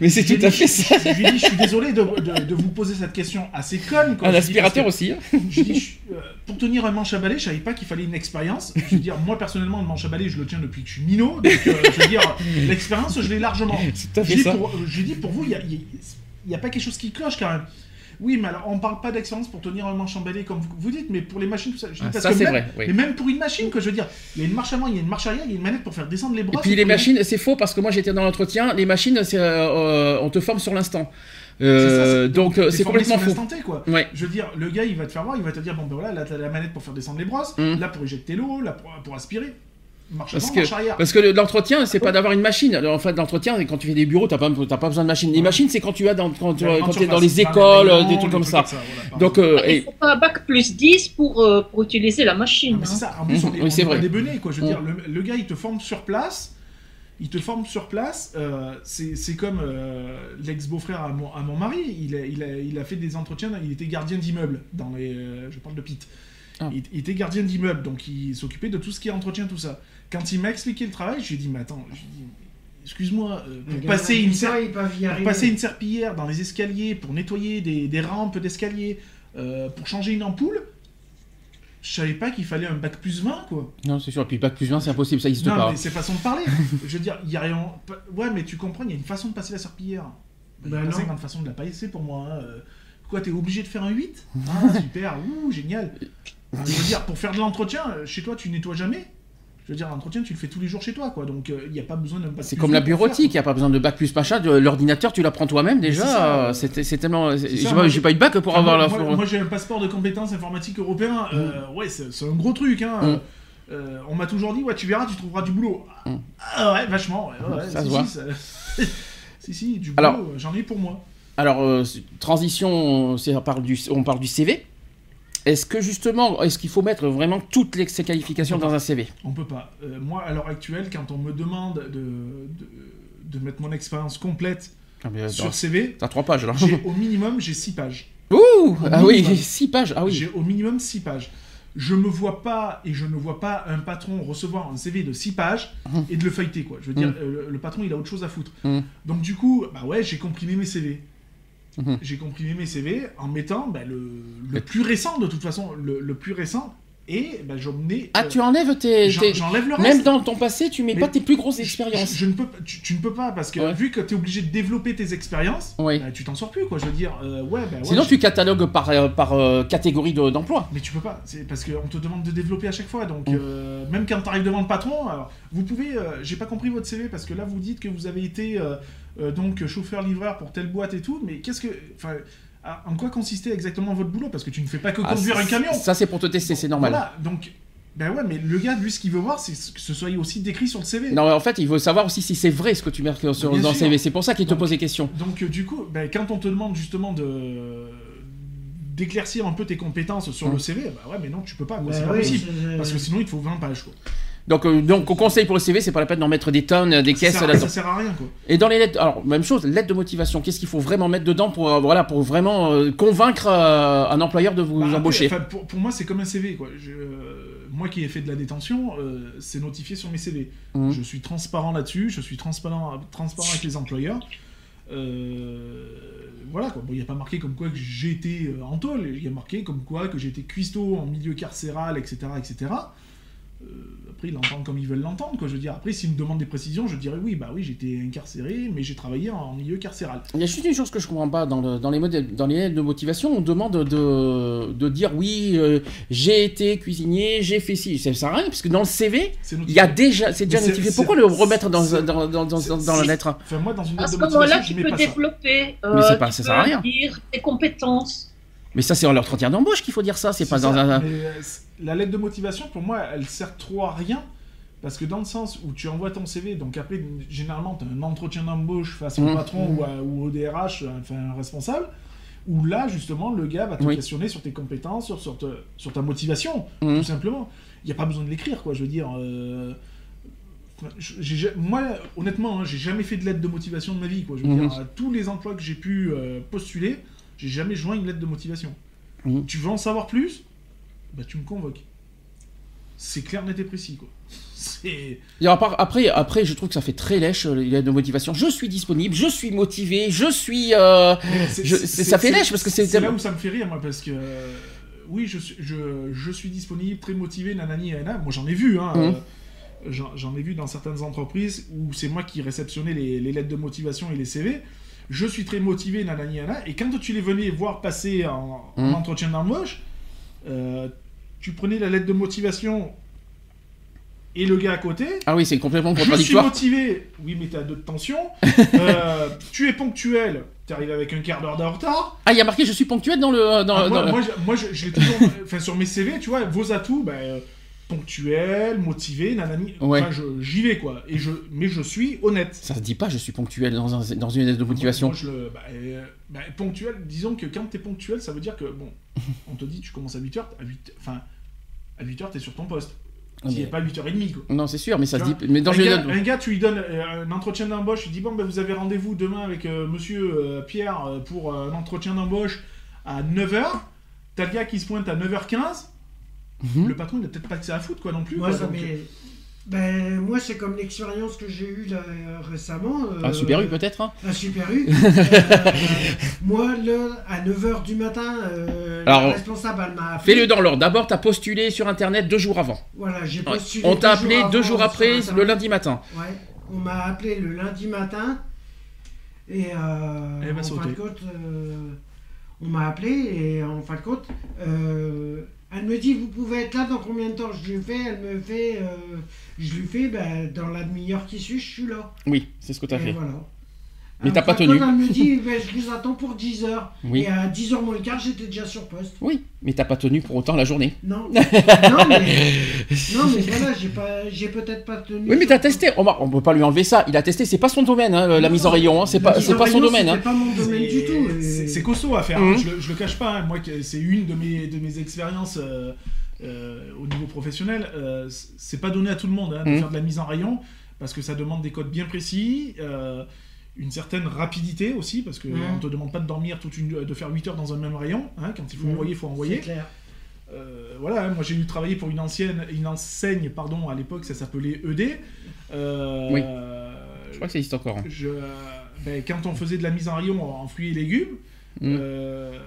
Mais c'est tout à dit- fait ça. Je lui ai dit, je suis désolé de, de- de vous poser cette question assez conne. Un Je lui ai dit, aspirateur aussi. hein. J'ai dit, je- euh, pour tenir un manche à balai, je savais pas qu'il fallait une expérience. Je veux dire, moi personnellement, le manche à balai, je le tiens depuis que je suis minot. Donc, euh, je veux dire, l'expérience, je l'ai largement. C'est tout à J'ai fait dit, ça. pour- dit, vous, il y a, il y a- il y a pas quelque chose qui cloche quand même. Oui, mais alors on parle pas d'expérience pour tenir un manche balai comme vous, dites, mais pour les machines, tout ça. Je dis, Ah, parce ça que c'est vrai. oui. Mais même pour une machine, que je veux dire, il y a une marche avant, il y a une marche arrière, il y a une manette pour faire descendre les Et bras. puis les machines, c'est faux parce que moi j'étais dans l'entretien. Les machines, c'est, euh, euh, on te forme sur l'instant. Euh, donc c'est complètement faux. quoi. Ouais. Je veux dire, le gars, il va te faire voir, il va te dire, bon ben voilà, là t'as la manette pour faire descendre les brosses, Mm. là pour éjecter l'eau, là pour, pour aspirer. Marche Parce avant, que- marche. Parce que le- l'entretien, c'est pas d'avoir une machine. En fait, l'entretien, quand tu fais des bureaux, t'as pas, t'as pas besoin de machine. Les machines, c'est quand tu as dans, quand, tu- quand t'es dans les écoles, des euh, des trucs comme ça. voilà, par Donc, euh, Il et- faut pas un bac plus 10 pour, euh, pour utiliser la Ah, machine. mais c'est hein. ça, en plus on est, Mhm, on oui, c'est est vrai. des benets, quoi. Je veux Mm. dire, le, le gars, il te forme sur place. Il te forme sur place. euh, c'est c'est comme euh, l'ex-beau-frère à mon, à mon mari. Il a, il, a, il a fait des entretiens. Il était gardien d'immeuble. Dans les, euh, je parle de Pete. Ah. Il, il était gardien d'immeuble, donc il s'occupait de tout ce qui est entretien, tout ça. Quand il m'a expliqué le travail, je lui ai dit, mais attends, je lui ai dit, excuse-moi, euh, pour passer une, ser- pour passer serpillière dans les escaliers, pour nettoyer des, des rampes d'escalier, euh, pour changer une ampoule, je savais pas qu'il fallait un bac plus 20, quoi. Non, c'est sûr. Et puis bac plus 20, c'est impossible, ça n'existe Non, pas. mais c'est façon de parler. je veux dire, il y a rien. Ouais, mais tu comprends, il y a une façon de passer la serpillière. Il y a Bah pas non. 50 façons de la passer pour moi. hein. Euh, Quoi, t'es obligé de faire un 8 Ah, super, ouh, génial. Je veux dire, pour faire de l'entretien, euh, chez toi, tu nettoies jamais. Je veux dire, l'entretien, tu le fais tous les jours chez toi, quoi. Donc, euh, il n'y a pas besoin d'un bac C'est comme la 20 pour bureautique, il n'y a pas besoin de bac plus machin. de- L'ordinateur, tu l'apprends toi-même déjà. euh, C'est tellement. J'ai pas, pas eu de bac pour Enfin, avoir moi, la. moi, moi, j'ai un passeport de compétences informatiques européen. euh, Ouais, c'est un gros truc. Hein. Mm. Euh, on m'a toujours dit, ouais, tu verras, tu trouveras du boulot. Mm. Ah ouais, vachement. Ouais, ouais, Ça si, se voit. Si, ça- si, si, du boulot, euh, j'en ai pour moi. Alors, euh, transition, on parle, du, on parle du CV. Est-ce que justement, est-ce qu'il faut mettre vraiment toutes les, ces qualifications dans un CV On peut pas. Euh, moi, à l'heure actuelle, quand on me demande de, de, de mettre mon expérience complète ah, mais, sur CV, T'as trois pages au minimum j'ai six pages. Ouh Ah oui, six pages. Ah oui. J'ai au minimum six pages. Je me vois pas et je ne vois pas un patron recevoir un CV de 6 pages Mhm. et de le feuilleter quoi. Je veux dire, Mhm. euh, le, le patron il a autre chose à foutre. Mhm. Donc du coup, bah ouais, j'ai comprimé mes CV. Mhm. J'ai comprimé mes CV en mettant bah, le, le plus récent de toute façon, le, le plus récent et bah, j'en mets. Ah, euh, tu enlèves tes. j'en- tes- J'enlève le reste. Même dans ton passé, tu mets Mais pas tes plus grosses Je- expériences. Je, ne peux, tu, tu ne peux pas parce que Ouais. vu que tu es obligé de développer tes expériences, Oui. bah, tu t'en sors plus quoi. Je veux dire, euh, ouais, ouais, Sinon, tu catalogues par, euh, par catégorie de- d'emploi. Mais tu peux pas, c'est parce qu'on te demande de développer à chaque fois. Donc, Mm. même quand tu arrives devant le patron, alors, vous pouvez. J'ai pas compris votre CV parce que là, vous dites que vous avez été euh, donc chauffeur-livreur pour telle boîte et tout. Mais qu'est-ce que. Enfin, en quoi consistait exactement votre boulot? Parce que tu ne fais pas que Ah, conduire un camion. Ça, c'est pour te tester, c'est normal. Voilà, donc. Ben ouais, mais le gars, lui, ce qu'il veut voir, c'est que ce soit aussi décrit sur le CV. Non, en fait, il veut savoir aussi si c'est vrai ce que tu mets sur, dans le. CV. C'est pour ça qu'il te pose des questions. Donc, euh, du coup, ben, quand on te demande justement de d'éclaircir un peu tes compétences sur Mm. le CV, bah ouais, mais non, tu peux pas, Bah c'est pas oui, possible. Parce que sinon, il te faut 20 pages, quoi. Donc, euh, donc, au conseil pour le CV, c'est pas la peine d'en mettre des tonnes, des caisses là-dedans. ça sert à rien, quoi. Et dans les lettres, alors même chose, lettres de motivation. Qu'est-ce qu'il faut vraiment mettre dedans pour, euh, voilà, pour vraiment euh, convaincre euh, un employeur de vous Bah, embaucher? pour, pour moi, c'est comme un CV. Quoi. Je- euh, moi qui ai fait de la détention, euh, c'est notifié sur mes CV. Mhm. Je suis transparent là-dessus, je suis transparent, transparent avec les employeurs. Euh, voilà, quoi. Bon, il n'y a pas marqué comme quoi que euh, en tôle, il y a marqué comme quoi que été cuistot en milieu carcéral, etc. etc. Euh, après, ils l'entendent comme ils veulent l'entendre, quoi. Je veux dire, après, s'ils me demandent des précisions, je dirais oui, bah oui, j'étais incarcéré, mais j'ai travaillé en, milieu carcéral. Il y a juste une chose que je comprends pas dans, le- dans les modèles, dans les lettres de motivation, on demande de, de dire oui, euh, j'ai été cuisinier, j'ai fait ci, ça sert à rien parce que dans le CV, C'est il y a déjà, c'est déjà Mais c'est- notifié. c'est- Pourquoi le remettre dans, dans, dans, dans, la lettre? Enfin, moi, dans une À lettre ce moment-là, tu peux pas ça. développer, Mais euh, c'est pas- tu ça peux sert à rien. dire tes compétences. Mais ça, c'est dans l'entretien d'embauche qu'il faut dire ça. C'est pas ça, dans un. euh, la lettre de motivation, pour moi, elle sert trop à rien. Parce que dans le sens où tu envoies ton CV, donc après, généralement, tu as un entretien d'embauche face au Mhm. patron ou, à- ou au DRH, enfin un responsable, où là, justement, le gars va te Oui. questionner sur tes compétences, sur, sur, te- sur ta motivation, Mhm. tout simplement. Il n'y a pas besoin de l'écrire, quoi. Je veux dire. euh, moi, honnêtement, hein, j'ai jamais fait de lettre de motivation de ma vie, quoi. Je veux Mhm. dire, tous les emplois que j'ai pu euh, postuler, j'ai jamais joint une lettre de motivation. Tu veux en savoir plus? Bah, tu me convoques. C'est clair, net et précis, quoi. Et après, après, je trouve que ça fait très lèche euh, les lettres de motivation. Je suis disponible, je suis motivé, je suis. euh, Je- ça fait lèche parce que c'est- C'est là où ça me fait rire, moi, parce que. euh, oui, je suis, je, je suis disponible, très motivé, nanani, nanana. Moi, j'en ai vu, hein. Mhm. euh, j'en, j'en ai vu dans certaines entreprises où c'est moi qui réceptionnais les, les lettres de motivation et les CV. Je suis très motivé, nanani, nanana. Et quand tu les venais voir passer en, en Mhm. entretien d'embauche, euh, tu prenais la lettre de motivation et le gars à côté. Ah oui, c'est complètement Je suis contradictoire. motivé, oui, mais t'as deux de tension. Euh, tu es ponctuel, t'arrives avec un quart d'heure de retard. Ah, il y a marqué je suis ponctuel dans le. Dans, Ah, dans moi, le- moi, je, moi, je- je l'ai toujours. Enfin, sur mes CV, tu vois, vos atouts, ben, euh, ponctuel, motivé, nanani. Ouais. Enfin, j'y vais, quoi. Et je, mais je suis honnête. Ça se dit pas, je suis ponctuel dans, un- dans une lettre de motivation. Moi, je le- bah, euh, bah, ponctuel, disons que quand t'es ponctuel, ça veut dire que, bon, on te dit, tu commences à 8h, à 8 enfin, à 8h, t'es sur ton poste. Ah, T'y mais- es pas à 8h30, quoi. Non, c'est sûr, mais ça se dit. Mais dans un, gars, un gars, tu lui donnes euh, un entretien d'embauche, tu dis bon, ben, vous avez rendez-vous demain avec euh, monsieur euh, Pierre pour un entretien d'embauche à 9h. T'as le gars qui se pointe à 9h15. Mhm. Le patron, il a peut-être pas que ça à foutre, quoi, non plus. Quoi, ça donc, m'est- ben, moi, c'est comme l'expérience que j'ai eue là, euh, récemment. euh, Ah, Super U peut-être hein Un Super U. Euh, moi, là, à 9h du matin, euh, Alors, la responsable, elle m'a appelé. Fais-le dans l'ordre. D'abord, t'as postulé sur internet deux jours avant. Voilà, j'ai postulé. On t'a appelé deux jours après, le lundi matin. Ouais, on m'a appelé le lundi matin. Et euh, Elle va en fin de compte, euh, on m'a appelé et en fin de compte, euh, elle me dit Vous pouvez être là dans combien de temps? Je lui fais, elle me fait, euh, je lui fais, ben, dans la demi-heure qui suit, je suis là. Oui, c'est ce que t'as Et fait. voilà. Mais t'as pas quand tenu. Elle me dit, ben, je vous attends pour 10h. Oui. Et à 10h moins le quart, j'étais déjà sur poste. Oui, mais t'as pas tenu pour autant la journée. Non. non, mais, non, mais voilà, j'ai pas, j'ai peut-être pas tenu. Oui, mais t'as testé. On, on peut pas lui enlever ça. Il a testé. C'est pas son domaine, hein, la Non, mise en rayon. hein. C'est pas, mise c'est en pas son rayon, domaine. c'était hein. pas mon domaine du tout. C'est c'est costaud à faire, hein, je, le, je le cache pas. hein. Moi, c'est une de mes, de mes expériences euh, euh, au niveau professionnel. Euh, c'est pas donné à tout le monde hein, de Mhm. faire de la mise en rayon parce que ça demande des codes bien précis. Une certaine rapidité aussi, parce qu'on Mhm. ne te demande pas de dormir toute une, de faire 8 heures dans un même rayon. hein, quand il faut Mhm. envoyer, il faut C'est envoyer. clair. Euh, voilà, hein, moi j'ai eu travailler pour une ancienne, une enseigne, pardon, à l'époque ça s'appelait ED. Euh, Oui. Je crois que ça existe encore. hein. je- ben, quand on faisait de la mise en rayon en fruits et légumes, Mm. euh,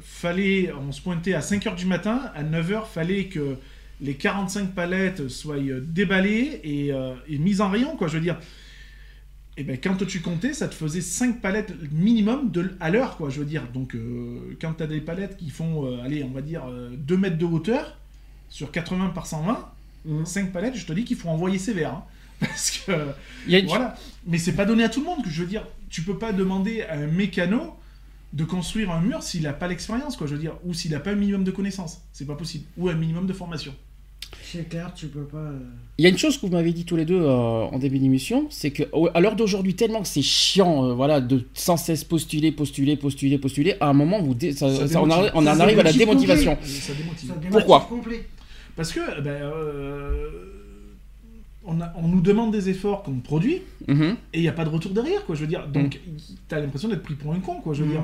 fallait, on se pointait à 5h du matin, à 9h, fallait que les 45 palettes soient déballées et, euh, et mises en rayon, quoi, je veux dire. Et ben quand tu comptais, ça te faisait 5 palettes minimum de, à l'heure, quoi, je veux dire. Donc euh, quand tu as des palettes qui font, euh, allez, on va dire 2 mètres de hauteur, sur 80 par 120, Mhm. 5 palettes, je te dis qu'il faut envoyer sévère. hein. Parce que... Il y a une- Voilà. Mais c'est pas donné à tout le monde que je veux dire. Tu peux pas demander à un mécano de construire un mur s'il a pas l'expérience, quoi. Je veux dire, ou s'il a pas un minimum de connaissances. C'est pas possible. Ou un minimum de formation. C'est clair, tu peux pas. euh, Il y a une chose que vous m'avez dit tous les deux euh, en début d'émission, c'est que à l'heure d'aujourd'hui, tellement que c'est chiant, euh, voilà, de sans cesse postuler, postuler, postuler, postuler, à un moment, vous dé- ça- Ça ça- on, démotive. arri- on Ça en arrive à la démotivation. Pourquoi complet. Parce que, ben, euh, on, a- on nous demande des efforts qu'on produit Mhm. et il n'y a pas de retour derrière, quoi. Je veux dire, donc t'as l'impression d'être pris pour un con, quoi. Je veux Mhm. dire.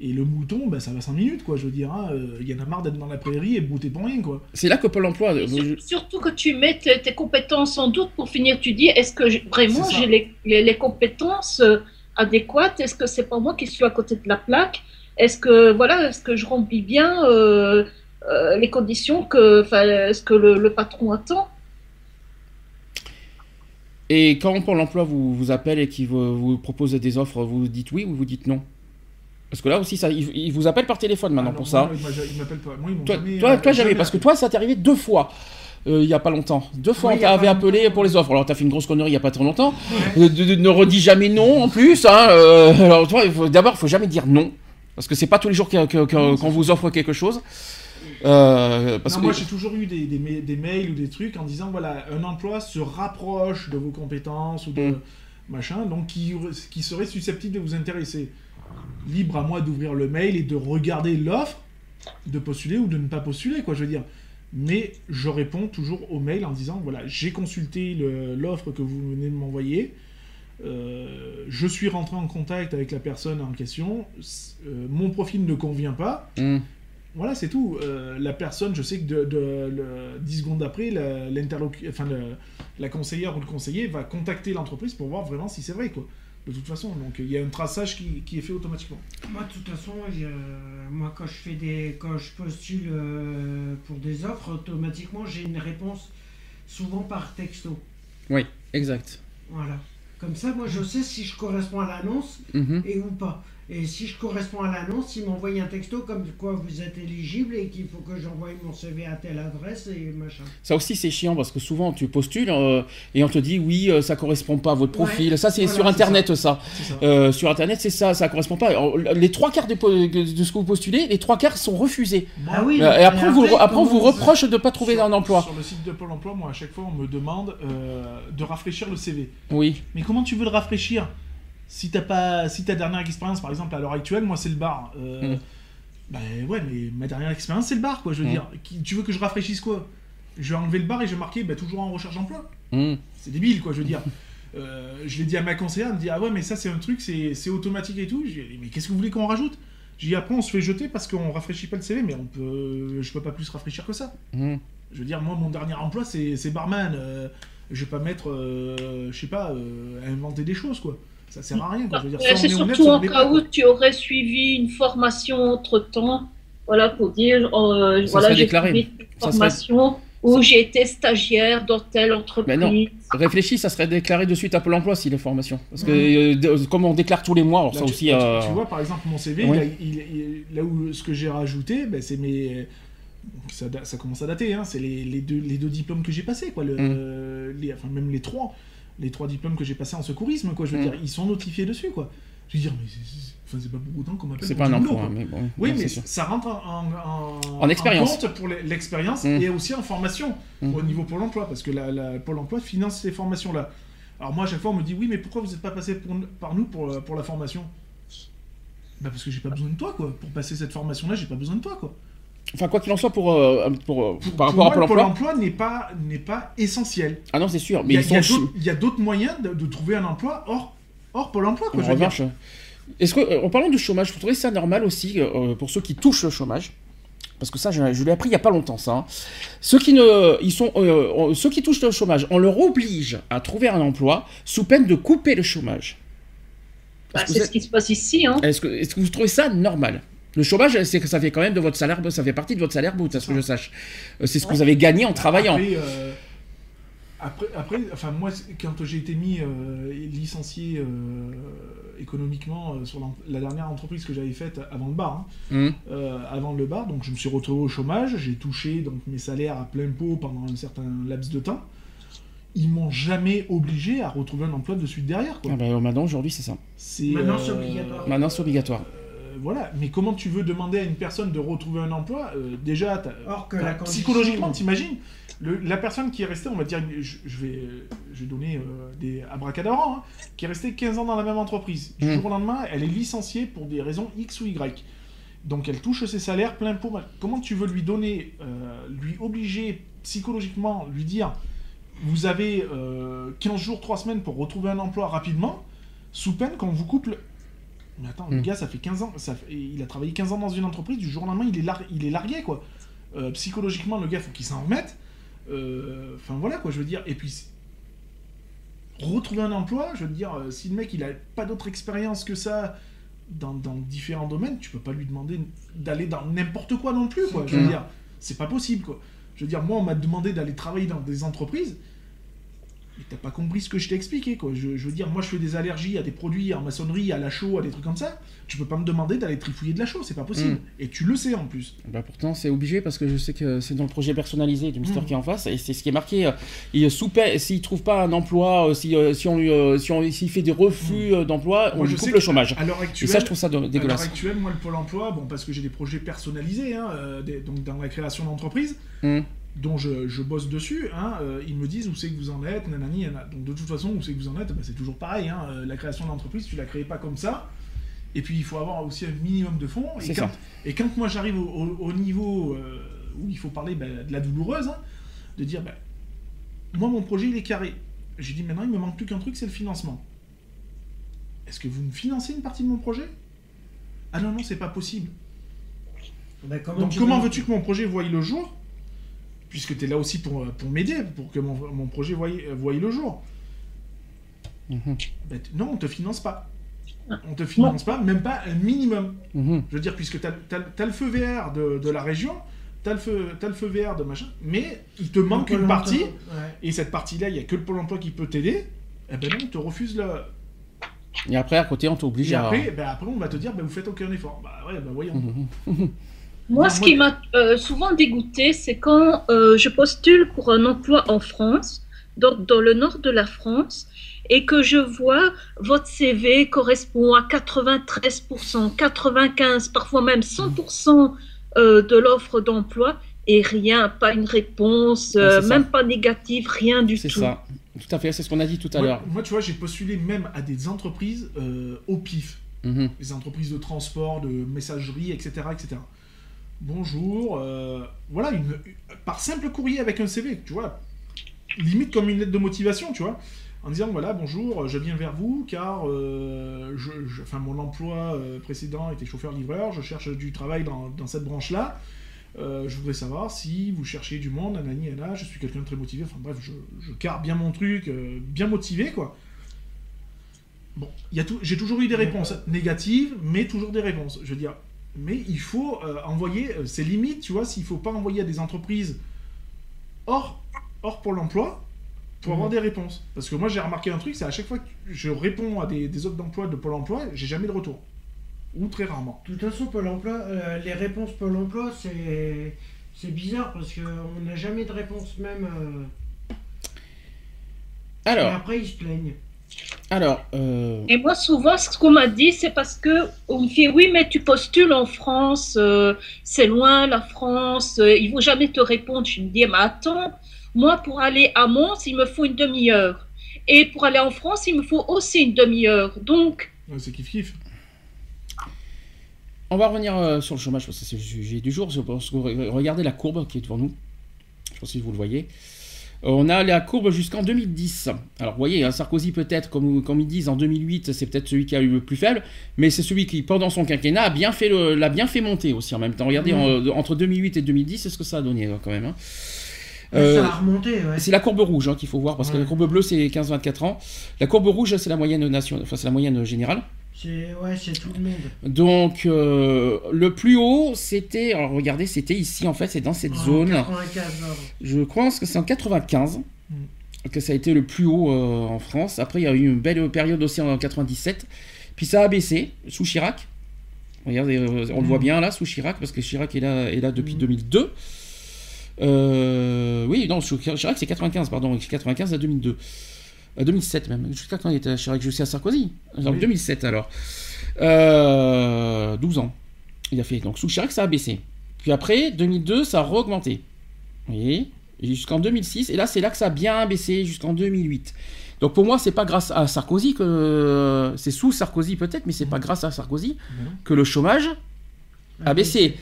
Et le mouton, ben, ça va 5 minutes, quoi. Je veux dire, hein, euh, il y en a marre d'être dans la prairie et de bouter pour rien, quoi. C'est là que Pôle emploi. euh, Sur- Surtout que tu mets tes, tes compétences en doute pour finir. Tu dis, est-ce que j'ai- vraiment j'ai les, les- les compétences euh, adéquates? Est-ce que c'est pas moi qui suis à côté de la plaque? Est-ce que voilà, est-ce que je remplis bien euh, euh, les conditions que, enfin, ce que le, le patron attend? Et quand Pôle emploi vous, vous appelle et qu'il vous, vous propose des offres, vous dites oui ou vous dites non? Parce que là aussi, ça, il, il vous appelle par téléphone maintenant Ah pour moi, ça. ils ils m'appellent pas. Moi, ils Toi, jamais, toi, euh, toi, jamais, parce que toi, ça t'est arrivé deux fois. euh, il y a pas longtemps. Deux fois, Oui, on t'avait appelé pour les offres. Alors, t'as fait une grosse connerie il y a pas très longtemps. Euh, de- de- ne redis jamais non en plus. Hein. euh, alors, toi, d'abord, il faut jamais dire non. Parce que c'est pas tous les jours qu'on vous offre quelque chose. Euh, parce Non, que moi j'ai toujours eu des, des, ma- des mails ou des trucs en disant voilà, un emploi se rapproche de vos compétences ou de Mm. machin, donc qui, qui serait susceptible de vous intéresser. Libre à moi d'ouvrir le mail et de regarder l'offre, de postuler ou de ne pas postuler, quoi, je veux dire. Mais je réponds toujours au mail en disant voilà, j'ai consulté l'offre que vous venez de m'envoyer. euh, je suis rentré en contact avec la personne en question. euh, mon profil ne convient pas. Hum, Voilà, c'est tout. Euh, la personne, je sais que de, de- le- 10 secondes après, la, enfin, le- la conseillère ou le conseiller va contacter l'entreprise pour voir vraiment si c'est vrai, quoi. De toute façon, donc il y a un traçage qui, qui est fait automatiquement. Moi, de toute façon, moi, quand je fais des, quand je postule euh, pour des offres, automatiquement, j'ai une réponse souvent par texto. oui, exact. Voilà. Comme ça, moi, je sais si je corresponds à l'annonce Mhm. et ou pas. Et si je corresponds à l'annonce, il m'envoie un texto comme quoi vous êtes éligible et qu'il faut que j'envoie mon CV à telle adresse et machin. Ça aussi, c'est chiant parce que souvent, tu postules euh, et on te dit oui, euh, ça correspond pas à votre profil. Ouais, ça, c'est voilà, sur Internet, ça. Euh, sur Internet, c'est ça, ça correspond pas. Alors, les trois quarts de ce que vous postulez, les trois quarts sont refusés. Moi, Ah oui, Euh, et après, on vous, après, on vous reproche de pas trouver sur- un emploi. Sur le site de Pôle emploi, moi, à chaque fois, on me demande euh, de rafraîchir le CV. Oui. Mais comment tu veux le rafraîchir? Si t'as pas, si ta dernière expérience, par exemple, à l'heure actuelle, moi, c'est le bar. Euh, Mm. Ben ouais, mais ma dernière expérience, c'est le bar, quoi. Je veux Mm. dire, Qui- tu veux que je rafraîchisse quoi? Je vais enlever le bar et je vais marquer ben, toujours en recherche d'emploi. Hum. C'est débile, quoi, je veux dire. Euh, je l'ai dit à ma conseillère, elle me dit Ah ouais, mais ça, c'est un truc, c'est c'est automatique et tout. J'ai dit Mais qu'est-ce que vous voulez qu'on rajoute? J'ai dit Après, on se fait jeter parce qu'on rafraîchit pas le CV, mais on peut, je peux pas plus rafraîchir que ça. Je veux dire, moi, mon dernier emploi, c'est c'est barman. Euh, je vais pas mettre, euh, je sais pas, euh, inventer des choses, quoi. Ça sert à rien, quoi. Je veux dire, Euh, on C'est est honnête, surtout on en cas pas, où tu aurais suivi une formation entre temps, voilà, pour dire, euh, Ça voilà, serait j'ai déclaré. suivi une serait- formation où j'ai été stagiaire dans telle entreprise. Mais non. Réfléchis, ça serait déclaré de suite à Pôle emploi si les formations. Parce que euh, de- comme on déclare tous les mois, alors Là, ça tu, aussi. là, euh, tu vois, par exemple, mon CV, Oui. là, il- il- là où ce que j'ai rajouté, ben, c'est mes. Ça, commence à dater, hein, c'est les, les deux, les deux diplômes que j'ai passés, quoi. Le, Mm. les, enfin, même les trois. Les trois diplômes que j'ai passés en secourisme, quoi. Je veux Mm. dire, ils sont notifiés dessus, quoi. Je veux dire, mais c'est- pas beaucoup de temps qu'on m'appelle. C'est pas un emploi, mais bon. Oui, non, mais ça rentre en, en, En expérience. compte pour l'expérience Mm. et aussi en formation Mm. au niveau Pôle emploi, parce que la, la- Pôle emploi finance ces formations-là. Alors moi, à chaque fois, on me dit, oui, mais pourquoi vous n'êtes pas passé pour- par nous pour, pour la formation? Bah parce que j'ai pas besoin de toi, quoi. Pour passer cette formation-là, j'ai pas besoin de toi, quoi. Enfin, quoi qu'il en soit, pour, euh, pour, euh, par Pour rapport à moi, Pôle le emploi. n'est pas, n'est pas essentiel. Ah non, c'est sûr. Mais il y a sont d'autres- a moyens de, de trouver un emploi hors, hors Pôle emploi, quoi. En je veux dire. revanche, est-ce que, euh, en parlant du chômage, vous trouvez ça normal aussi euh, pour ceux qui touchent le chômage? Parce que ça, je, je l'ai appris il y a pas longtemps, ça. hein. Ceux qui ne, ils sont, euh, on- ceux qui touchent le chômage, on leur oblige à trouver un emploi sous peine de couper le chômage. Bah, c'est vous ce qui se passe ici. Hein. Est-ce que, est-ce que vous trouvez ça normal? Le chômage, c'est que ça fait quand même de votre salaire, ça fait partie de votre salaire brut, à ce que je sache. Euh, C'est ce que vous avez gagné en travaillant. Après, euh, après, après, enfin moi, quand j'ai été mis euh, licencié euh, économiquement euh, sur la dernière entreprise que j'avais faite avant le bar, hein, euh, avant le bar, donc je me suis retrouvé au chômage, j'ai touché donc mes salaires à plein pot pendant un certain laps de temps. Ils m'ont jamais obligé à retrouver un emploi de suite derrière. Quoi. Ah bah, maintenant, aujourd'hui, c'est ça. Maintenant, c'est obligatoire. Maintenant, c'est obligatoire. Euh, voilà, mais comment tu veux demander à une personne de retrouver un emploi euh, Déjà, t'as- Or que t'as- la condition- psychologiquement, t'imagines le- La personne qui est restée, on va dire, je, je vais, je vais donner euh, des abracadabras, hein, qui est restée 15 ans dans la même entreprise. Du Mm. jour au lendemain, elle est licenciée pour des raisons X ou Y. Donc elle touche ses salaires plein pot. Comment tu veux lui donner, euh, lui obliger psychologiquement, lui dire, vous avez euh, 15 jours, 3 semaines pour retrouver un emploi rapidement, sous peine qu'on vous coupe le... Mais attends, le Mm. gars, ça fait 15 ans, ça fait- il a travaillé 15 ans dans une entreprise, du jour au lendemain, il est, lar- il est largué, quoi. Euh, psychologiquement, le gars, faut qu'il s'en remette. Euh, Enfin, voilà, quoi, je veux dire. Et puis, retrouver un emploi, je veux dire, euh, si le mec, il a pas d'autre expérience que ça dans, dans différents domaines, tu peux pas lui demander d'aller dans n'importe quoi non plus, quoi. Je veux Mm. dire, c'est pas possible, quoi. Je veux dire, moi, on m'a demandé d'aller travailler dans des entreprises. Mais t'as pas compris ce que je t'ai expliqué, quoi. Je, je veux dire, moi, je fais des allergies à des produits en maçonnerie, à la chaux, à des trucs comme ça. Tu peux pas me demander d'aller trifouiller de la chaux, c'est pas possible. Mm. Et tu le sais en plus. Bah pourtant c'est obligé parce que je sais que c'est dans le projet personnalisé du Mister Mm. qui est en face et c'est ce qui est marqué. euh, Il s'il trouve pas un emploi, euh, si, euh, si on lui, si on, s'il fait des refus euh, d'emploi, on Moi, lui je coupe sais le chômage. À l'heure Et actuelle, ça je trouve ça de- À l'heure dégueulasse. actuelle, moi, le Pôle emploi, bon, parce que j'ai des projets personnalisés, hein, des- donc dans la création d'entreprise, Mm. Dont je, je bosse dessus, hein, euh, ils me disent où c'est que vous en êtes, nanani, nanana. Donc de toute façon, où c'est que vous en êtes, bah, c'est toujours pareil. hein, euh, la création d'entreprise, tu la crées pas comme ça. Et puis il faut avoir aussi un minimum de fonds. Et C'est quand, ça. et quand moi j'arrive au, au- au niveau euh, où il faut parler bah, de la douloureuse, hein, de dire, bah, moi mon projet il est carré. J'ai dit maintenant il me manque plus qu'un truc, c'est le financement. Est-ce que vous me financez une partie de mon projet? Ah non, non, c'est pas possible. Bah, comment Donc comment veux- veux-tu que mon projet voie le jour? Puisque tu es là aussi pour, pour m'aider, pour que mon, mon projet voie, voie le jour. Ben, non, on te finance pas. On te finance pas, même pas un minimum. Mhm. Je veux dire, puisque tu as, le feu vert de, de la région, tu as, le feu vert de machin, mais il te manque une partie, ouais. et cette partie-là, il n'y a que le Pôle emploi qui peut t'aider. Eh ben non, on te refuse le. Et après à côté on t'oblige Et à. après, ben après, on va te dire, ben vous faites aucun effort. Bah ouais, ben voyons. Mhm. Moi, ce qui m'a euh, souvent dégoûté, c'est quand euh, je postule pour un emploi en France, dans, dans le nord de la France, et que je vois votre CV correspond à 93%, 95%, parfois même 100% euh, de l'offre d'emploi, et rien, pas une réponse, euh, Ouais, c'est même pas négative, rien du C'est tout. ça. Tout à fait, c'est ce qu'on a dit tout à l'heure. moi, tu vois, j'ai postulé même à des entreprises euh, au pif. Mhm. les entreprises de transport, de messagerie, etc. etc. Bonjour, euh, voilà, une, par simple courrier avec un CV, tu vois, limite comme une lettre de motivation, tu vois, en disant voilà, bonjour, je viens vers vous car euh, je, je- enfin, mon emploi euh, précédent était chauffeur-livreur, je cherche du travail dans, dans cette branche-là. Je voudrais savoir si vous cherchez du monde, nanani, nana, je suis quelqu'un de très motivé, enfin bref, je, je carre bien mon truc, bien motivé, quoi. Bon, j'ai toujours eu des réponses négatives, mais toujours des réponses. Je veux dire, mais il faut euh, envoyer, euh, c'est limite, tu vois, s'il faut pas envoyer à des entreprises hors, hors Pôle emploi pour avoir des réponses. Parce que moi, j'ai remarqué un truc, c'est à chaque fois que je réponds à des, des offres d'emploi de Pôle emploi, j'ai jamais de retour. Ou très rarement. De toute façon, Pôle emploi, euh, les réponses Pôle emploi, c'est c'est bizarre parce qu'on n'a jamais de réponse même. euh, Alors. Et après, ils se plaignent. Alors. Euh... Et moi, souvent, ce qu'on m'a dit, c'est parce que on me dit oui, mais tu postules en France, euh, c'est loin la France, euh, ils vont jamais te répondre. Je me dis, mais attends, moi, pour aller à Mons, il me faut une demi-heure. Et pour aller en France, il me faut aussi une demi-heure. Donc. Ouais, c'est kiff kiff. On va revenir euh, sur le chômage parce que c'est le sujet du jour. Regardez la courbe qui est devant nous. Je pense que vous le voyez. Euh, on a la courbe jusqu'en 2010. Alors, vous voyez, hein, Sarkozy, peut-être, comme, comme, ils disent, en 2008, c'est peut-être celui qui a eu le plus faible, mais c'est celui qui, pendant son quinquennat, a bien fait l'a bien fait monter aussi en même temps. Regardez, mmh. entre 2008 et 2010, c'est ce que ça a donné quand même. Hein. Euh, ça a remonté, ouais. C'est la courbe rouge hein, qu'il faut voir, parce que la courbe bleue, c'est 15-24 ans. La courbe rouge, c'est la moyenne enfin, c'est la moyenne générale. C'est ouais, c'est tout le monde. Donc euh, le plus haut, c'était, alors regardez, c'était ici en fait, c'est dans cette zone. 95, Je pense que c'est en 95 que ça a été le plus haut euh, en France. Après, il y a eu une belle période aussi en 97. Puis ça a baissé sous Chirac. Regardez, euh, on le voit bien là sous Chirac parce que Chirac est là, est là depuis 2002. Euh, oui, non, sous Chirac c'est 95, pardon, 95 à 2002. À 2007 même, jusqu'à quand il était à Chirac, jusqu'à Sarkozy. En Oui. 2007 alors. Euh, 12 ans. Il a fait. Donc sous Chirac, ça a baissé. Puis après, 2002, ça a re-augmenté. Vous voyez? Jusqu'en 2006. Et là, c'est là que ça a bien baissé jusqu'en 2008. Donc pour moi, c'est pas grâce à Sarkozy que. C'est sous Sarkozy peut-être, mais c'est pas grâce à Sarkozy que le chômage a baissé.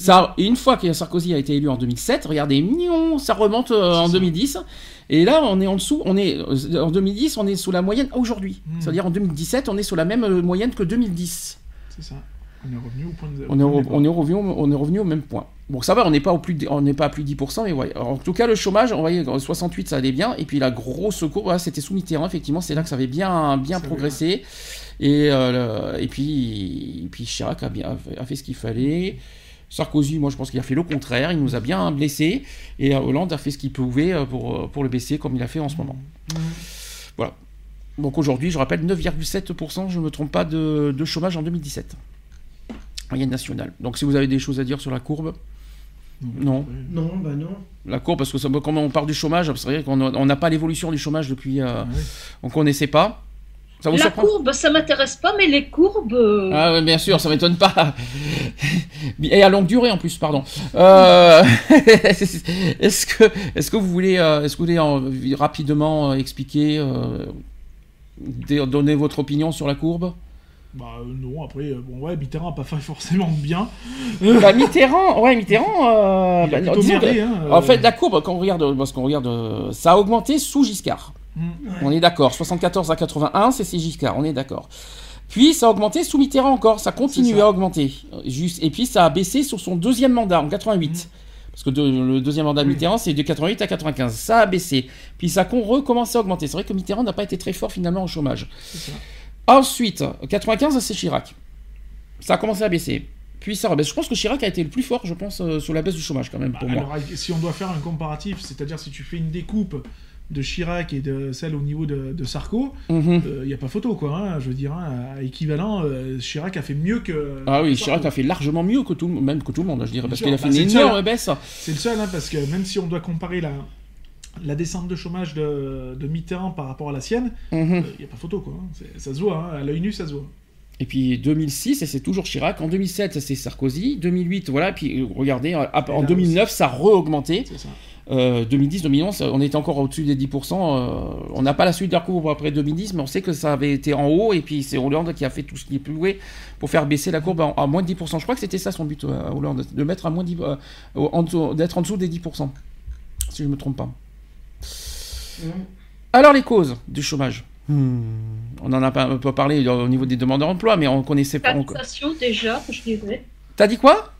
Ça, une fois que Sarkozy a été élu en 2007, regardez, mignon, ça remonte euh, en 2010. Et là, on est en dessous, on est euh, en 2010, on est sous la moyenne aujourd'hui. Mm. C'est-à-dire en 2017, on est sur la même euh, moyenne que 2010. C'est ça. On est revenu au point de On est, au on est revenu, au- on est revenu au même point. Bon, ça va, on n'est pas au plus, on n'est pas à plus de 10%, mais ouais. Alors, en tout cas, le chômage, on voyait 68, ça allait bien, et puis la grosse courbe, c'était sous Mitterrand, effectivement, c'est là que ça avait bien, bien Ça progressé. Et, euh, le- et puis, et puis Chirac a, bien, a fait- a fait ce qu'il fallait. Sarkozy, moi je pense qu'il a fait le contraire, il nous a bien blessés, et euh, Hollande a fait ce qu'il pouvait euh, pour, euh, pour le baisser comme il a fait en ce moment. Voilà. Donc aujourd'hui, je rappelle 9,7%, je ne me trompe pas, de, de chômage en 2017. Moyenne nationale. Donc si vous avez des choses à dire sur la courbe, non. Non, bah non. La courbe, parce que ça, comme on parle du chômage, c'est vrai qu'on n'a pas l'évolution du chômage depuis. euh, Ouais. on connaissait pas. Ça vous La surprend courbe, ça m'intéresse pas, mais les courbes. euh, Ah ouais, bien sûr, ça m'étonne pas. Et à longue durée en plus, pardon. Euh, est-ce que, est-ce que vous voulez, euh, est-ce que vous voulez rapidement expliquer, euh, donner votre opinion sur la courbe? Bah euh, non, après, bon ouais, Mitterrand a pas fait forcément bien. Bah, Mitterrand, ouais, Mitterrand. euh, Il a bah, merdé, que- hein, euh. En fait, la courbe, quand on regarde, parce qu'on regarde, ça a augmenté sous Giscard. Mm. On est d'accord. 74 à 81, c'est Giscard, on est d'accord. Puis ça a augmenté sous Mitterrand encore, ça continue à augmenter. Euh, Juste, et puis ça a baissé sur son deuxième mandat en 88. Parce que de- le deuxième mandat de. Mitterrand, c'est de 88 à 95. Ça a baissé. Puis ça a recommencé à augmenter. C'est vrai que Mitterrand n'a pas été très fort finalement au chômage. Ça. Ensuite, 95, c'est Chirac. Ça a commencé à baisser. Puis ça rebaisse. Je pense que Chirac a été le plus fort, je pense, euh, sur la baisse du chômage quand même, Bah, pour moi. alors, si on doit faire un comparatif, c'est-à-dire si tu fais une découpe de Chirac et de celle au niveau de, de Sarko, il Mhm. n'y a pas photo, quoi. hein, je veux dire, hein, à équivalent, euh, Chirac a fait mieux que. Ah oui, Chirac a fait largement mieux que tout, le- même que tout le monde, je dirais, Bien parce qu'il a fait bah, une énorme baisse. C'est le seul, hein, parce que même si on doit comparer la, la descente de chômage de, de Mitterrand par rapport à la sienne, il Mhm. n'y a pas photo, quoi. Ça se voit, à l'œil nu, ça se voit. Et puis 2006, et c'est toujours Chirac. En 2007, c'est Sarkozy. 2008, voilà. Puis euh, regardez, euh, en là 2009, ça a re-augmenté. C'est ça. Euh, 2010, 2011, on était encore au-dessus des 10%. euh, on n'a pas la suite de la courbe après 2010, mais on sait que ça avait été en haut. Et puis c'est Hollande qui a fait tout ce qui est plus doué pour faire baisser la courbe à, à moins de 10%. Je crois que c'était ça son but, euh, à Hollande, de mettre à moins de 10, euh, en dessous- d'être en dessous des 10%. Si je ne me trompe pas. Alors les causes du chômage. Hmm, On en a pas, un peu parlé euh, au niveau des demandeurs d'emploi, mais on connaissait pas. on- Taxation déjà, je dirais. T'as dit quoi?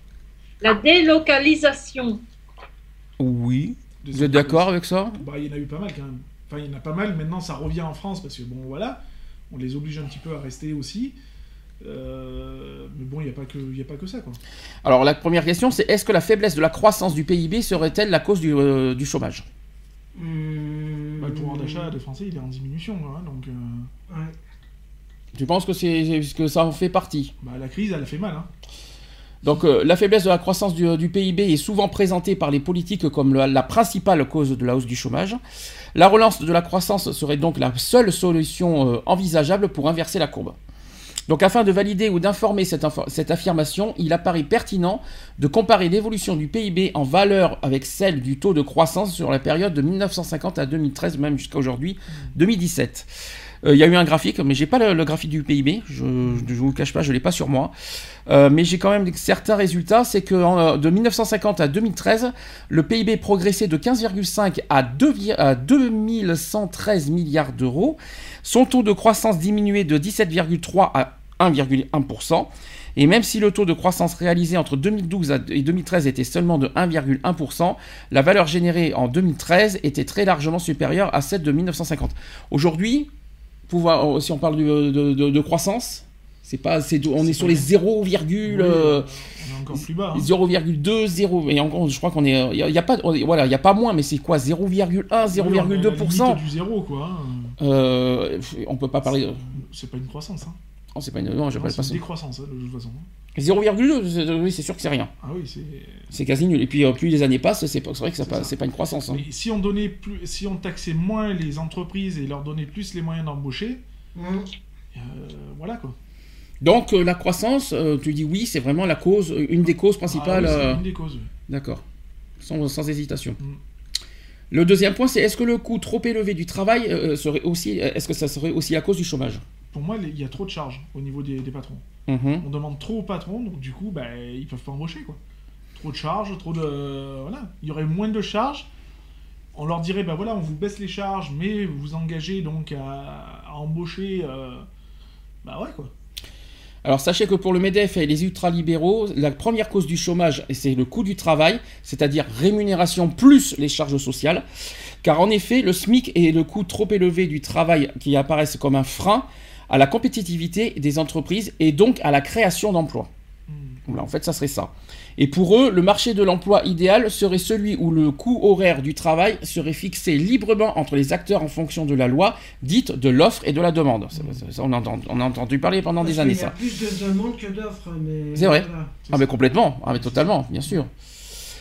La délocalisation. Oui. Vous êtes d'accord avec ça? Bah, il y en a eu pas mal quand même. Enfin, il y en a pas mal. Maintenant, ça revient en France parce que, bon, voilà, on les oblige un petit peu à rester aussi. Euh, mais bon, il n'y a, pas que- il y a pas que ça, quoi. Alors la première question, c'est est-ce que la faiblesse de la croissance du PIB serait-elle la cause du, euh, du chômage? Hum, Bah, le pouvoir d'achat des Français, il est en diminution, hein, donc euh, ouais. Tu penses que, c'est, que ça en fait partie? Bah, la crise, elle a fait mal. Hein. Donc euh, la faiblesse de la croissance du, PIB est souvent présentée par les politiques comme la, principale cause de la hausse du chômage. La relance de la croissance serait donc la seule solution euh, envisageable pour inverser la courbe. Donc afin de valider ou d'informer cette, cette, affirmation, il apparaît pertinent de comparer l'évolution du PIB en valeur avec celle du taux de croissance sur la période de 1950 à 2013, même jusqu'à aujourd'hui, 2017. Euh, il y a eu un graphique, mais j'ai pas le, graphique du PIB. Je ne vous le cache pas, je l'ai pas sur moi. Euh, mais j'ai quand même certains résultats. C'est que euh, de 1950 à 2013, le PIB progressait de 15,5 à, 2, à 2113 milliards d'euros. Son taux de croissance diminuait de 17,3 à 1,1%. Et même si le taux de croissance réalisé entre 2012 et 2013 était seulement de 1,1%, la valeur générée en 2013 était très largement supérieure à celle de 1950. Aujourd'hui, pouvoir, si on parle de, croissance, c'est pas, c'est, on est, sur les 0, oui, euh, on est encore plus bas. 0,2, hein. 0, et encore, je crois qu'on est, il y, a pas, voilà, il y a pas moins, mais c'est quoi, 0,1, 0,2%. Oui, du zéro, quoi. Hein. Euh, on peut pas parler. C'est pas une croissance, hein. Non, c'est pas une, non, pas C'est une décroissance, hein, de toute façon. 0,2, oui, c'est sûr que c'est rien. Ah oui, c'est. C'est quasi nul. Et puis, euh, plus les années passent, c'est vrai que c'est pas, pas une croissance. Hein. Mais si on donnait plus, si on taxait moins les entreprises et leur donnait plus les moyens d'embaucher, mmh. euh, voilà quoi. Donc euh, la croissance, tu dis oui, c'est vraiment la cause, une des causes principales. Ah, oui, une des causes. D'accord, sans, hésitation. Mmh. Le deuxième point, c'est est-ce que le coût trop élevé du travail serait aussi, est-ce que ça serait aussi la cause du chômage? Pour moi, il y a trop de charges au niveau des, patrons. Mmh. On demande trop aux patrons, donc du coup, bah, ils peuvent pas embaucher quoi trop de charges, trop de. Voilà. Il y aurait moins de charges. On leur dirait, ben voilà, on vous baisse les charges, mais vous vous engagez donc à, embaucher. Euh... Bah ouais, quoi. Alors sachez que pour le MEDEF et les ultralibéraux, la première cause du chômage, c'est le coût du travail, c'est-à-dire rémunération plus les charges sociales. Car en effet, le SMIC et le coût trop élevé du travail qui apparaissent comme un frein à la compétitivité des entreprises et donc à la création d'emplois. Hmm. En fait, ça serait ça. Et pour eux, le marché de l'emploi idéal serait celui où le coût horaire du travail serait fixé librement entre les acteurs en fonction de la loi dite de l'offre et de la demande. on, a entendu parler pendant des années ça. Il y a plus de demande que d'offres. C'est vrai. ah mais complètement, ah mais totalement, bien sûr.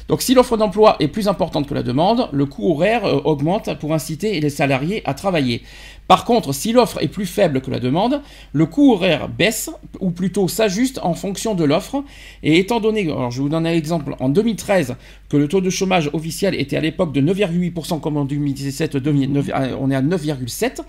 Donc si l'offre d'emploi est plus importante que la demande, le coût horaire euh, augmente pour inciter les salariés à travailler. Par contre, si l'offre est plus faible que la demande, le coût horaire baisse, ou plutôt s'ajuste en fonction de l'offre. Et étant donné, alors je vous donne un exemple, en 2013, que le taux de chômage officiel était à l'époque de 9,8%, comme en 2017, euh, on est à 9,7%.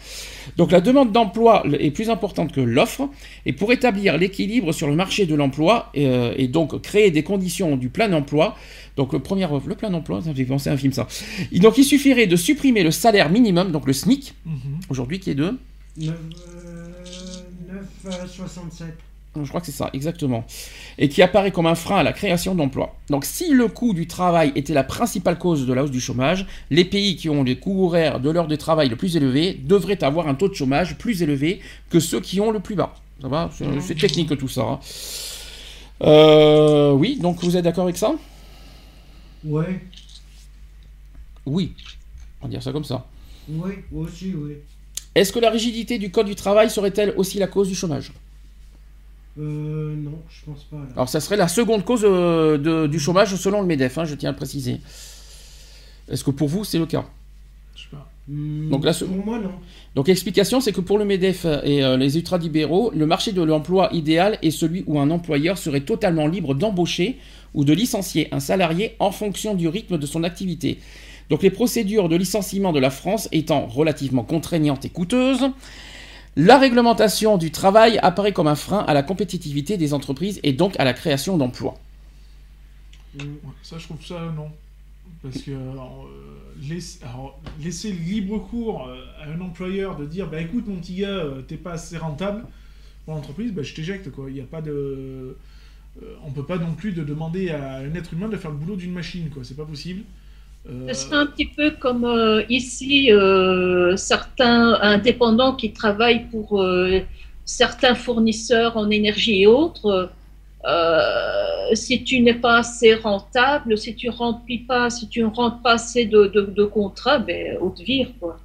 Donc la demande d'emploi est plus importante que l'offre. Et pour établir l'équilibre sur le marché de l'emploi, euh, et donc créer des conditions du plein emploi, donc le premier, le plein emploi, pensé à un film ça. donc il suffirait de supprimer le salaire minimum, donc le SMIC, mhm. aujourd'hui qui est de 9,67. Je crois que c'est ça, exactement. Et qui apparaît comme un frein à la création d'emplois. Donc si le coût du travail était la principale cause de la hausse du chômage, les pays qui ont les coûts horaires de l'heure de travail le plus élevé devraient avoir un taux de chômage plus élevé que ceux qui ont le plus bas. Ça va C'est technique tout ça. Hein. Euh, oui, donc vous êtes d'accord avec ça? Ouais. Oui. On va dire ça comme ça. Oui, aussi, oui. Est-ce que la rigidité du code du travail serait-elle aussi la cause du chômage? Euh, non, je pense pas. Alors, ça serait la seconde cause euh, du chômage selon le MEDEF, hein, je tiens à le préciser. Est-ce que pour vous, c'est le cas? Je sais pas. Hmm, Donc, Pour moi, non. Donc, l'explication, c'est que pour le MEDEF et euh, les ultralibéraux, le marché de l'emploi idéal est celui où un employeur serait totalement libre d'embaucher ou de licencier un salarié en fonction du rythme de son activité. Donc les procédures de licenciement de la France étant relativement contraignantes et coûteuses, la réglementation du travail apparaît comme un frein à la compétitivité des entreprises et donc à la création d'emplois. Ça, je trouve ça non. Parce que euh, laisser libre cours euh, à un employeur de dire bah écoute mon petit gars, euh, t'es pas assez rentable pour l'entreprise, bah, je t'éjecte quoi. Il n'y a pas de euh, on peut pas non plus de demander à un être humain de faire le boulot d'une machine, quoi. C'est pas possible. Euh, c'est un petit peu comme euh, ici, certains indépendants qui travaillent pour certains fournisseurs en énergie et autres. si tu n'es pas assez rentable, si tu remplis pas, si tu ne rentres pas assez de, de, contrats, ben, on te vire, quoi.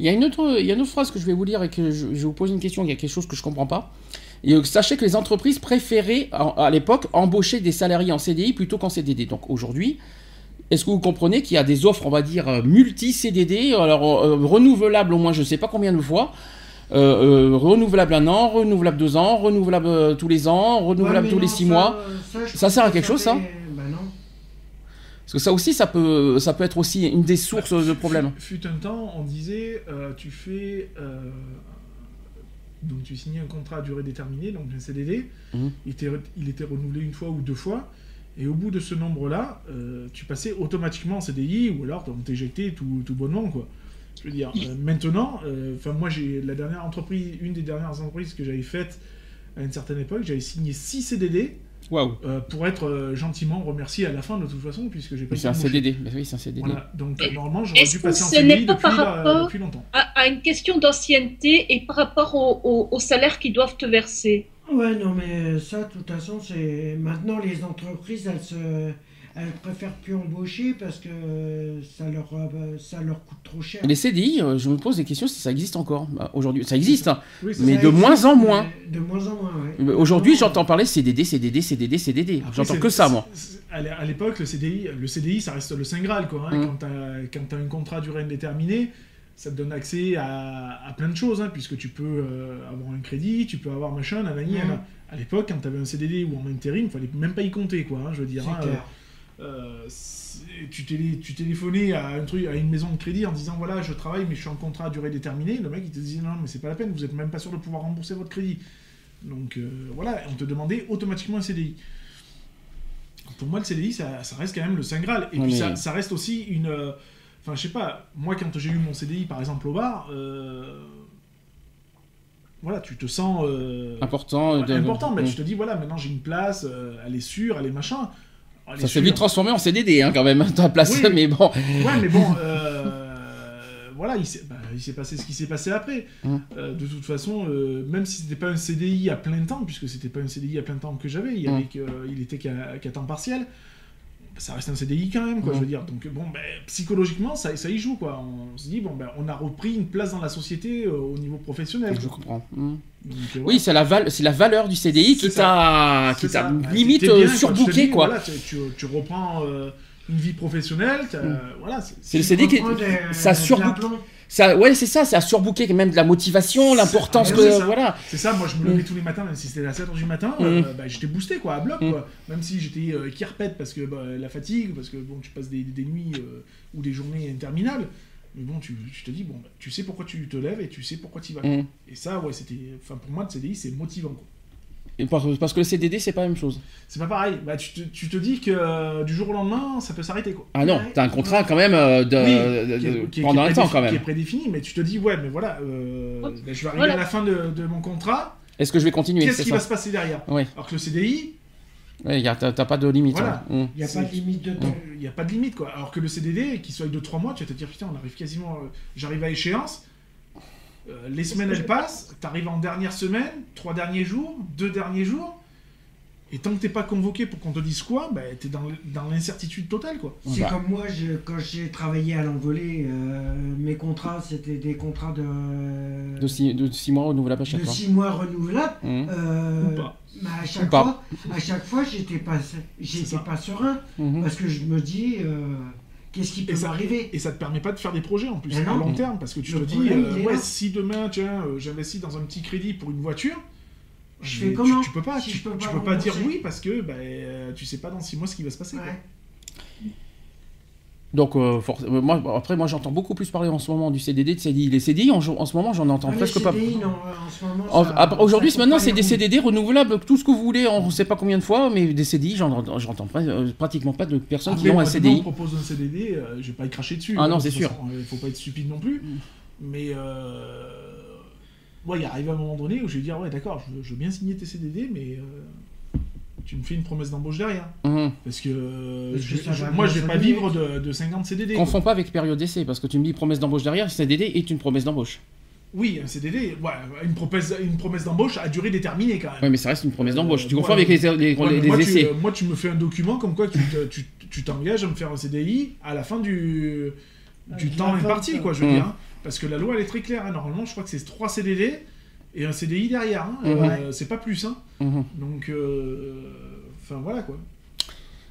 Il y, a une autre, il y a une autre phrase que je vais vous lire et que je, je vous poser une question, il y a quelque chose que je ne comprends pas. Et euh, sachez que les entreprises préféraient en- à l'époque embaucher des salariés en CDI plutôt qu'en CDD. Donc aujourd'hui, est-ce que vous comprenez qu'il y a des offres, on va dire, euh, multi-CDD, alors euh, renouvelables au moins je ne sais pas combien de fois, euh, euh, renouvelable un an, renouvelable deux ans, renouvelable euh, tous les ans, renouvelable Ouais, tous les six ça, mois. euh, Ça sert à que quelque chose, ça Bah non. Parce que ça aussi, ça peut, ça peut être aussi une des sources de problèmes. Fut un temps, on disait, euh, tu fais. euh, donc tu signais un contrat à durée déterminée, donc un CDD. Mhm. Il, était, il était renouvelé une fois ou deux fois. Et au bout de ce nombre-là, euh, tu passais automatiquement en CDI ou alors on t'éjectait tout, tout bonnement, quoi. Je veux dire, euh, maintenant, euh, enfin moi j'ai la dernière entreprise, une des dernières entreprises que j'avais faites à une certaine époque, j'avais signé 6 CDD euh, pour être euh, gentiment remercié à la fin de toute façon, puisque j'ai pas C'est un. CDD. Mais oui, c'est un CDD. Voilà, donc Et- normalement j'aurais dû passer en ce n'est CDI pas depuis, par la- rapport- depuis longtemps. À, à une question d'ancienneté et par rapport au, au- au salaire qu'ils doivent te verser. Ouais, non, mais ça, de toute façon, c'est. Maintenant, les entreprises, elles se. Elles préfèrent plus embaucher parce que ça leur, euh, ça leur coûte trop cher. Les CDI, euh, je me pose des questions si ça existe encore bah, aujourd'hui. Ça existe, hein. Oui, mais ça. de moins en moins. De moins en moins, Aujourd'hui, j'entends parler CDD, CDD, CDD, CDD. Après, J'entends que ça, moi. À l'é- à l'époque, le CDI, le CDI, ça reste le Saint Graal, quoi. hein. Mm. Quand quand t'as un contrat à durée indéterminée, ça te donne accès à, à plein de choses, hein, puisque tu peux euh, avoir un crédit, tu peux avoir machin, nanani, Mm. nanana. À l'époque, quand t'avais un CDD ou en intérim, il fallait même pas y compter, quoi. hein, je veux dire. Hein, clair. Euh, c'est- tu, télé- tu téléphonais à, un truc, à une maison de crédit en disant voilà, je travaille, mais je suis en contrat à durée déterminée. Le mec, il te disait non, mais c'est pas la peine, vous êtes même pas sûr de pouvoir rembourser votre crédit. Donc euh, voilà, on te demandait automatiquement un CDI. Pour moi, le CDI, ça, ça reste quand même le Saint Graal. Et puis ça reste aussi une. Euh, Enfin, je sais pas, moi, quand j'ai eu mon CDI, par exemple, au bar, euh, voilà, tu te sens. euh, Important. de- important, mais tu te dis voilà, maintenant j'ai une place, euh, elle est sûre, elle est machin. Elle est Ça s'est vite transformé en CDD, hein, quand même, ta place. Oui. Mais bon. Ouais, mais bon, euh, voilà, il s'est bah, il s'est passé ce qui s'est passé après. Hum. Euh, de toute façon, euh, même si c'était pas un CDI à plein temps, puisque c'était pas un CDI à plein temps que j'avais, il, Hum. il était qu'à qu'à temps partiel, ça reste un CDI quand même, quoi, je veux dire. Donc, bon, ben, psychologiquement, ça, ça y joue, quoi. On se dit, bon, ben, on a repris une place dans la société euh, au niveau professionnel. Je quoi. comprends. Mm. Donc, euh, Oui, c'est la, val- c'est la valeur du CDI qui t'a limite euh, bien, te surbooké, dis, quoi. Voilà, tu, reprends euh, une vie professionnelle, Hum. voilà. C'est le CDI qui. Des- Ça l'aplomb. Ça, ouais, c'est ça, ça a surbooké même de la motivation, l'importance ah, que. ça. Voilà. C'est ça, moi je me levais tous les matins, même si c'était à 7h du matin, euh, bah, j'étais boosté quoi, à bloc Mm. quoi. Même si j'étais euh, qui repète parce que bah, la fatigue, parce que bon, tu passes des, des nuits euh, ou des journées interminables. Mais bon, tu, tu te dis, bon, bah, tu sais pourquoi tu te lèves et tu sais pourquoi tu y vas. Mm. Et ça, ouais, c'était. Enfin, pour moi, le CDI, c'est motivant quoi. Parce que le CDD, c'est pas la même chose. C'est pas pareil. Bah, tu, te, tu te dis que euh, du jour au lendemain, ça peut s'arrêter quoi. Ah non, Ouais. t'as un contrat quand même euh, de, Oui, de- qui est- de- qui est- pendant qui est un temps prédéfini- quand Qui est même. prédéfini, mais tu te dis, ouais, mais voilà, euh, bah, je vais arriver Voilà. à la fin de, de mon contrat, Est-ce que je vais continuer qu'est-ce qui ça va se passer derrière Oui, Alors que le CDI, ouais, y a- t'as pas de limite. Voilà. ouais. Mm. Il n'y a pas de limite de temps. il n'y a pas de limite quoi. Alors que le CDD, qui soit de 3 mois, tu vas te dire putain, on arrive quasiment. euh, J'arrive à échéance, euh, les semaines elles passent, t'arrives en dernière semaine, 3 derniers jours, 2 derniers jours, et tant que t'es pas convoqué pour qu'on te dise quoi, bah, t'es dans, l'incertitude totale quoi. C'est Bah. comme moi, je- quand j'ai travaillé à l'envolée, euh, mes contrats, c'était des contrats de, De 6 de six mois renouvelables à chaque de fois. six mois renouvelables. Mm. Euh, Ou pas. mais à Ou chaque pas. fois, à chaque fois, j'étais pas, j'étais pas serein Mhm. parce que je me dis, euh, qu'est-ce qui peut Et ça- m'arriver Et ça te permet pas de faire des projets en plus à long terme parce que tu Le te dis euh, ouais si demain tiens euh, j'investis dans un petit crédit pour une voiture Je fais tu- comment tu, peux pas si tu, peux tu pas peux pas dire oui parce que bah, tu sais pas dans 6 mois ce qui va se passer quoi. Donc, euh, euh, moi, après, moi, j'entends beaucoup plus parler en ce moment du CDD, de CDI. Les CDI, en, en ce moment, j'en entends Ah, les presque pas. Non, en ce moment, Aujourd'hui, maintenant, c'est des. CDD renouvelables, tout ce que vous voulez, on ne sait pas combien de fois, mais des CDI, j'en entends, j'entends pra- euh, pratiquement pas de personnes qui Après, ont un moi, CDI. on propose un CDD, euh, je vais pas y cracher dessus. Ah hein, non, de c'est sûr. Il faut pas être stupide non plus. Mais euh... ouais, il arrive un moment donné où je vais dire ouais, d'accord, je, veux- je veux bien signer tes CDD, mais euh, tu me fais une promesse d'embauche derrière. Mhm. Parce que, euh, Parce que je- je- moi, je vais pas vivre de, de 50 CDD. quoi. Confonds pas avec période d'essai, parce que tu me dis promesse d'embauche derrière, CDD est une promesse d'embauche. Oui, un CDD, ouais, une promesse, une promesse d'embauche à durée déterminée quand même. Oui, mais ça reste une promesse d'embauche. Euh, tu confonds ouais, avec les, les- Ouais, les mais moi, tu, essais. euh, moi, tu me fais un document comme quoi tu te- tu tu t'engages à me faire un CDI à la fin du, du de temps imparti, quoi, je veux Mm. dire. hein. Parce que la loi, elle est très claire. hein. Normalement, je crois que c'est 3 CDD. Et un CDI derrière. hein. Euh, c'est pas plus. Hein. Mhm. Donc, euh, enfin voilà quoi.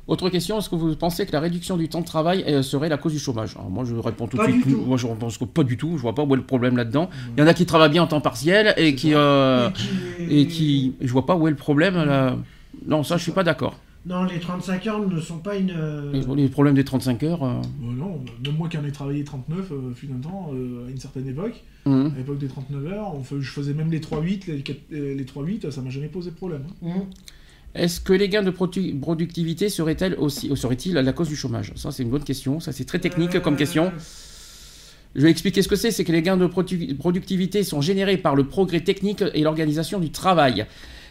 Autre question, est-ce que vous pensez que la réduction du temps de travail euh, serait la cause du chômage? Alors moi je réponds tout de suite, du tout. moi je pense que pas du tout, je vois pas où est le problème là-dedans. Il y en a qui travaillent bien en temps partiel et qui, euh, Et qui- et qui, je vois pas où est le problème là. Non, ça je suis pas d'accord. Non, les 35 heures ne sont pas une. euh, Les, problèmes des 35 heures. euh, Bon, non, même moi qui en ai travaillé 39, euh, fut un temps, euh, à une certaine époque, mhm. à l'époque des 39 heures, on fait- je faisais même les 3-8, les, quatre- euh, les 3-8, ça m'a jamais posé de problème. hein. hum. Est-ce que les gains de produ- productivité seraient-ils aussi, seraient-ils la cause du chômage? Ça c'est une bonne question, ça c'est très technique Euh, comme question. Je vais expliquer ce que c'est. C'est que les gains de produ- productivité sont générés par le progrès technique et l'organisation du travail.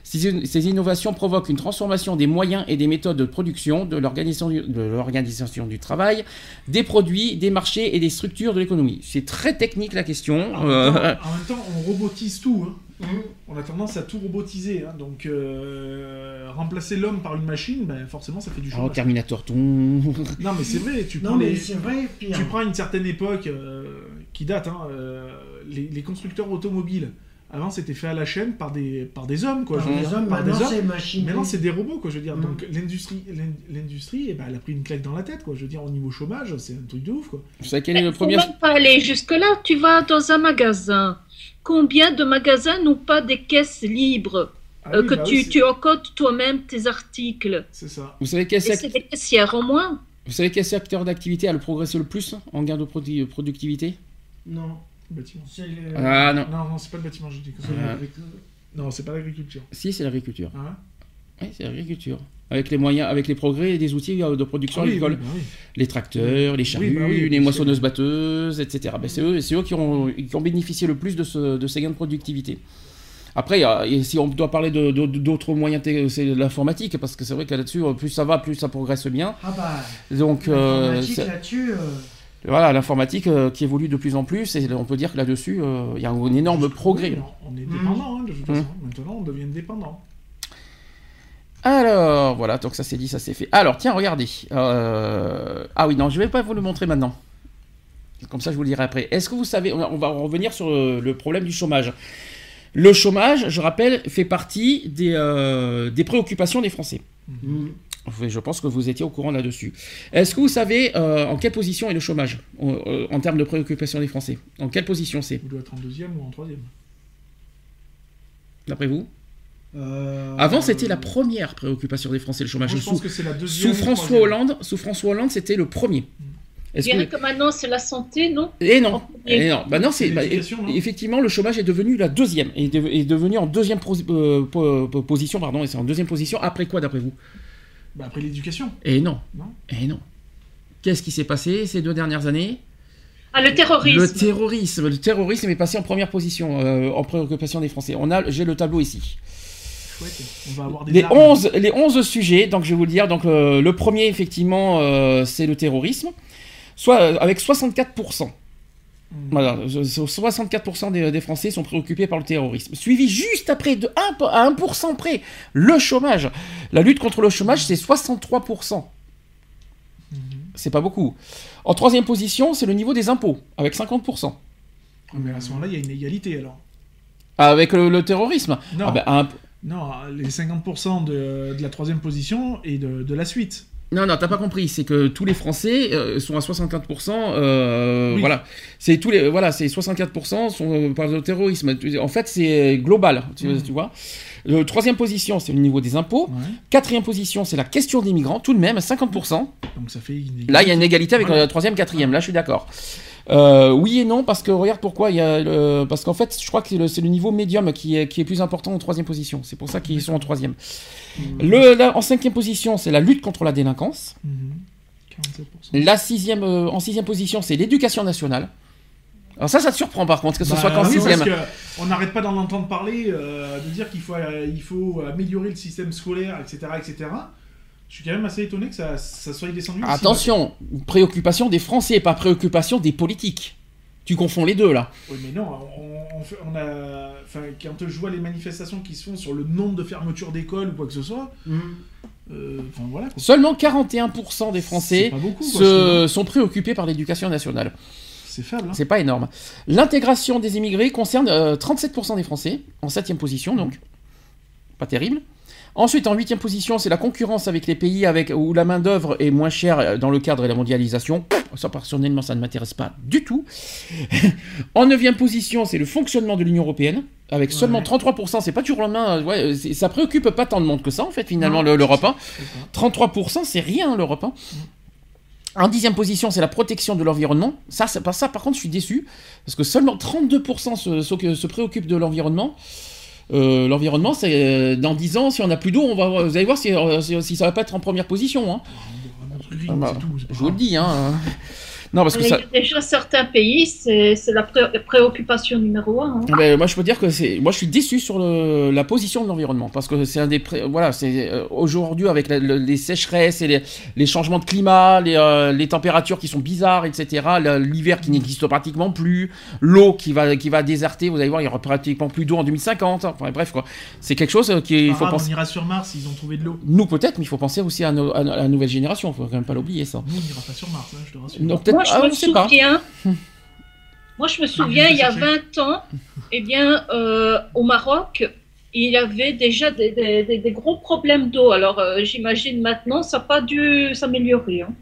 Ces, ces innovations provoquent une transformation des moyens et des méthodes de production, de l'organisation du, de l'organisation du travail, des produits, des marchés et des structures de l'économie. C'est très technique la question. En, Euh, même temps, en même temps, on robotise tout. hein. Hum. On a tendance à tout robotiser. hein. Donc, euh, remplacer l'homme par une machine, ben, forcément, ça fait du oh, chômage. Terminator, ton... non, mais c'est vrai, tu Non, prends mais les... c'est vrai, pire. Tu prends une certaine époque euh, qui date, hein, euh, les, les constructeurs automobiles. Avant, c'était fait à la chaîne par des, par des hommes, quoi. Par je veux des dire, hommes, par des maintenant hommes. c'est machine. Maintenant, c'est des robots, quoi. Je veux dire, Mm. donc l'industrie, l'in- l'industrie, eh ben, elle a pris une claque dans la tête, quoi. Je veux dire, au niveau chômage, c'est un truc de ouf, quoi. Vous savez quel est le premier... même pas aller jusque-là. Tu vas dans un magasin. Combien de magasins n'ont pas des caisses libres Ah euh, que bah tu, oui, tu encodes toi-même tes articles? C'est ça. Vous savez quel, Et sec- c'est des caissières en moins. Vous savez quel secteur d'activité a le progressé le plus en gain de produ- productivité? Non, bâtiment. le. Ah non. Non, non, c'est pas le bâtiment, je dis. Ah. Non, c'est pas l'agriculture. Si, c'est l'agriculture. Ah Oui, c'est l'agriculture. Avec les moyens, avec les progrès des outils euh, de production Ah oui, agricole. oui, bah oui. Les tracteurs, les charrues, bah oui, les bien moissonneuses batteuses, etc. Ben, c'est eux, c'est eux qui, ont, qui ont bénéficié le plus de, ce- de ces gains de productivité. Après, et si on doit parler de- de- d'autres moyens, c'est l'informatique, parce que c'est vrai que là-dessus, plus ça va, plus ça progresse bien. Ah bah. Donc, euh, là-dessus. euh, voilà, l'informatique euh, qui évolue de plus en plus, et on peut dire que là-dessus, euh, il y a un énorme progrès. Oui, on- est dépendant, hein, de toute Mhm. façon. Maintenant, on devient dépendant. Alors, voilà, donc ça c'est dit, ça c'est fait. Alors, tiens, regardez. Euh, Ah oui, non, je vais pas vous le montrer maintenant. Comme ça, je vous le dirai après. Est-ce que vous savez, on va- revenir sur le problème du chômage. Le chômage, je rappelle, fait partie des, euh, des préoccupations des Français. hum. Je pense que vous étiez au courant là-dessus. Est-ce que vous savez euh, en quelle position est le chômage euh, euh, en termes de préoccupation des Français? En quelle position c'est, Vous doit être en deuxième ou en troisième. d'après vous? Euh, Avant, c'était la première préoccupation des Français, le chômage. Moi, je sous, pense que c'est la deuxième. sous ou François. Hollande, sous François Hollande, c'était le premier. Je Est-ce dirais que que maintenant, c'est la santé, non? Et non. En premier. Et non. Bah non, c'est C'est bah, non? effectivement le chômage est devenu la deuxième, est, de- est devenu en deuxième pro- euh, position, pardon, et c'est en deuxième position après quoi d'après vous? Bah, après l'éducation. Et non. Non. Et non. Qu'est-ce qui s'est passé ces deux dernières années? Ah, le terrorisme. Le terrorisme. Le terrorisme est passé en première position euh, en préoccupation des Français. On a, j'ai le tableau ici. Chouette. On va avoir des Les armes. 11, les 11 sujets, donc je vais vous le dire. Donc euh, le premier, effectivement, euh, c'est le terrorisme, soit euh, avec 64%. Mhm. Voilà, euh, 64% des, des Français sont préoccupés par le terrorisme. Suivi juste après, de 1, po- à 1% près, le chômage. La lutte contre le chômage, c'est 63%. Mhm. C'est pas beaucoup. En troisième position, c'est le niveau des impôts, avec 50%. Ah, Mais à ce moment-là, il y a une égalité alors. Avec le, le terrorisme? Non, Ah ben, un- non les 50% de, de la troisième position et de, de la suite. Non, non, t'as pas compris. C'est que tous les Français euh, sont à 64%. euh, Oui. Voilà, c'est tous les, voilà, c'est 64% sont euh, par le terrorisme. En fait, c'est global. Tu, tu vois. Le troisième position, c'est le niveau des impôts. Ouais. Quatrième position, c'est la question des migrants, tout de même, 50%. Donc ça fait une Là, il y a une égalité avec Voilà. le troisième, quatrième. Là, je suis d'accord. Euh, oui et non, parce que regarde pourquoi. Il y a le- parce qu'en fait, je crois que c'est le, le niveau médium qui est, qui est plus important en troisième position. C'est pour ça qu'ils sont en troisième. Le, en cinquième position, c'est la lutte contre la délinquance. Mhm. 47%. La sixième, euh, en sixième position, c'est l'éducation nationale. Alors ça, ça te surprend par contre que ce Bah soit qu'en oui, sixième. parce que on n'arrête pas d'en entendre parler, euh, de dire qu'il faut, euh, il faut améliorer le système scolaire, etc., etc. Je suis quand même assez étonné que ça, ça soit descendu. Attention, préoccupation des Français, pas préoccupation des politiques. Tu confonds les deux là. Oui, mais non, on, on fait- on a, quand je vois les manifestations qui se font sur le nombre de fermetures d'écoles ou quoi que ce soit, Hum. euh, enfin voilà. quoi. Seulement 41% des Français pas beaucoup, quoi, se- sont préoccupés par l'éducation nationale. C'est faible. Hein. C'est pas énorme. L'intégration des immigrés concerne 37% des Français, en septième position donc. Pas terrible. Ensuite, en huitième position, c'est la concurrence avec les pays avec, où la main-d'œuvre est moins chère dans le cadre de la mondialisation. Ça, personnellement, ça ne m'intéresse pas du tout. en neuvième position, c'est le fonctionnement de l'Union européenne. Avec seulement 33%, c'est pas du jour au lendemain. Ouais, ça préoccupe pas tant de monde que ça, en fait, finalement, l'Europe. 33%, c'est rien, l'Europe. Hein. En dixième position, c'est la protection de l'environnement. Ça, ça, par contre, je suis déçu. Parce que seulement 32% se, se, se préoccupent de l'environnement. Euh, l'environnement, c'est euh, dans 10 ans, si on n'a plus d'eau, on va, vous allez voir si, euh, si, ça va pas être en première position. Hein. Ah, bah, je vous le dis. Hein. Non, parce que ça... Déjà, certains pays, c'est la préoccupation numéro un. Hein. Mais moi, je peux dire que c'est. Moi, je suis déçu sur le, la position de l'environnement. Parce que c'est un des. Voilà, c'est euh, aujourd'hui, avec les sécheresses et les, les, changements de climat, les, euh, les, températures qui sont bizarres, etc., l'hiver qui n'existe pratiquement plus, l'eau qui va, qui va déserter, vous allez voir, il y aura pratiquement plus d'eau en 2050. Enfin, bref, quoi. C'est quelque chose euh, qui. Il faut penser... On ira sur Mars, ils ont trouvé de l'eau. Nous, peut-être, mais il faut penser aussi à, la nouvelle génération. Il faut quand même pas l'oublier, ça. Nous, on n'ira pas sur Mars, hein, je te rassure. Moi, je ah, me souviens. Moi, je me souviens, il y a 20 ans, eh bien, euh, au Maroc, il y avait déjà des, gros problèmes d'eau. Alors, euh, j'imagine maintenant, ça n'a pas dû s'améliorer. Hein.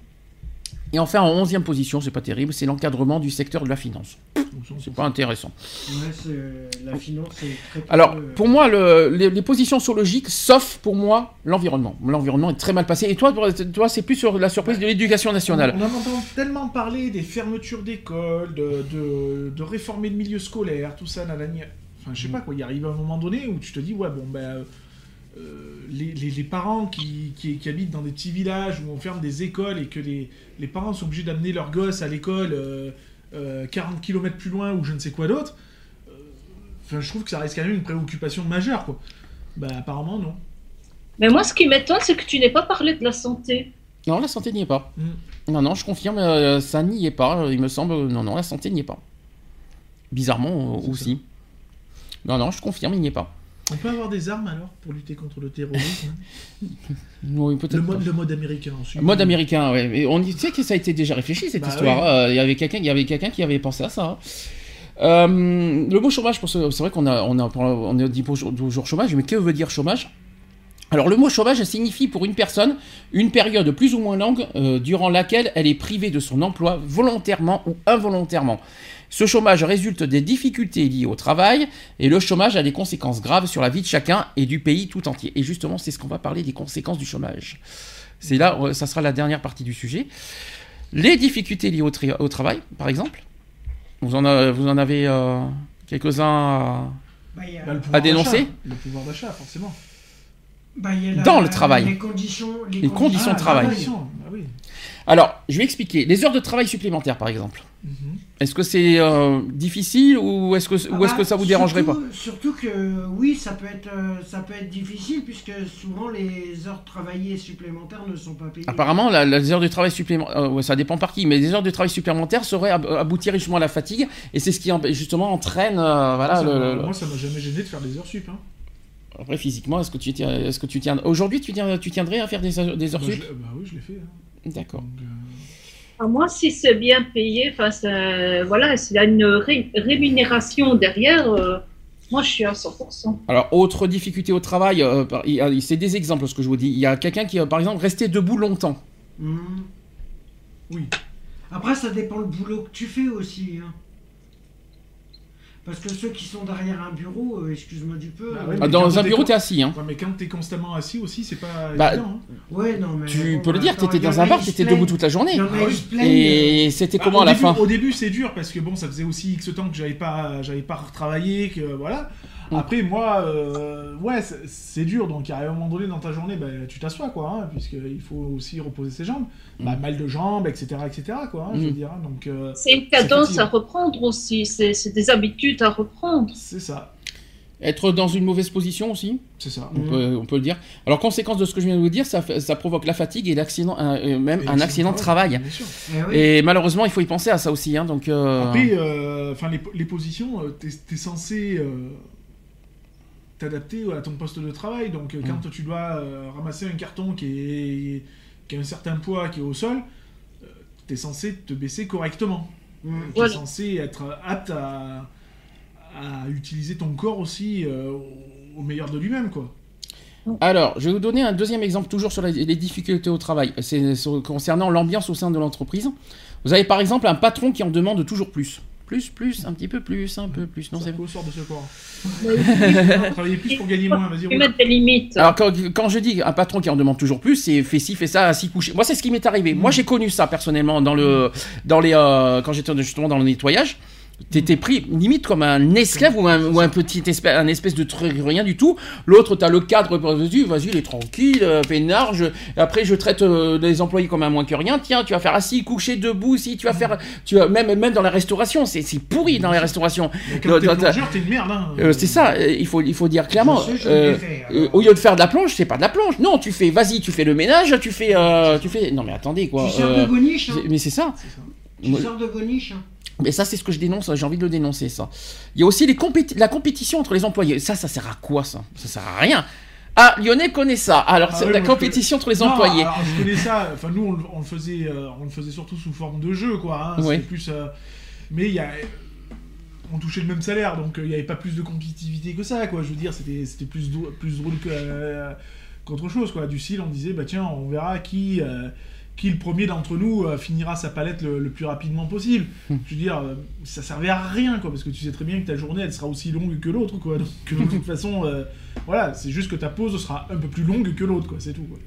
Et enfin, en 11e position, c'est pas terrible, c'est l'encadrement du secteur de la finance. C'est pas intéressant. la finance, très Alors, pour moi, les, positions sont logiques, sauf pour moi l'environnement. L'environnement est très mal passé. Et toi, toi c'est plus sur la surprise de l'éducation nationale. On, entend tellement parler des fermetures d'écoles, de, réformer le milieu scolaire, tout ça, nanani. Enfin, je sais pas quoi, il arrive à un moment donné où tu te dis, ouais, bon, ben. Euh, les, parents qui, habitent dans des petits villages où on ferme des écoles et que les, parents sont obligés d'amener leurs gosses à l'école 40 euh, euh, km plus loin ou je ne sais quoi d'autre, enfin, je trouve que ça reste quand même une préoccupation majeure. Quoi. Bah, apparemment, non. Mais moi, ce qui m'étonne, c'est que tu n'aies pas parlé de la santé. Non, la santé n'y est pas. Mm. Non, non, je confirme, ça n'y est pas, il me semble. Non, non, la santé n'y est pas. Bizarrement aussi. Non, non, je confirme, il n'y est pas. On peut avoir des armes alors pour lutter contre le terrorisme oui, le, mode, le mode américain ensuite. Le mode américain, oui. on sait que ça a été déjà réfléchi cette bah histoire. Euh, il y avait quelqu'un, il y avait quelqu'un qui avait pensé à ça. Hein. Euh, le mot chômage, c'est vrai qu'on a, on a, on a dit toujours chômage, mais que veut dire chômage? Alors le mot chômage signifie pour une personne une période plus ou moins longue euh, durant laquelle elle est privée de son emploi volontairement ou involontairement. Ce chômage résulte des difficultés liées au travail et le chômage a des conséquences graves sur la vie de chacun et du pays tout entier. Et justement, c'est ce qu'on va parler des conséquences du chômage. C'est là, euh, ça sera la dernière partie du sujet. Les difficultés liées au, travail, par exemple. Vous en, avez euh, quelques-uns à, bah, dénoncer Le pouvoir d'achat, forcément. Bah, Dans le travail. Les conditions, les conditions de travail. Ah, oui. Alors, je vais expliquer. Les heures de travail supplémentaires, par exemple. Mhm. Est-ce que c'est euh, difficile ou est-ce que, est que ça vous dérangerait pas? Surtout que oui, ça peut, être, euh, ça peut être difficile puisque souvent les heures travaillées supplémentaires ne sont pas payées. Apparemment, les heures de travail supplémentaires, euh, ça dépend par qui, mais les heures de travail supplémentaires seraient aboutir justement à la fatigue et c'est ce qui justement entraîne. voilà, moi, ça m'a jamais gêné de faire des heures sup. Hein. Après, physiquement, est-ce que tu tiens, est-ce que tu tiens, aujourd'hui, tu, tiens, tu tiendrais à faire des, des heures bah, sup? Bah oui, je l'ai fait. Hein. D'accord. Euh, moi, si c'est bien payé, enfin, voilà, s'il y a une rémunération derrière, euh, moi, je suis à 100%. Alors, autre difficulté au travail, euh, c'est des exemples, ce que je vous dis. Il y a quelqu'un qui, par exemple, resté debout longtemps. Mmh. Oui. Après, ça dépend le boulot que tu fais aussi. Hein. Parce que ceux qui sont derrière un bureau, euh, excuse-moi du peu. Bah euh, dans un bureau, t'es assis. Hein. Ouais, mais quand t'es constamment assis aussi, c'est pas bah, évident. Hein. Ouais, non, mais tu peux le dire, t'étais dans un bar, t'étais debout toute la journée. Ah et c'était bah, comment à la fin Au début, c'est dur parce que bon, ça faisait aussi X temps que j'avais pas, j'avais pas retravaillé, que voilà. Mm. Après, moi, euh, ouais, c'est dur. Donc, à un moment donné dans ta journée, bah, tu t'assois, quoi, hein, puisqu'il faut aussi reposer ses jambes. Bah, mm. mal de jambes, etc., etc., quoi, hein, je veux mm. dire. Hein, donc, euh, c'est une cadence à reprendre aussi. C'est des habitudes à reprendre. C'est ça. Être dans une mauvaise position aussi C'est ça. On, peut, on, peut, le dire. Alors, conséquence de ce que je viens de vous dire, ça, ça provoque la fatigue et l'accident, euh, même un accident de travail. Eh et, malheureusement, il faut y penser à ça aussi. Hein, donc, Après, enfin les, les, positions, t'es es censé t'adapter à ton poste de travail. Donc, euh, quand mm. tu dois euh, ramasser un carton qui, est, qui a un certain poids, qui est au sol, euh, tu es censé te baisser correctement. Mm. Tu es Voilà. censé être apte à, à utiliser ton corps aussi euh, au, meilleur de lui-même, quoi. Alors, je vais vous donner un deuxième exemple, toujours sur les, les difficultés au travail. C'est concernant l'ambiance au sein de l'entreprise. Vous avez par exemple un patron qui en demande toujours plus. Plus, plus, un petit peu plus, un peu plus. Non, c'est Sarko sort de ce corps. Il Travailler plus pour gagner moins, vas-y. mettre des limites. Alors quand, quand je dis un patron qui en demande toujours plus, c'est fais ci, fais ça, assis couché. Moi c'est ce qui m'est arrivé. Moi j'ai connu ça personnellement dans le, dans les, euh, quand j'étais justement dans le nettoyage. T'étais pris limite comme un esclave ou un, ou un petit espèce, un espèce de truc rien du tout. L'autre t'as le cadre, vas-y, vas-y, il est tranquille, euh, peinard. Je, après je traite euh, les employés comme un moins que rien. Tiens, tu vas faire assis, couché, debout, si tu vas faire, tu vas même même dans la restauration, c'est pourri dans la restauration. Quand t'es t'es une merde, hein. Euh, c'est ça, il faut, il faut dire clairement. Sais, fait, au lieu de faire de la plonge, c'est pas de la plonge. Non, tu fais, vas-y, tu fais le ménage, tu fais, tu fais. Non mais attendez quoi. Tu euh, de boniche, hein. mais c'est ça. Ça. Tu sers de boniche, hein. Mais ça, c'est ce que je dénonce. J'ai envie de le dénoncer ça. Il y a aussi les compéti- la compétition entre les employés. Ça, ça sert à quoi ça? Ça sert à rien. Ah, Lionel connaît ça. Alors, Ah c'est oui, la compétition entre les Non, employés. alors, je connais ça. Enfin, nous, on, le- on le faisait, euh, on le faisait surtout sous forme de jeu, quoi. hein. Plus. euh, mais il y a. On touchait le même salaire, donc euh, il n'y avait pas plus de compétitivité que ça, quoi. Je veux dire, c'était plus, drôle- plus drôle euh, qu'autre chose, quoi. Du style, on disait, bah tiens, on verra qui, qui le premier d'entre nous euh, finira sa palette le, le plus rapidement possible. Hmm. Je veux dire, euh, ça servait à rien, quoi, parce que tu sais très bien que ta journée, elle sera aussi longue que l'autre, quoi. Donc, euh, de toute façon, euh, voilà, c'est juste que ta pause sera un peu plus longue que l'autre, quoi. C'est tout, quoi.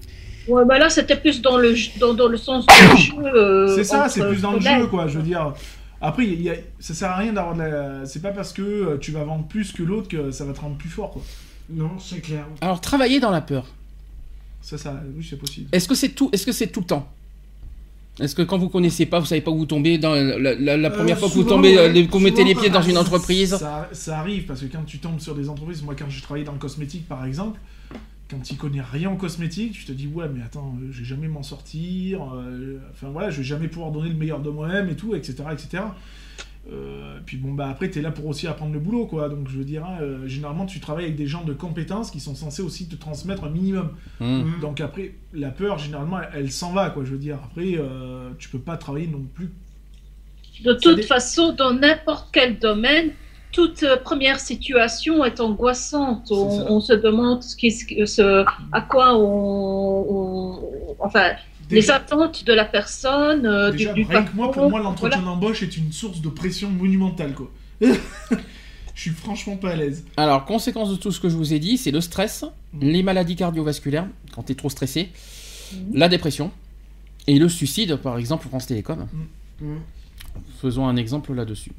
Ouais, bah là, c'était plus dans le, dans, dans le sens du jeu. euh, C'est ça, c'est plus dans le jeu, quoi. Je veux dire. Après, y a- ça sert à rien d'avoir de la. C'est pas parce que euh, tu vas vendre plus que l'autre que ça va te rendre plus fort, quoi. Non, c'est clair. Alors, travailler dans la peur. Ça, ça, oui, c'est possible. Est-ce que c'est tout Est-ce que c'est tout le temps? Est-ce que quand vous connaissez pas, vous savez pas où vous tombez dans la, la- la Euh, première fois que vous tombez, ouais. euh, vous mettez les pieds dans quand- une entreprise Ça, ça arrive parce que quand tu tombes sur des entreprises, moi, quand je travaillais dans le cosmétique, par exemple, quand tu connais rien en cosmétique, tu te dis ouais, mais attends, euh, je vais jamais m'en sortir. euh, Enfin voilà, je vais jamais pouvoir donner le meilleur de moi-même et tout, etc., etc. Euh, puis bon bah après t'es là pour aussi apprendre le boulot quoi donc je veux dire hein, euh, généralement tu travailles avec des gens de compétences qui sont censés aussi te transmettre un minimum Hmm. Mhm. donc après la peur généralement elle, elle s'en va quoi je veux dire après euh, tu peux pas travailler non plus De toute dé- façon, dans n'importe quel domaine, toute euh, première situation est angoissante. On, se demande ce qui, ce- à quoi on, on- enfin, les attentes de la personne, euh, Déjà, du, du rien que moi, pour moi, l'entretien voilà. d'embauche est une source de pression monumentale, quoi. je suis franchement pas à l'aise. Alors, conséquence de tout ce que je vous ai dit, c'est le stress, Mhm. les maladies cardiovasculaires, quand tu es trop stressé, Mhm. la dépression, et le suicide, par exemple, France Télécom. Mhm. Faisons un exemple là-dessus.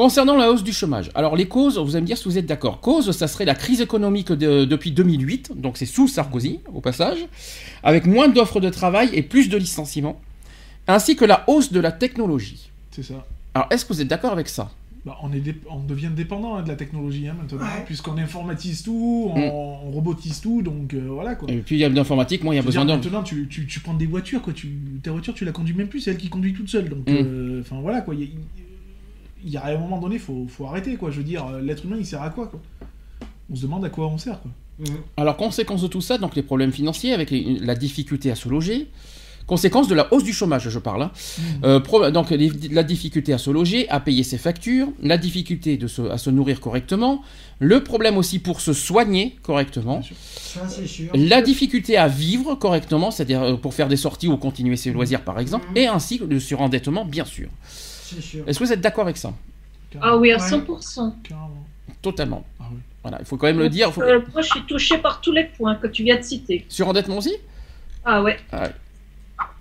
Concernant la hausse du chômage, alors les causes, vous allez me dire si vous êtes d'accord. Cause, ça serait la crise économique de- depuis 2008, donc c'est sous Sarkozy au passage, avec moins d'offres de travail et plus de licenciements, ainsi que la hausse de la technologie. C'est ça. Alors est-ce que vous êtes d'accord avec ça? Bah, on, est dé- on devient dépendant hein, de la technologie hein, maintenant, Ouais. puisqu'on informatise tout, on, Mm. on robotise tout, donc euh, voilà quoi. Et puis il y a de l'informatique, moi il y a besoin d'hommes. Maintenant, tu, tu, tu prends des voitures, quoi. Tu, ta voiture, tu la conduis même plus, c'est elle qui conduit toute seule. Donc, Mm. euh, enfin voilà quoi. Il y, a- il y a à un moment donné, faut, faut arrêter quoi. Je veux dire, euh, l'être humain, il sert à quoi quoi? On se demande à quoi on sert quoi. Mhm. Alors, conséquence de tout ça, donc les problèmes financiers avec les- la difficulté à se loger, conséquence de la hausse du chômage, je parle. hein. Euh, pro- donc, les- la difficulté à se loger, à payer ses factures, la difficulté de se, à se nourrir correctement, le problème aussi pour se soigner correctement. Ça, sûr. la difficulté à vivre correctement, c'est-à-dire euh, pour faire des sorties ou continuer ses loisirs par exemple, Mhm. et ainsi le surendettement, bien sûr. Est-ce que vous êtes d'accord avec ça Ah oui, à Ouais. 100%. Carrément. Totalement. Ah oui. Voilà, il faut quand même le dire. faut- Euh, moi, je suis touchée par tous les points que tu viens de citer. Surendettement aussi Ah ouais.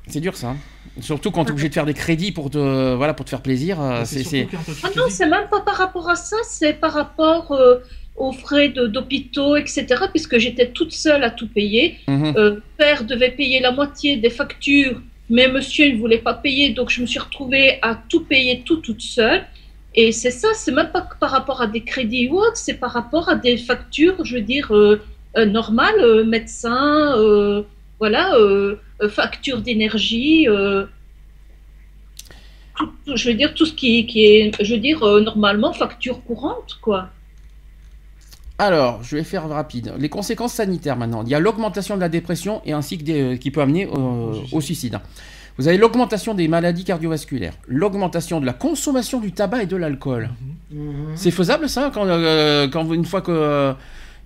C'est dur ça. hein. Surtout quand tu es obligé de faire des crédits pour te, voilà, pour te faire plaisir. euh, c'est, Ah non, c'est même pas par rapport à ça, c'est par rapport euh, aux frais de- d'hôpitaux, etc. Puisque j'étais toute seule à tout payer. Euh, père devait payer la moitié des factures, mais monsieur ne voulait pas payer, donc je me suis retrouvée à tout payer tout toute seule. Et c'est ça, c'est même pas par rapport à des crédits ou autre, c'est par rapport à des factures, je veux dire, euh, euh, normales, euh, médecin, euh, voilà, euh, facture d'énergie, je veux dire, tout ce qui, qui est, je veux dire, normalement, facture courante, quoi. Alors, je vais faire rapide. Les conséquences sanitaires maintenant. Il y a l'augmentation de la dépression et ainsi que des, euh, qui peut amener euh, Au suicide. au suicide. Vous avez l'augmentation des maladies cardiovasculaires, l'augmentation de la consommation du tabac et de l'alcool. Mhm. C'est faisable ça quand, euh, quand vous- une fois que euh,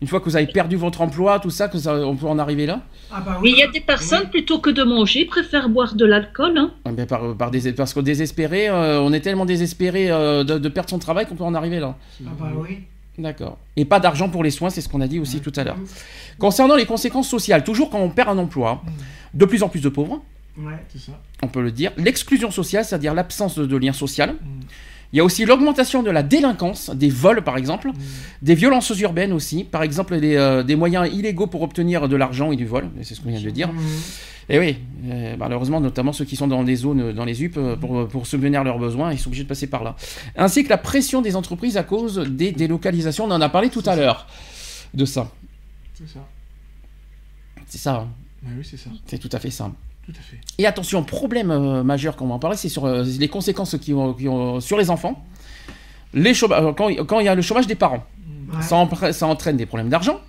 une fois que vous avez perdu votre emploi, tout ça, que ça, on peut en arriver là? Ah bah Mais oui. il y a des personnes, plutôt que de manger, préfèrent boire de l'alcool. Hein. Ah ben, par, par dés- Parce qu'au désespéré, euh, on est tellement désespéré euh, de, de perdre son travail qu'on peut en arriver là. Ah bah oui. D'accord. Et pas d'argent pour les soins, c'est ce qu'on a dit aussi tout à l'heure. Concernant les conséquences sociales, toujours quand on perd un emploi, de plus en plus de pauvres, Ouais. Ça. on peut le dire. L'exclusion sociale, c'est-à-dire l'absence de, de lien social. Il y a aussi l'augmentation de la délinquance, des vols par exemple, des violences urbaines aussi, par exemple des, euh, des moyens illégaux pour obtenir de l'argent et du vol, c'est ce qu'on vient de dire. Mhm. Et oui, euh, malheureusement, notamment ceux qui sont dans des zones, dans les UP, euh, pour, pour subvenir à leurs besoins, ils sont obligés de passer par là. Ainsi que la pression des entreprises à cause des délocalisations, on en a parlé tout à l'heure de ça. C'est ça. C'est ça, hein. Oui, c'est ça. c'est tout à fait ça. Tout à fait. Et attention, problème euh, majeur qu'on va en parler, c'est sur euh, les conséquences qui ont, qui ont- sur les enfants. Les euh, quand, quand il y a le chômage des parents, Ouais. ça, entraîne des problèmes d'argent.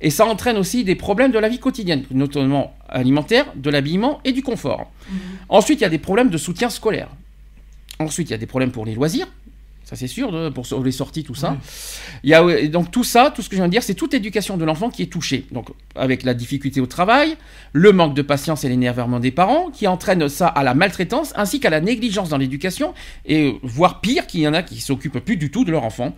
Et ça entraîne aussi des problèmes de la vie quotidienne, notamment alimentaire, de l'habillement et du confort. Ensuite, il y a des problèmes de soutien scolaire. Ensuite, il y a des problèmes pour les loisirs. Ça, c'est sûr, de- pour les sorties, tout ça. Ouais. Il y a, donc, tout ça, tout ce que je viens de dire, c'est toute l'éducation de l'enfant qui est touchée. Donc, avec la difficulté au travail, le manque de patience et l'énervement des parents, qui entraîne ça à la maltraitance, ainsi qu'à la négligence dans l'éducation, et euh, voire pire, qu'il y en a qui s'occupent plus du tout de leur enfant.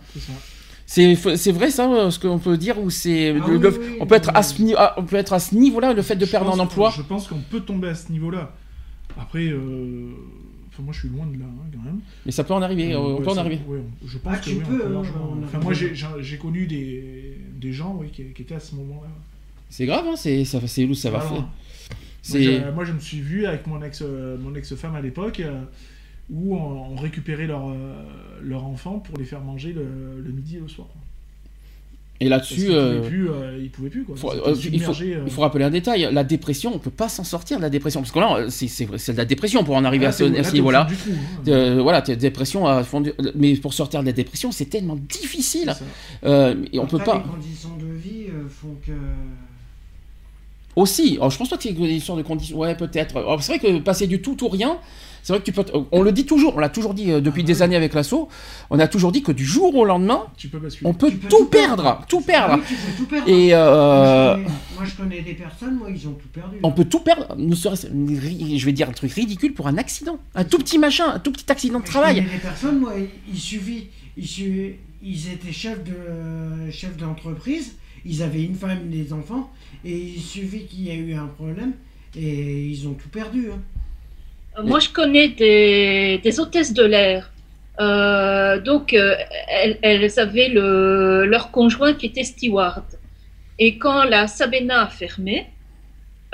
C'est vrai ça, euh, ce qu'on peut dire, ou c'est Ah oui, oui, on peut être à ce, ni- on peut être à ce niveau-là, le fait de perdre un emploi? Je pense qu'on peut tomber à ce niveau-là. Après, euh, enfin, moi je suis loin de là hein, quand même. Mais ça peut en arriver, euh, on Ouais, peut en ça- arriver. ouais, je pense Ah, que tu oui, on peux, peut hein, largement. on Enfin, arrive. moi j'ai- connu des, des gens oui, qui, qui étaient à ce moment-là. C'est grave, hein, c'est ça, c'est où ça va faire. Moi, je, moi, je me suis vu avec mon ex, euh, mon ex-femme à l'époque, euh, où on, on récupérait leur, euh, leur enfant pour les faire manger le, le midi et le soir. Et là-dessus, qu'ils euh, pouvaient plus, euh, quoi. faut- euh, il, faut, euh. il rappeler un détail. La dépression, on peut pas s'en sortir de la dépression parce que là, euh, c'est de la dépression pour en arriver Là, à ce, niveau-là. hein. Euh, voilà, dépression à fond du- mais pour sortir de la dépression, c'est tellement difficile. Euh, et on peut Après, pas. Les conditions de vie font que. Aussi, alors, je pense pas que c'est une histoire de conditions. Ouais, peut-être. Alors, C'est vrai que passer du tout au rien, c'est vrai que tu peux. On le dit toujours, on l'a toujours dit euh, depuis Ah, des ouais. années avec l'assaut. On a toujours dit que du jour au lendemain, Tu peux basculer. on peut Tu peux tout tout perdre, perdre. tout perdre. oui, tu peux tout perdre. Et euh, Moi, je connais, moi, je connais des personnes, moi, ils ont tout perdu. on peut tout perdre. Ne serait-ce, je vais dire un truc ridicule pour un accident, un tout petit machin, un tout petit accident de Je travail. connais des personnes, moi, il, suffit, il su- ils étaient chefs de chefs d'entreprise, ils avaient une femme, des enfants, et il suffit qu'il y ait eu un problème, et ils ont tout perdu. hein. Euh, Moi, je connais des, des hôtesses de l'air. Euh, donc, euh, elles, elles avaient le, leur conjoint qui était steward. Et quand la Sabena a fermé,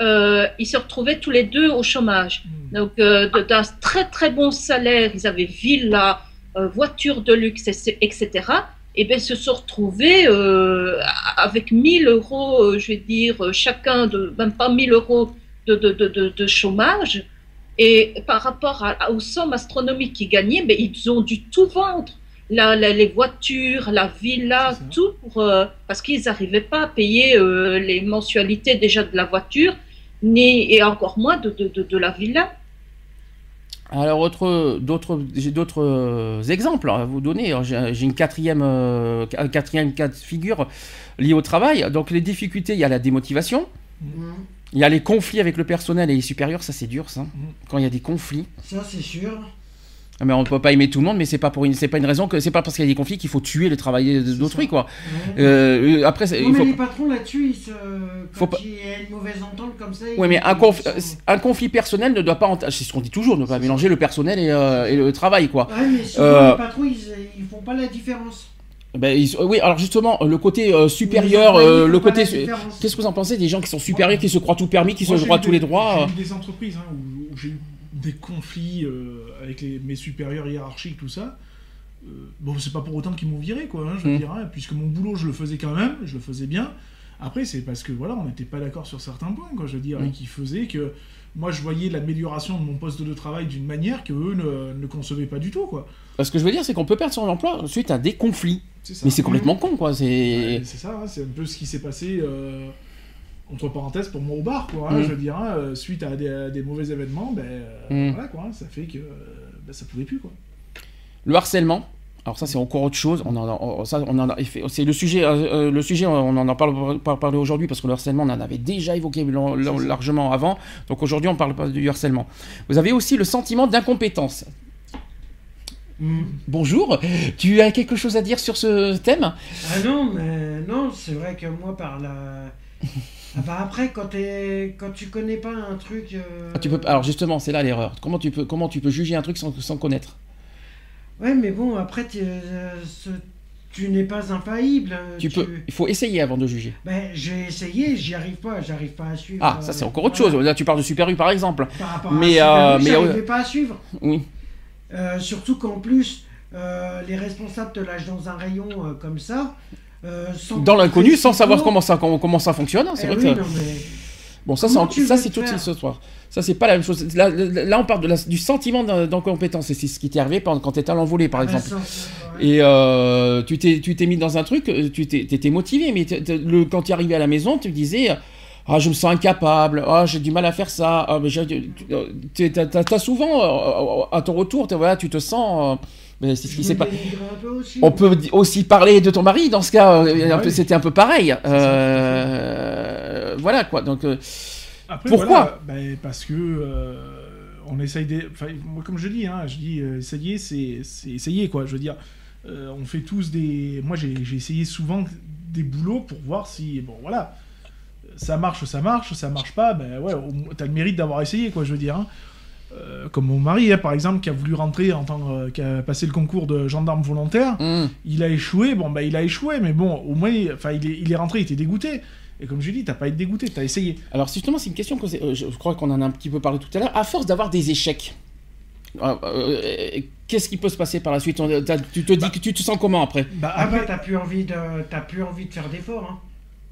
euh, ils se retrouvaient tous les deux au chômage. Hmm. Donc, d'un très très bon salaire, ils avaient villa, voiture de luxe, etc. Et bien, ils se sont retrouvés avec 1000 euros, je vais dire, chacun, de, même pas 1000 euros de, de, de, de, de chômage. Et par rapport à- aux sommes astronomiques qu'ils gagnaient, ben, ils ont dû tout vendre. La- la- les voitures, la villa, tout, pour, euh, parce qu'ils n'arrivaient pas à payer euh, les mensualités déjà de la voiture, ni, et encore moins de, de, de, de la villa. Alors, autre, d'autres, j'ai d'autres euh, exemples à vous donner. Alors, J'ai, j'ai une quatrième, euh, quatrième cas de figure lié au travail. Donc, les difficultés, il y a la démotivation, Mhm. Il y a les conflits avec le personnel et les supérieurs. Ça, c'est dur, ça. Quand il y a des conflits. Ça, c'est sûr. Ah, Mais on ne peut pas aimer tout le monde, mais c'est pas pour une, c'est pas une raison que c'est pas parce qu'il y a des conflits qu'il faut tuer le travail d'autrui, quoi. Ouais. Euh, euh, après, c'est- non, il mais faut. les patrons là-dessus, ils se... Faut quand pas- il y a une mauvaise entente comme ça. Ouais, mais ils- un, conf- ils sont- un conflit personnel ne doit pas. ent- C'est ce qu'on dit toujours, ne pas mélanger le personnel et, euh, et le travail, quoi. Ouais, mais souvent, Euh, les patrons, ils, ils font pas la différence. Ben, ils- oui, alors justement, le côté euh, supérieur, euh, le côté. Qu'est-ce que vous en pensez des gens qui sont supérieurs, qui se croient tout permis, qui Moi, se croient tous des- les droits J'ai eu des entreprises hein, où, où j'ai eu des conflits euh, avec les- mes supérieurs hiérarchiques, tout ça. Euh, bon, c'est pas pour autant qu'ils m'ont viré, quoi, hein, je veux Mm. dire, hein, puisque mon boulot, je le faisais quand même, je le faisais bien. Après, c'est parce que voilà, on n'était pas d'accord sur certains points, quoi, je veux dire, Mm. et qui faisaient que moi, je voyais l'amélioration de mon poste de travail d'une manière que eux ne, ne concevaient pas du tout, quoi. Ce que je veux dire, c'est qu'on peut perdre son emploi suite à des conflits. Mais c'est complètement con, quoi. C'est. Ouais, ça, hein, c'est un peu ce qui s'est passé euh, entre parenthèses, pour moi au bar, quoi. hein, Mm. Je veux dire, hein, euh, suite à des, à des mauvais événements, ben euh, Mm. voilà, quoi. Ça fait que ben, ça pouvait plus, quoi. Le harcèlement. Alors ça c'est encore autre chose. On en a, on- ça, on en a- c'est le sujet. euh, le sujet, on n'en a pas, pas parlé aujourd'hui parce que le harcèlement, on en avait déjà évoqué largement avant. Donc aujourd'hui, on parle pas du harcèlement. Vous avez aussi le sentiment d'incompétence. Hmm. Bonjour. Tu as quelque chose à dire sur ce thème? Ah non, mais non, c'est vrai que moi, par la. Ah bah après, quand, t'es- quand tu connais pas un truc. euh, Ah, Tu peux. Alors justement, c'est là l'erreur. Comment tu peux, comment tu peux juger un truc sans, sans connaître? Ouais, mais bon, après, euh, ce- tu n'es pas infaillible. euh, Tu peux. Il faut essayer avant de juger. Ben, j'ai essayé, j'y arrive pas, j'arrive pas à suivre. Ah, ça c'est encore autre voilà. chose. Là, tu parles de Super U par exemple. Par rapport Mais, à euh, Super U, mais, j'arrivais pas à suivre. Oui. Euh, surtout qu'en plus, euh, les responsables te lâchent dans un rayon euh, comme ça. sans Dans l'inconnu, sans savoir comment ça, comment, comment ça fonctionne. hein, C'est Eh vrai oui, que. non, mais- Bon, ça, c'est en- ça c'est le tout faire ce soir. Ça, c'est pas la même chose. Là, on parle de la- du sentiment d'in- d'incompétence. Et c'est ce qui t'est arrivé quand t'étais à l'envolée, par Ah, exemple. ouais. Et tu t'es tu t'es mis dans un truc, tu t'es- t'étais motivé, mais le, quand tu es arrivé à la maison, tu disais Ah, je me sens incapable, ah, j'ai du mal à faire ça. Ah, mais tu- tu- t'as- T'as t'as souvent, euh, à ton retour, voilà, tu te sens. euh, mais c'est ce qui s'est pas. On peut aussi parler de ton mari dans ce cas, euh, un peu- Ouais. c'était un peu pareil. Euh, voilà quoi. Donc, euh, Après, Pourquoi voilà, ben, Parce que euh, on essaye des. Enfin, moi, comme je dis, hein, je dis euh, essayer, c'est c'est essayer quoi. Je veux dire, euh, on fait tous des. Moi, j'ai j'ai essayé souvent des boulots pour voir si bon voilà, ça marche, ça marche, ça marche pas. Ben ouais, t'as le mérite d'avoir essayé quoi. Je veux dire. hein. Euh, comme mon mari, hein, par exemple, qui a voulu rentrer en tant que- qui a passé le concours de gendarme volontaire, hum. il a échoué. Bon, bah, il a échoué, mais bon, au moins, enfin, il est, il est rentré, il était dégoûté. Et comme je dis, t'as pas été dégoûté, t'as essayé. Alors justement, c'est une question que euh, je crois qu'on en a un petit peu parlé tout à l'heure. À force d'avoir des échecs, euh, euh, qu'est-ce qui peut se passer par la suite? On- Tu te dis que tu te sens comment après? Bah, Ah bah après, t'as plus envie de t'as plus envie de faire d'efforts hein.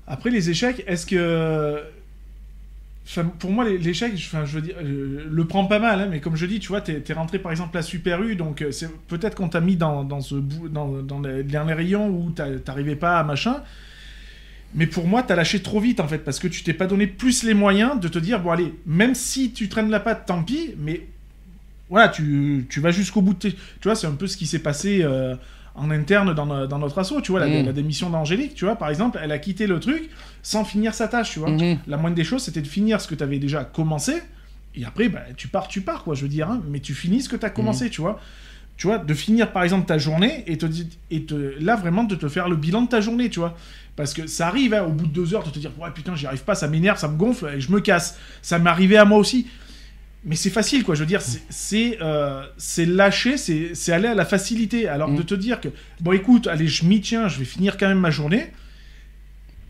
Après, les échecs, est-ce que. Pour moi, l'échec, je- veux dire, euh, le prends pas mal, hein, mais comme je dis, tu vois, t'es es rentré par exemple à Super U, donc euh, c'est peut-être qu'on t'a mis dans, dans, ce dans, dans, les, dans rayons où t'arrivais pas à machin. Mais pour moi, t'as lâché trop vite en fait, parce que tu t'es pas donné plus les moyens de te dire, bon allez, même si tu traînes la patte, tant pis, mais voilà, tu, tu vas jusqu'au bout de tes... Tu vois, c'est un peu ce qui s'est passé euh, en interne dans, no- dans notre assaut, tu vois, la, Mm. la démission d'Angélique, tu vois, par exemple, elle a quitté le truc sans finir sa tâche, tu vois. Mhm. La moindre des choses, c'était de finir ce que tu avais déjà commencé, et après, bah, tu pars, tu pars, quoi, je veux dire, hein, mais tu finis ce que tu as commencé, tu vois. Tu vois, de finir par exemple ta journée et, te, et te, là vraiment de te faire le bilan de ta journée, tu vois. Parce que ça arrive, hein, au bout de deux heures, de te dire, ouais putain, j'y arrive pas, ça m'énerve, ça me gonfle, et je me casse. Ça m'est arrivé à moi aussi. Mais c'est facile, quoi. Je veux dire, c'est- c'est euh, lâcher, c'est c'est aller à la facilité. Alors Mm. de te dire que, bon écoute, allez, je m'y tiens, je vais finir quand même ma journée,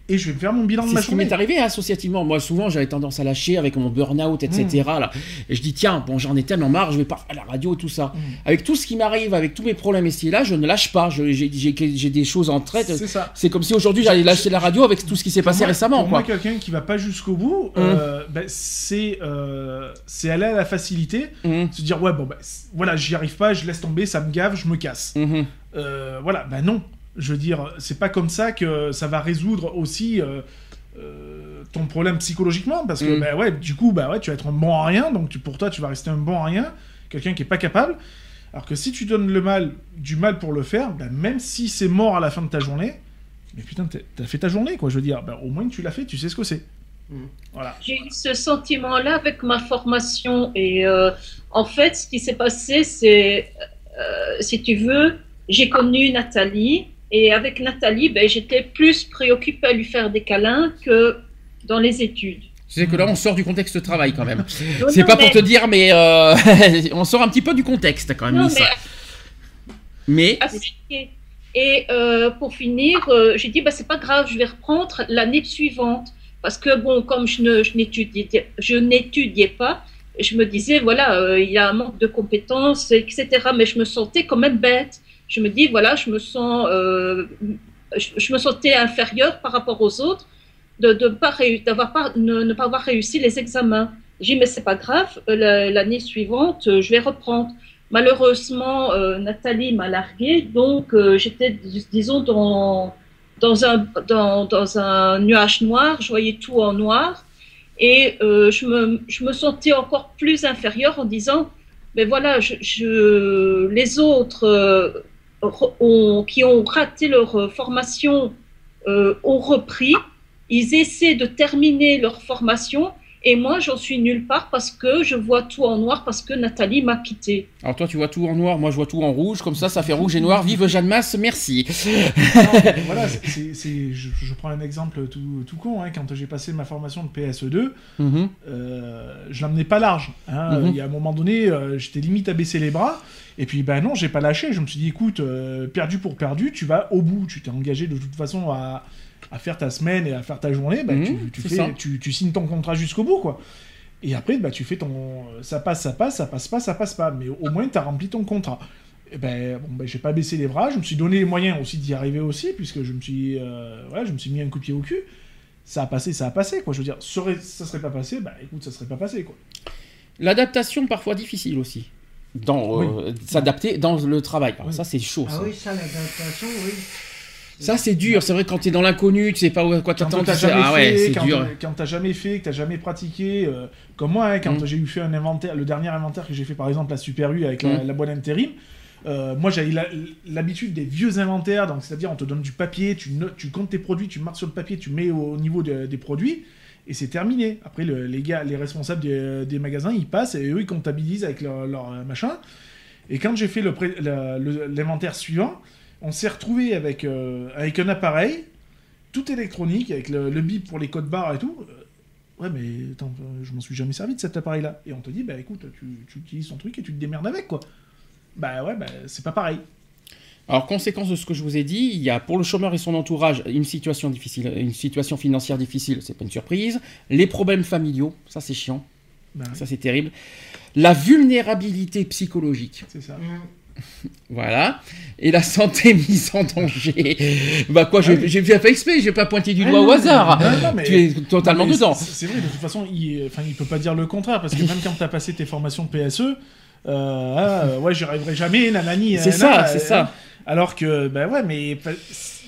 et je vais faire mon bilan de C'est ma ce qui m'est arrivé associativement. Moi, souvent, j'avais tendance à lâcher avec mon burn-out, etc. Mm. Là. Et je dis, tiens, bon, j'en ai tellement marre, je vais pas faire la radio et tout ça. Mm. Avec tout ce qui m'arrive, avec tous mes problèmes ici et là, je ne lâche pas. J'ai des choses en traite. C'est comme si aujourd'hui, j'allais lâcher la radio avec tout ce qui s'est passé moi- récemment. Pour quoi. moi, quelqu'un qui va pas jusqu'au bout, euh, ben, c'est euh, c'est aller à la facilité, se dire ouais bon c- voilà j'y arrive pas, je laisse tomber, ça me gave, je me casse. Mhm. Euh, voilà ben non, je veux dire c'est pas comme ça que ça va résoudre aussi euh, euh, ton problème psychologiquement parce que Mhm. ben ouais du coup bah ouais tu vas être un bon à rien donc tu- pour toi tu vas rester un bon à rien, quelqu'un qui est pas capable. Alors que si tu donnes le mal, du mal pour le faire, ben, même si c'est mort à la fin de ta journée, mais putain, t'as- fait ta journée, quoi. Je veux dire, ben, au moins tu l'as fait, tu sais ce que c'est. Mhm. Voilà. J'ai eu ce sentiment-là avec ma formation. Et euh, en fait, ce qui s'est passé, c'est, euh, si tu veux, j'ai connu Nathalie. Et avec Nathalie, ben, j'étais plus préoccupée à lui faire des câlins que dans les études. Tu sais que là, on sort du contexte travail quand même. C'est pas pour te dire, mais euh, on sort un petit peu du contexte quand même. Non, mais Mais. Et euh, pour finir, euh, j'ai dit, bah, c'est pas grave, je vais reprendre l'année suivante. Parce que, bon, comme je n'étudiais pas, je me disais, voilà, il y a un manque de compétences, etc. Mais je me sentais quand même bête. Je me dis, voilà, je me sens, euh, je, me sentais inférieure par rapport aux autres de, de pas pas, ne, ne pas avoir réussi les examens. J'ai dit, mais c'est pas grave, euh, la- l'année suivante, euh, je vais reprendre. Malheureusement, Nathalie m'a larguée, donc j'étais, dis- disons, dans, dans un, dans, dans un nuage noir, je voyais tout en noir. Et je, me, je me sentais encore plus inférieure en disant, mais voilà, je, les autres ont- qui ont raté leur formation euh, ont repris, ils essaient de terminer leur formation, et moi j'en suis nulle part parce que je vois tout en noir parce que Nathalie m'a quitté. Alors toi tu vois tout en noir, moi je vois tout en rouge, comme ça ça fait rouge et noir. Vive Jeanne Masse, merci. Non, voilà, c'est- je, je prends un exemple tout, tout con. hein. Quand j'ai passé ma formation de PSE2, Mhm. euh, je l'emmenais pas large. hein. Mhm. Il y a un moment donné, euh, j'étais limite à baisser les bras. Et puis, ben non, j'ai pas lâché. Je me suis dit, écoute, euh, perdu pour perdu, tu vas au bout. Tu t'es engagé de toute façon à, à faire ta semaine et à faire ta journée. Ben, tu, fais, tu, tu signes ton contrat jusqu'au bout, quoi. Et après, bah, tu fais ton. Ça passe, ça passe, ça passe pas, ça passe pas. Mais au moins, tu as rempli ton contrat. Et ben, bon, ben, j'ai pas baissé les bras. Je me suis donné les moyens aussi d'y arriver aussi, puisque je me suis, euh, voilà, je me suis mis un coup de pied au cul. Ça a passé, ça a passé, quoi. Je veux dire, serait, ça serait pas passé, bah écoute, ça serait pas passé, quoi. L'adaptation parfois difficile aussi. Dans euh, s'adapter dans le travail. Alors, Oui. ça c'est chaud. Ah ça. oui, ça, l'adaptation, oui. Ça c'est dur. C'est vrai quand t'es dans l'inconnu, tu sais pas quoi Quand t'attendre. t'as tu sais- jamais Ah ouais, fait, c'est quand, dur. quand t'as jamais fait, que t'as jamais pratiqué, euh, comme moi, hein, quand Mm. j'ai eu fait un inventaire, le dernier inventaire que j'ai fait par exemple la Super U avec la, Mm. la boîte intérim, euh, moi j'avais l'habitude des vieux inventaires, donc c'est-à-dire on te donne du papier, tu, notes- tu comptes tes produits, tu marques sur le papier, tu mets au, niveau de- des produits, et c'est terminé. Après le- les gars, les responsables des, des magasins, ils passent et eux ils comptabilisent avec leur, euh, machin. Et quand j'ai fait l'inventaire suivant, on s'est retrouvé avec, euh, avec un appareil, tout électronique, avec le, bip pour les codes barres et tout. Euh, Ouais, mais attends, euh, je m'en suis jamais servi de cet appareil-là. Et on te dit, bah écoute, tu, tu utilises ton truc et tu te démerdes avec, quoi. Bah ouais, bah c'est pas pareil. Alors, conséquence de ce que je vous ai dit, il y a pour le chômeur et son entourage une situation difficile, une situation financière difficile, c'est pas une surprise. Les problèmes familiaux, ça c'est chiant, Bah, ça c'est terrible. La vulnérabilité psychologique, c'est ça. Mm. voilà. Et la santé mise en danger. Bah quoi, Ah j'ai oui. j'ai fait exprès, j'ai pas pointé du Ah doigt non, au hasard. Non, non, mais- Tu es totalement dedans. c'est- vrai, de toute façon, il, enfin, il peut pas dire le contraire, parce que même quand t'as passé tes formations PSE, euh, ah, ouais, j'y arriverai jamais, nanani. C'est euh, ça, c'est euh, ça. Alors que, ben ouais, mais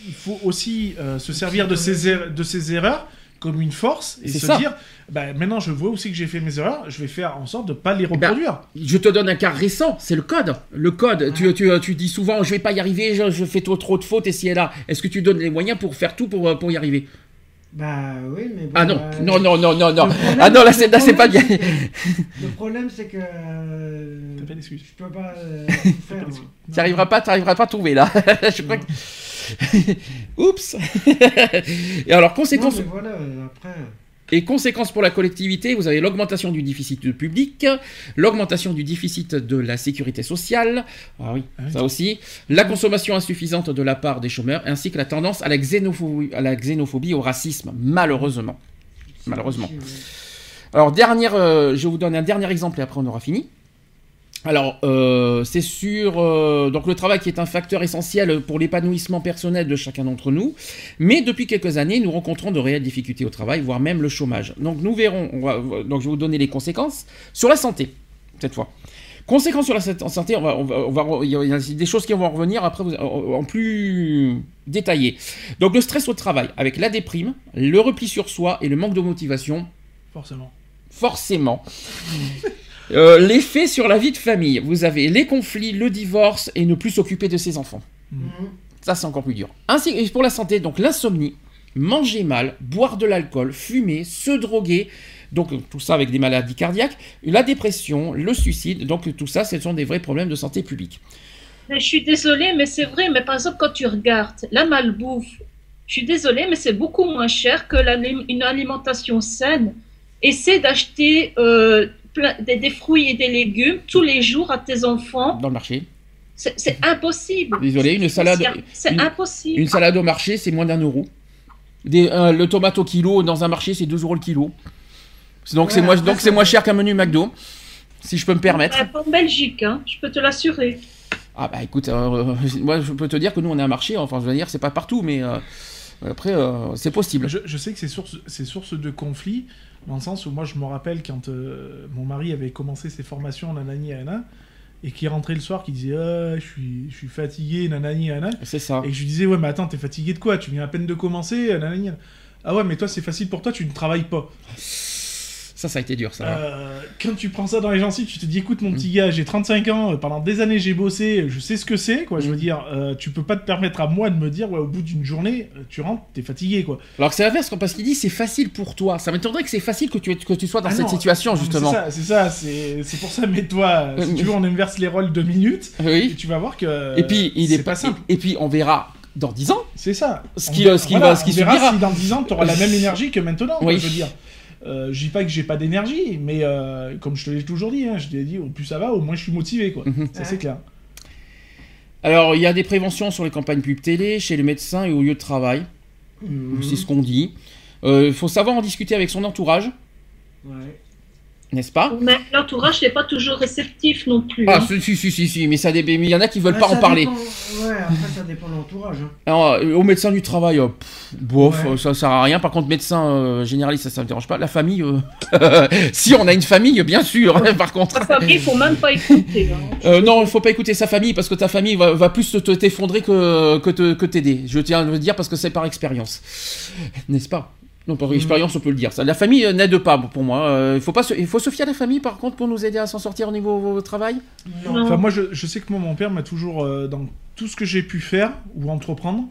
il faut aussi euh, se servir de ses, er- de ses erreurs comme une force et se ça. dire, ben maintenant je vois aussi que j'ai fait mes erreurs, je vais faire en sorte de pas les ben, reproduire. Je te donne un cas récent, c'est le code. Le code, tu, tu, tu dis souvent, je vais pas y arriver, je, je fais trop, trop de fautes, et si et là. Est-ce que tu donnes les moyens pour faire tout pour, euh, pour y arriver? Bah oui, mais bon, Ah non, euh, non, non, non, non, non. Ah non, là, c'est là, c'est pas bien. problème, c'est que- Le problème, c'est que. euh, T'as pas d'excuse. Je peux pas euh, tout faire. d'excuse. moi. Tu arriveras pas, tu arriveras pas à trouver là. je crois que... Oups. et alors, Non, conséquence, mais voilà, après. Et conséquence pour la collectivité, vous avez l'augmentation du déficit public, l'augmentation du déficit de la sécurité sociale, ah oui, Ah oui. ça aussi, la consommation insuffisante de la part des chômeurs, ainsi que la tendance à la xénophobie, à la xénophobie au racisme, malheureusement. Malheureusement. Alors, dernière, euh, je vous donne un dernier exemple et après on aura fini. Alors, euh, c'est sur euh, donc le travail qui est un facteur essentiel pour l'épanouissement personnel de chacun d'entre nous. Mais depuis quelques années, nous rencontrons de réelles difficultés au travail, voire même le chômage. Donc, nous verrons. on va- donc, je vais vous donner les conséquences sur la santé cette fois. Conséquences sur la sa- santé, on va, on va, on va- il y a des choses qui vont revenir après vous- en en plus détaillé. Donc, le stress au travail avec la déprime, le repli sur soi et le manque de motivation Forcément. forcément. Euh, L'effet sur la vie de famille. Vous avez les conflits, le divorce et ne plus s'occuper de ses enfants. Mhm. Ça, c'est encore plus dur. Ainsi et pour la santé, donc l'insomnie, manger mal, boire de l'alcool, fumer, se droguer. Donc euh, tout ça avec des maladies cardiaques, la dépression, le suicide. Donc tout ça, ce sont des vrais problèmes de santé publique. Mais je suis désolée, mais c'est vrai. Mais par exemple, quand tu regardes la malbouffe, je suis désolée, mais c'est beaucoup moins cher que une alimentation saine. Essaie d'acheter euh, des, des fruits et des légumes tous les jours à tes enfants. Dans le marché. C'est impossible. Désolé, une salade- C'est impossible. Une salade au marché, c'est moins d'un euro. Des, euh, le tomate au kilo dans un marché, c'est 2 euros le kilo. Donc c'est moins, moins cher qu'un menu McDo, si je peux me permettre. Euh, pas en Belgique, hein, je peux te l'assurer. Ah bah écoute, euh, moi je peux te dire que nous on est un marché, enfin je veux dire c'est pas partout, mais euh, après euh, c'est possible. Je, je sais que c'est source, c'est source de conflit, dans le sens où moi je me rappelle quand euh, mon mari avait commencé ses formations en Anani Arena, et qui rentrait le soir, qui disait ah, je suis, je suis fatigué, nanani, nanana. C'est ça. Et je lui disais ouais, mais attends, t'es fatigué de quoi? Tu viens à peine de commencer, nanani. Ah ouais, mais toi, c'est facile pour toi, tu ne travailles pas. Ça, ça a été dur, ça. Euh, quand tu prends ça dans les gencives, tu te dis écoute, mon petit gars, j'ai 35 ans, euh, pendant des années j'ai bossé, je sais ce que c'est, quoi. Je veux dire, euh, tu peux pas te permettre à moi de me dire, ouais, au bout d'une journée, euh, tu rentres, t'es fatigué, quoi. Alors que c'est l'inverse, parce qu'il dit c'est facile pour toi. Ça m'étonnerait que c'est facile que tu, que tu sois dans Ah cette non, situation, mais justement. C'est ça, c'est pour ça, mets-toi, si tu veux, on inverse les rôles deux minutes, et Oui. tu vas voir que Et puis, il est pas simple. Et, et puis, on verra dans 10 ans. C'est ça. Ce On qui- verra- ce qui va- ce qui on verra subira. si dans 10 ans, tu auras la même énergie que maintenant, quoi, Oui. je veux dire. Euh, je dis pas que j'ai pas d'énergie, mais euh, comme je te l'ai toujours dit, hein, je t'ai dit, au plus ça va, au moins je suis motivé, quoi. Mhm. Ça, c'est clair. Alors, il y a des préventions sur les campagnes pub télé, chez les médecins et au lieu de travail. Mhm. C'est ce qu'on dit. Il faut savoir en discuter avec son entourage, Ouais. N'est-ce pas Mais l'entourage n'est pas toujours réceptif non plus. Ah, hein. si, si, si, si, si, mais ça dé- mais il y en a qui veulent Ah, pas en parler. dépend- Ouais, après ça dépend de l'entourage. hein. Alors, euh, au médecin du travail, euh, pff, bof, Ouais. ça sert à rien. Par contre, médecin euh, généraliste, ça, ça me dérange pas. La famille, euh, si on a une famille, bien sûr. par contre, Sa famille, il faut même pas écouter. hein. Euh, non, il faut pas écouter sa famille parce que ta famille va, va plus te- te t'effondrer que que te- que t'aider. Je tiens à le dire parce que c'est par expérience, n'est-ce pas? Non, par expérience, on peut le dire. Ça, la famille euh, n'aide pas pour moi. Euh, il faut pas, se, il faut se fier à la famille par contre pour nous aider à s'en sortir au niveau au travail? Non. Enfin, moi, je, je sais que moi, mon père m'a toujours, euh, dans tout ce que j'ai pu faire ou entreprendre,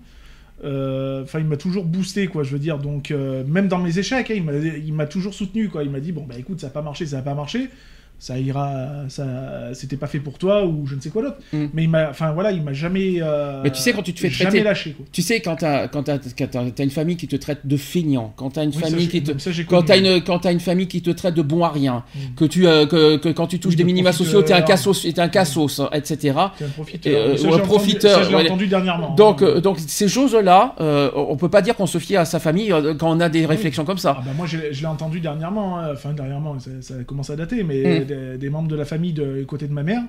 euh, enfin, il m'a toujours boosté, quoi, je veux dire. Donc, euh, même dans mes échecs, hein, il m'a- il m'a toujours soutenu, quoi. Il m'a dit, bon, bah écoute, ça n'a pas marché, ça n'a pas marché. Ça ira, ça, c'était pas fait pour toi ou je ne sais quoi d'autre. Mm. Mais il m'a, enfin voilà, il m'a jamais. euh, Mais tu sais, quand tu te fais jamais traiter- lâché, quoi. Tu sais quand t'as quand t'as, quand t'as- t'as une famille qui te traite de feignant, quand t'as une Oui, famille qui te ça, j'ai quand t'as une quand t'as une famille qui te traite de bon à rien, Mm. que tu euh, que, que quand tu touches Oui, des de minima sociaux, t'es un profiteur. cassos, t'es un cassos, etc. C'est un profiteur. Euh, Ça, j'ai entendu- profiteur, ouais. dernièrement. Donc, hein. euh, donc ces choses-là, euh, on peut pas dire qu'on se fie à sa famille euh, quand on a des réflexions comme ça. Ah bah moi je l'ai entendu dernièrement, hein. enfin dernièrement, ça, commence à dater, mais Mm. Des, des membres de la famille de côté de ma mère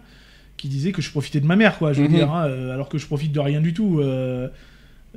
qui disaient que je profitais de ma mère, quoi, je veux Mhm. dire, hein, euh, alors que je profite de rien du tout. euh,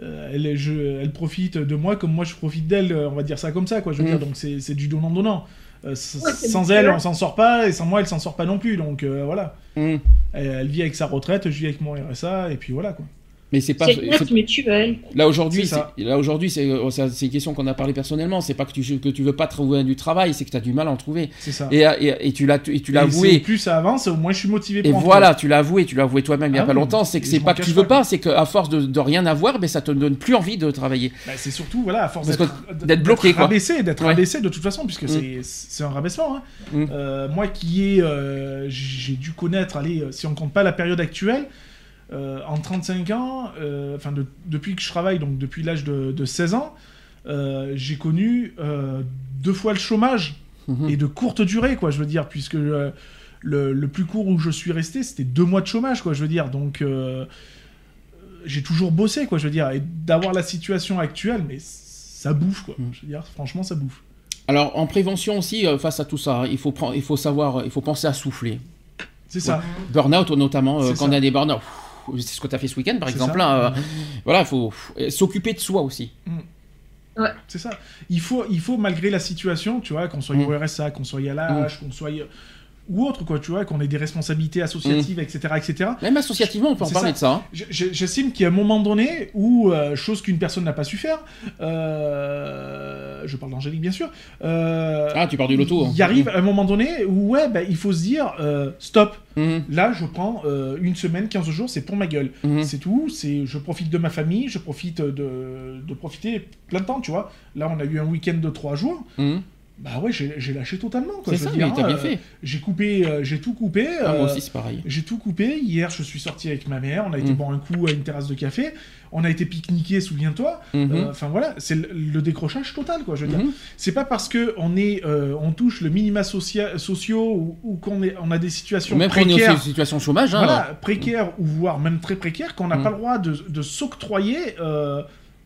euh, elle, je- elle profite de moi comme moi je profite d'elle, on va dire ça comme ça, quoi, je veux Mm. dire, donc c'est c'est du donnant-donnant. Euh, Ouais, sans elle, on s'en sort pas, et sans moi, elle s'en sort pas non plus, donc euh, voilà. Mm. Elle, elle vit avec sa retraite, je vis avec mon RSA, et puis voilà, quoi. Mais c'est pas c'est- aide mutuelle. là aujourd'hui, C'est là aujourd'hui, c'est euh, c'est une question qu'on a parlé personnellement. C'est pas que tu que tu veux pas trouver du travail, c'est que tu as du mal à en trouver. C'est ça. Et, et, et tu l'as et tu l'as avoué. Plus ça avance, au moins je suis motivé pour Et en voilà, tu l'as avoué, tu l'as avoué toi-même il y a Ah pas oui, longtemps. C'est que c'est pas que tu veux pas, pas, c'est qu'à force de, de rien avoir, ben ça te donne plus envie de travailler. Bah, c'est surtout, voilà, à force d'être d'être bloqué, quoi. rabaissé, d'être Ouais. rabaissé de toute façon, puisque Mm. c'est- c'est un rabaissement. hein. Mm. Euh, moi qui ai, euh, j'ai dû connaître, allez, si on compte pas la période actuelle, euh, en 35 ans, euh, enfin de- depuis que je travaille, donc depuis l'âge de, de 16 ans, euh, j'ai connu euh, deux fois le chômage Mhm. et de courte durée, quoi, je veux dire, puisque euh, le, le plus court où je suis resté, c'était deux mois de chômage, quoi, je veux dire, donc euh, j'ai toujours bossé, quoi, je veux dire, et d'avoir la situation actuelle, mais ça bouffe, quoi, Mm. je veux dire, franchement, ça bouffe. Alors en prévention aussi euh, face à tout ça, il faut prendre, il faut savoir, il faut penser à souffler. C'est ça. Burnout notamment euh, quand ça. on a des burn-out. C'est ce que tu as fait ce week-end par exemple. là, euh, voilà, il faut s'occuper de soi aussi. C'est ça. Il faut, il faut, malgré la situation, tu vois, qu'on soit Mm. au RSA, qu'on soit à l'âge, qu'on soit ou autre, quoi, tu vois, qu'on ait des responsabilités associatives, etc., etc. Même associativement, on peut en parler ça. de ça. hein. J'estime qu'il y a un moment donné où, euh, chose qu'une personne n'a pas su faire, euh, je parle d'Angélique bien sûr, euh, Ah, tu parles du loto. hein. il arrive un moment donné où, ouais, bah, il faut se dire, stop, Mhm, là je prends une semaine, 15 jours, c'est pour ma gueule. mhm. C'est tout, c'est je profite de ma famille, je profite de, de profiter plein de temps, tu vois. Là, on a eu un week-end de 3 jours. Bah ouais, j'ai lâché totalement. C'est ça, veux mais dire, t'as bien euh, fait. J'ai coupé, euh, j'ai tout coupé. Ah, moi euh, aussi, c'est pareil. j'ai tout coupé. Hier, je suis sorti avec ma mère. On a été Mm. boire un coup à une terrasse de café. On a été pique-niquer, souviens-toi. Mhm. Euh, Enfin voilà, c'est le, le décrochage total, quoi. Je veux dire, Mhm. c'est pas parce que on est, euh, on touche le minima socia- sociaux ou, ou qu'on est, on a des situations Même quand on est précaires, en situation de chômage, hein, voilà, précaires ou voire même très précaires, qu'on n'a Mm. pas le droit de, de s'octroyer. euh,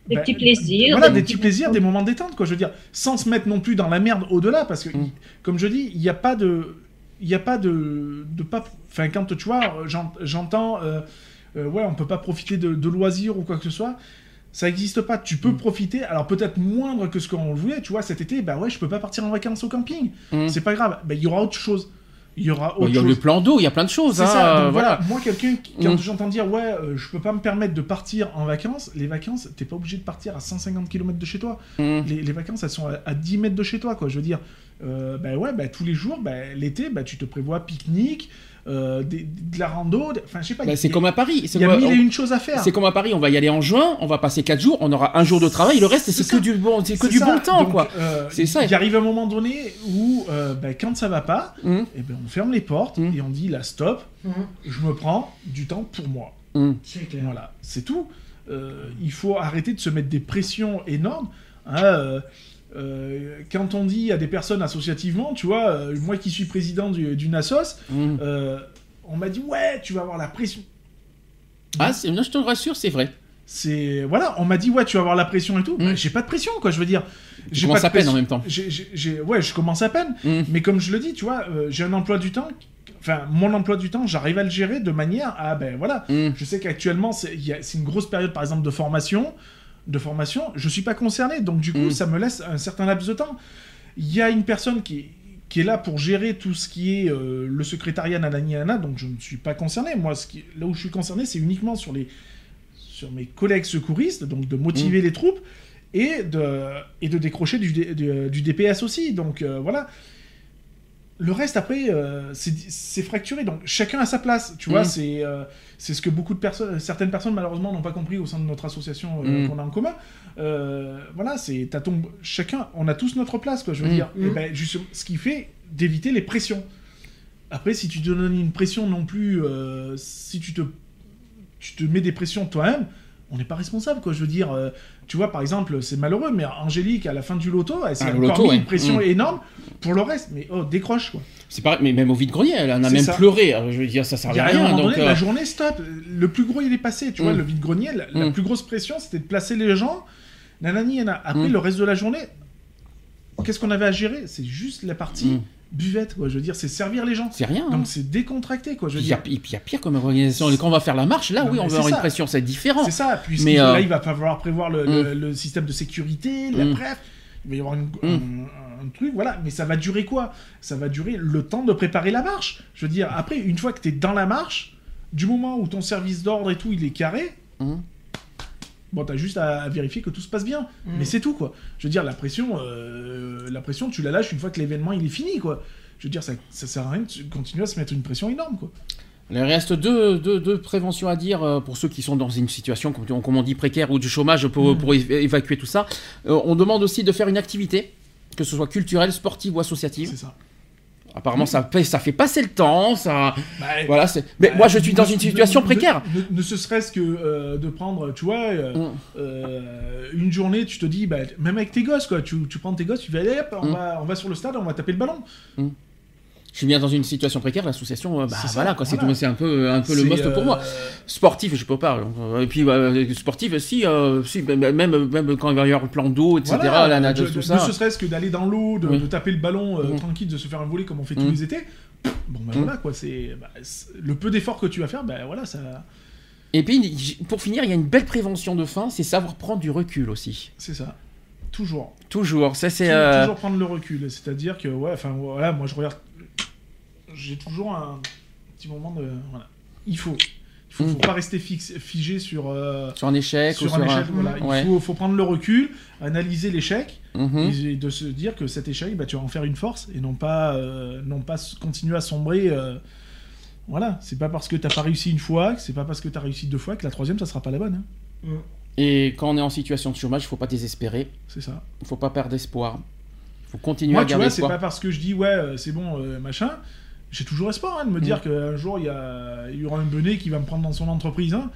Des bah, petits plaisirs. Voilà, des des petits plaisirs, des moments détente, quoi. Je veux dire, sans se mettre non plus dans la merde au-delà, parce que, Mm. comme je dis, il n'y a pas de, il n'y a pas de, de pas, enfin quand tu vois, j'en- j'entends, euh, euh, ouais, on peut pas profiter de, de loisirs ou quoi que ce soit. Ça n'existe pas. Tu peux Mm. profiter, alors peut-être moindre que ce qu'on voulait. Tu vois, cet été, bah ouais, je peux pas partir en vacances au camping. Mhm. C'est pas grave. Bah, il y aura autre chose. Il y aura autre Il y a chose. le plan d'eau, il y a plein de choses. Hein, ça, euh, donc voilà. voilà. Moi, quelqu'un, qui- quand Mm. j'entends dire, ouais, euh, je peux pas me permettre de partir en vacances, les vacances, t'es pas obligé de partir à 150 km de chez toi. Mm. Les, les vacances, elles sont à, à 10 mètres de chez toi, quoi. Je veux dire, euh, bah ouais, bah, tous les jours, bah, l'été, bah, tu te prévois pique-nique, euh, des- de la rando, enfin, je sais pas. Bah, c'est comme à Paris. Il y a mille et une choses à faire. C'est comme à Paris, on va y aller en juin, on va passer 4 jours, on aura un jour de travail, le reste c'est que du bon, c'est que C'est du ça. bon temps Donc, quoi. euh, C'est ça. Il arrive un moment donné où, euh, bah, quand ça va pas, Hum, eh ben, on ferme les portes Mm. et on dit, là, stop, Mhm. je me prends du temps pour moi. C'est clair. Voilà, c'est tout. Euh, il faut arrêter de se mettre des pressions énormes. hein, euh, quand on dit à des personnes associativement, tu vois, euh, moi qui suis président du- d'une assos, hum. euh, on m'a dit ouais, tu vas avoir la pression. Ah, c'est- non, je te rassure, c'est vrai. C'est voilà, on m'a dit ouais, tu vas avoir la pression et tout. Mm. Bah, j'ai pas de pression quoi, je veux dire. J'ai pas à de peine pression. en même temps. Ouais, je commence à peine. Hum. Mais comme je le dis, tu vois, j'ai un emploi du temps. Enfin, mon emploi du temps, j'arrive à le gérer de manière à ben voilà. Hum. Je sais qu'actuellement, c'est une grosse période, par exemple, de formation. De formation, je suis pas concerné, donc du coup, Mm. ça me laisse un certain laps de temps. Il y a une personne qui, qui est là pour gérer tout ce qui est euh, le secrétariat nanani nanana, donc je ne suis pas concerné. Moi, ce qui, là où je suis concerné, c'est uniquement sur les sur mes collègues secouristes, donc de motiver Mm. les troupes et de et de décrocher du, du DPS aussi. Donc euh, voilà. Le reste après, euh, c'est fracturé. Donc chacun a sa place. Tu vois, Mm. c'est euh, c'est ce que beaucoup de personnes, certaines personnes malheureusement n'ont pas compris au sein de notre association euh, Mm. qu'on a en commun. Voilà, c'est ton chacun, on a tous notre place quoi. Je veux Mm. dire. Et ben, ce qui fait d'éviter les pressions. Après, si tu te donnes une pression non plus, si tu te tu te mets des pressions toi-même, on n'est pas responsable, quoi. Je veux dire, euh, tu vois, par exemple, c'est malheureux, mais Angélique, à la fin du loto, elle s'est Ah, encore mis ouais. une pression Mm. énorme pour le reste. Mais oh, décroche, quoi. C'est pareil, mais même au vide-grenier, elle en a même ça. pleuré. Alors, je veux dire, ça a à rien, Donc, donné, euh, la journée, stop. Le plus gros, il est passé, tu vois, Mm. le vide-grenier. La, la Mm. plus grosse pression, c'était de placer les gens. Nanani, nana. Après, Mm. le reste de la journée, qu'est-ce qu'on avait à gérer? C'est juste la partie Mm. Buvette, quoi. Je veux dire, c'est servir les gens. c'est rien. hein. Donc, c'est décontracté, quoi. Je veux dire. puis il y a pire comme organisation. Quand on va faire la marche, là, Non, oui, on va avoir ça. une pression, c'est différent. C'est ça, puisque Mais, là, euh, il va falloir prévoir le, le- le système de sécurité, la Mm. bref. Il va y avoir une- Mm. un, un truc, voilà. Mais ça va durer quoi? Ça va durer le temps de préparer la marche. Je veux dire, après, une fois que tu es dans la marche, du moment où ton service d'ordre et tout, il est carré, Mm. Bon, t'as juste à, à vérifier que tout se passe bien. Mm. Mais c'est tout, quoi. Je veux dire, la pression, euh, la pression, tu la lâches une fois que l'événement, il est fini, quoi. Je veux dire, ça, ça sert à rien de continuer à se mettre une pression énorme, quoi. Il reste deux, deux, deux préventions à dire euh, pour ceux qui sont dans une situation, comme, on dit, précaire ou du chômage pour, Mm. pour évacuer tout ça. Euh, on demande aussi de faire une activité, que ce soit culturelle, sportive ou associative. C'est ça. Apparemment, ça, fait- ça fait passer le temps. Ça, Bah, voilà, c'est- mais Bah, moi, je suis dans ne- une situation ne- précaire. Ne, ne ce serait-ce que euh, de prendre, tu vois, euh, Mm. euh, une journée, tu te dis, bah, même avec tes gosses, quoi, tu, tu prends tes gosses, tu vas aller, hop, on, Mm. va, on va sur le stade, on va taper le ballon. Je suis bien dans une situation précaire, l'association, euh, bah voilà, quoi, c'est voilà. un peu, un peu le must pour moi. euh, Sportif, je peux pas. euh, Et puis, sportif, si, si même, même, même quand il va y avoir le plan d'eau, etc., voilà, la nage, tout ça. Ne ce serait-ce que d'aller dans l'eau, de, Oui. de taper le ballon Mm. tranquille, de se faire un voler comme on fait tous Mm. les étés. Bon, ben Mm. voilà, quoi, c'est bah, le peu d'efforts que tu vas faire, ben voilà, ça. Et puis, pour finir, il y a une belle prévention de faim, c'est savoir prendre du recul aussi. C'est ça. Toujours. Toujours. Ça, c'est. Tou- euh, Toujours prendre le recul. C'est-à-dire que, ouais, enfin, voilà, moi je regarde. J'ai toujours un petit moment de. Voilà. Il faut. Il faut, Mm. faut pas rester fixe, figé sur, euh, sur un échec sur ou un sur échec. Voilà. Il Ouais. faut, faut prendre le recul, analyser l'échec Mhm. et de se dire que cet échec, bah, tu vas en faire une force et non pas, euh, non pas continuer à sombrer. euh, Voilà, c'est pas parce que t'as pas réussi une fois, que c'est pas parce que t'as réussi deux fois que la troisième ça sera pas la bonne. hein. Et quand on est en situation de chômage, il faut pas désespérer. C'est ça. Il faut pas perdre espoir. Faut continuer Moi, à tu garder vois, c'est pas parce que je dis ouais, euh, c'est bon, euh, machin. J'ai toujours espoir hein, de me Mm. dire qu'un jour il y, a- il y aura un benet qui va me prendre dans son entreprise. hein.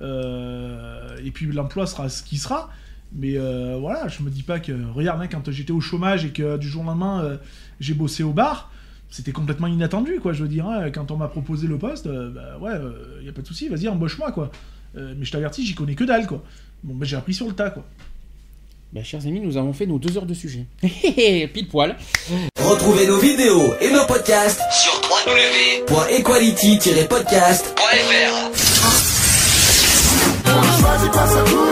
Euh, et puis l'emploi sera ce qui sera. Mais euh, voilà, je me dis pas que. Regarde, hein, quand j'étais au chômage et que du jour au lendemain euh, j'ai bossé au bar, c'était complètement inattendu, quoi. Je veux dire, hein, quand on m'a proposé le poste, euh, bah ouais, il y a pas de souci, vas-y, embauche-moi, quoi. Mais je t'avertis, j'y connais que dalle, quoi. Bon, bah j'ai appris sur le tas, quoi. Ben, chers amis, nous avons fait nos deux heures de sujet. Pile poil. Retrouvez nos vidéos et nos podcasts sur www.equality-podcast.fr.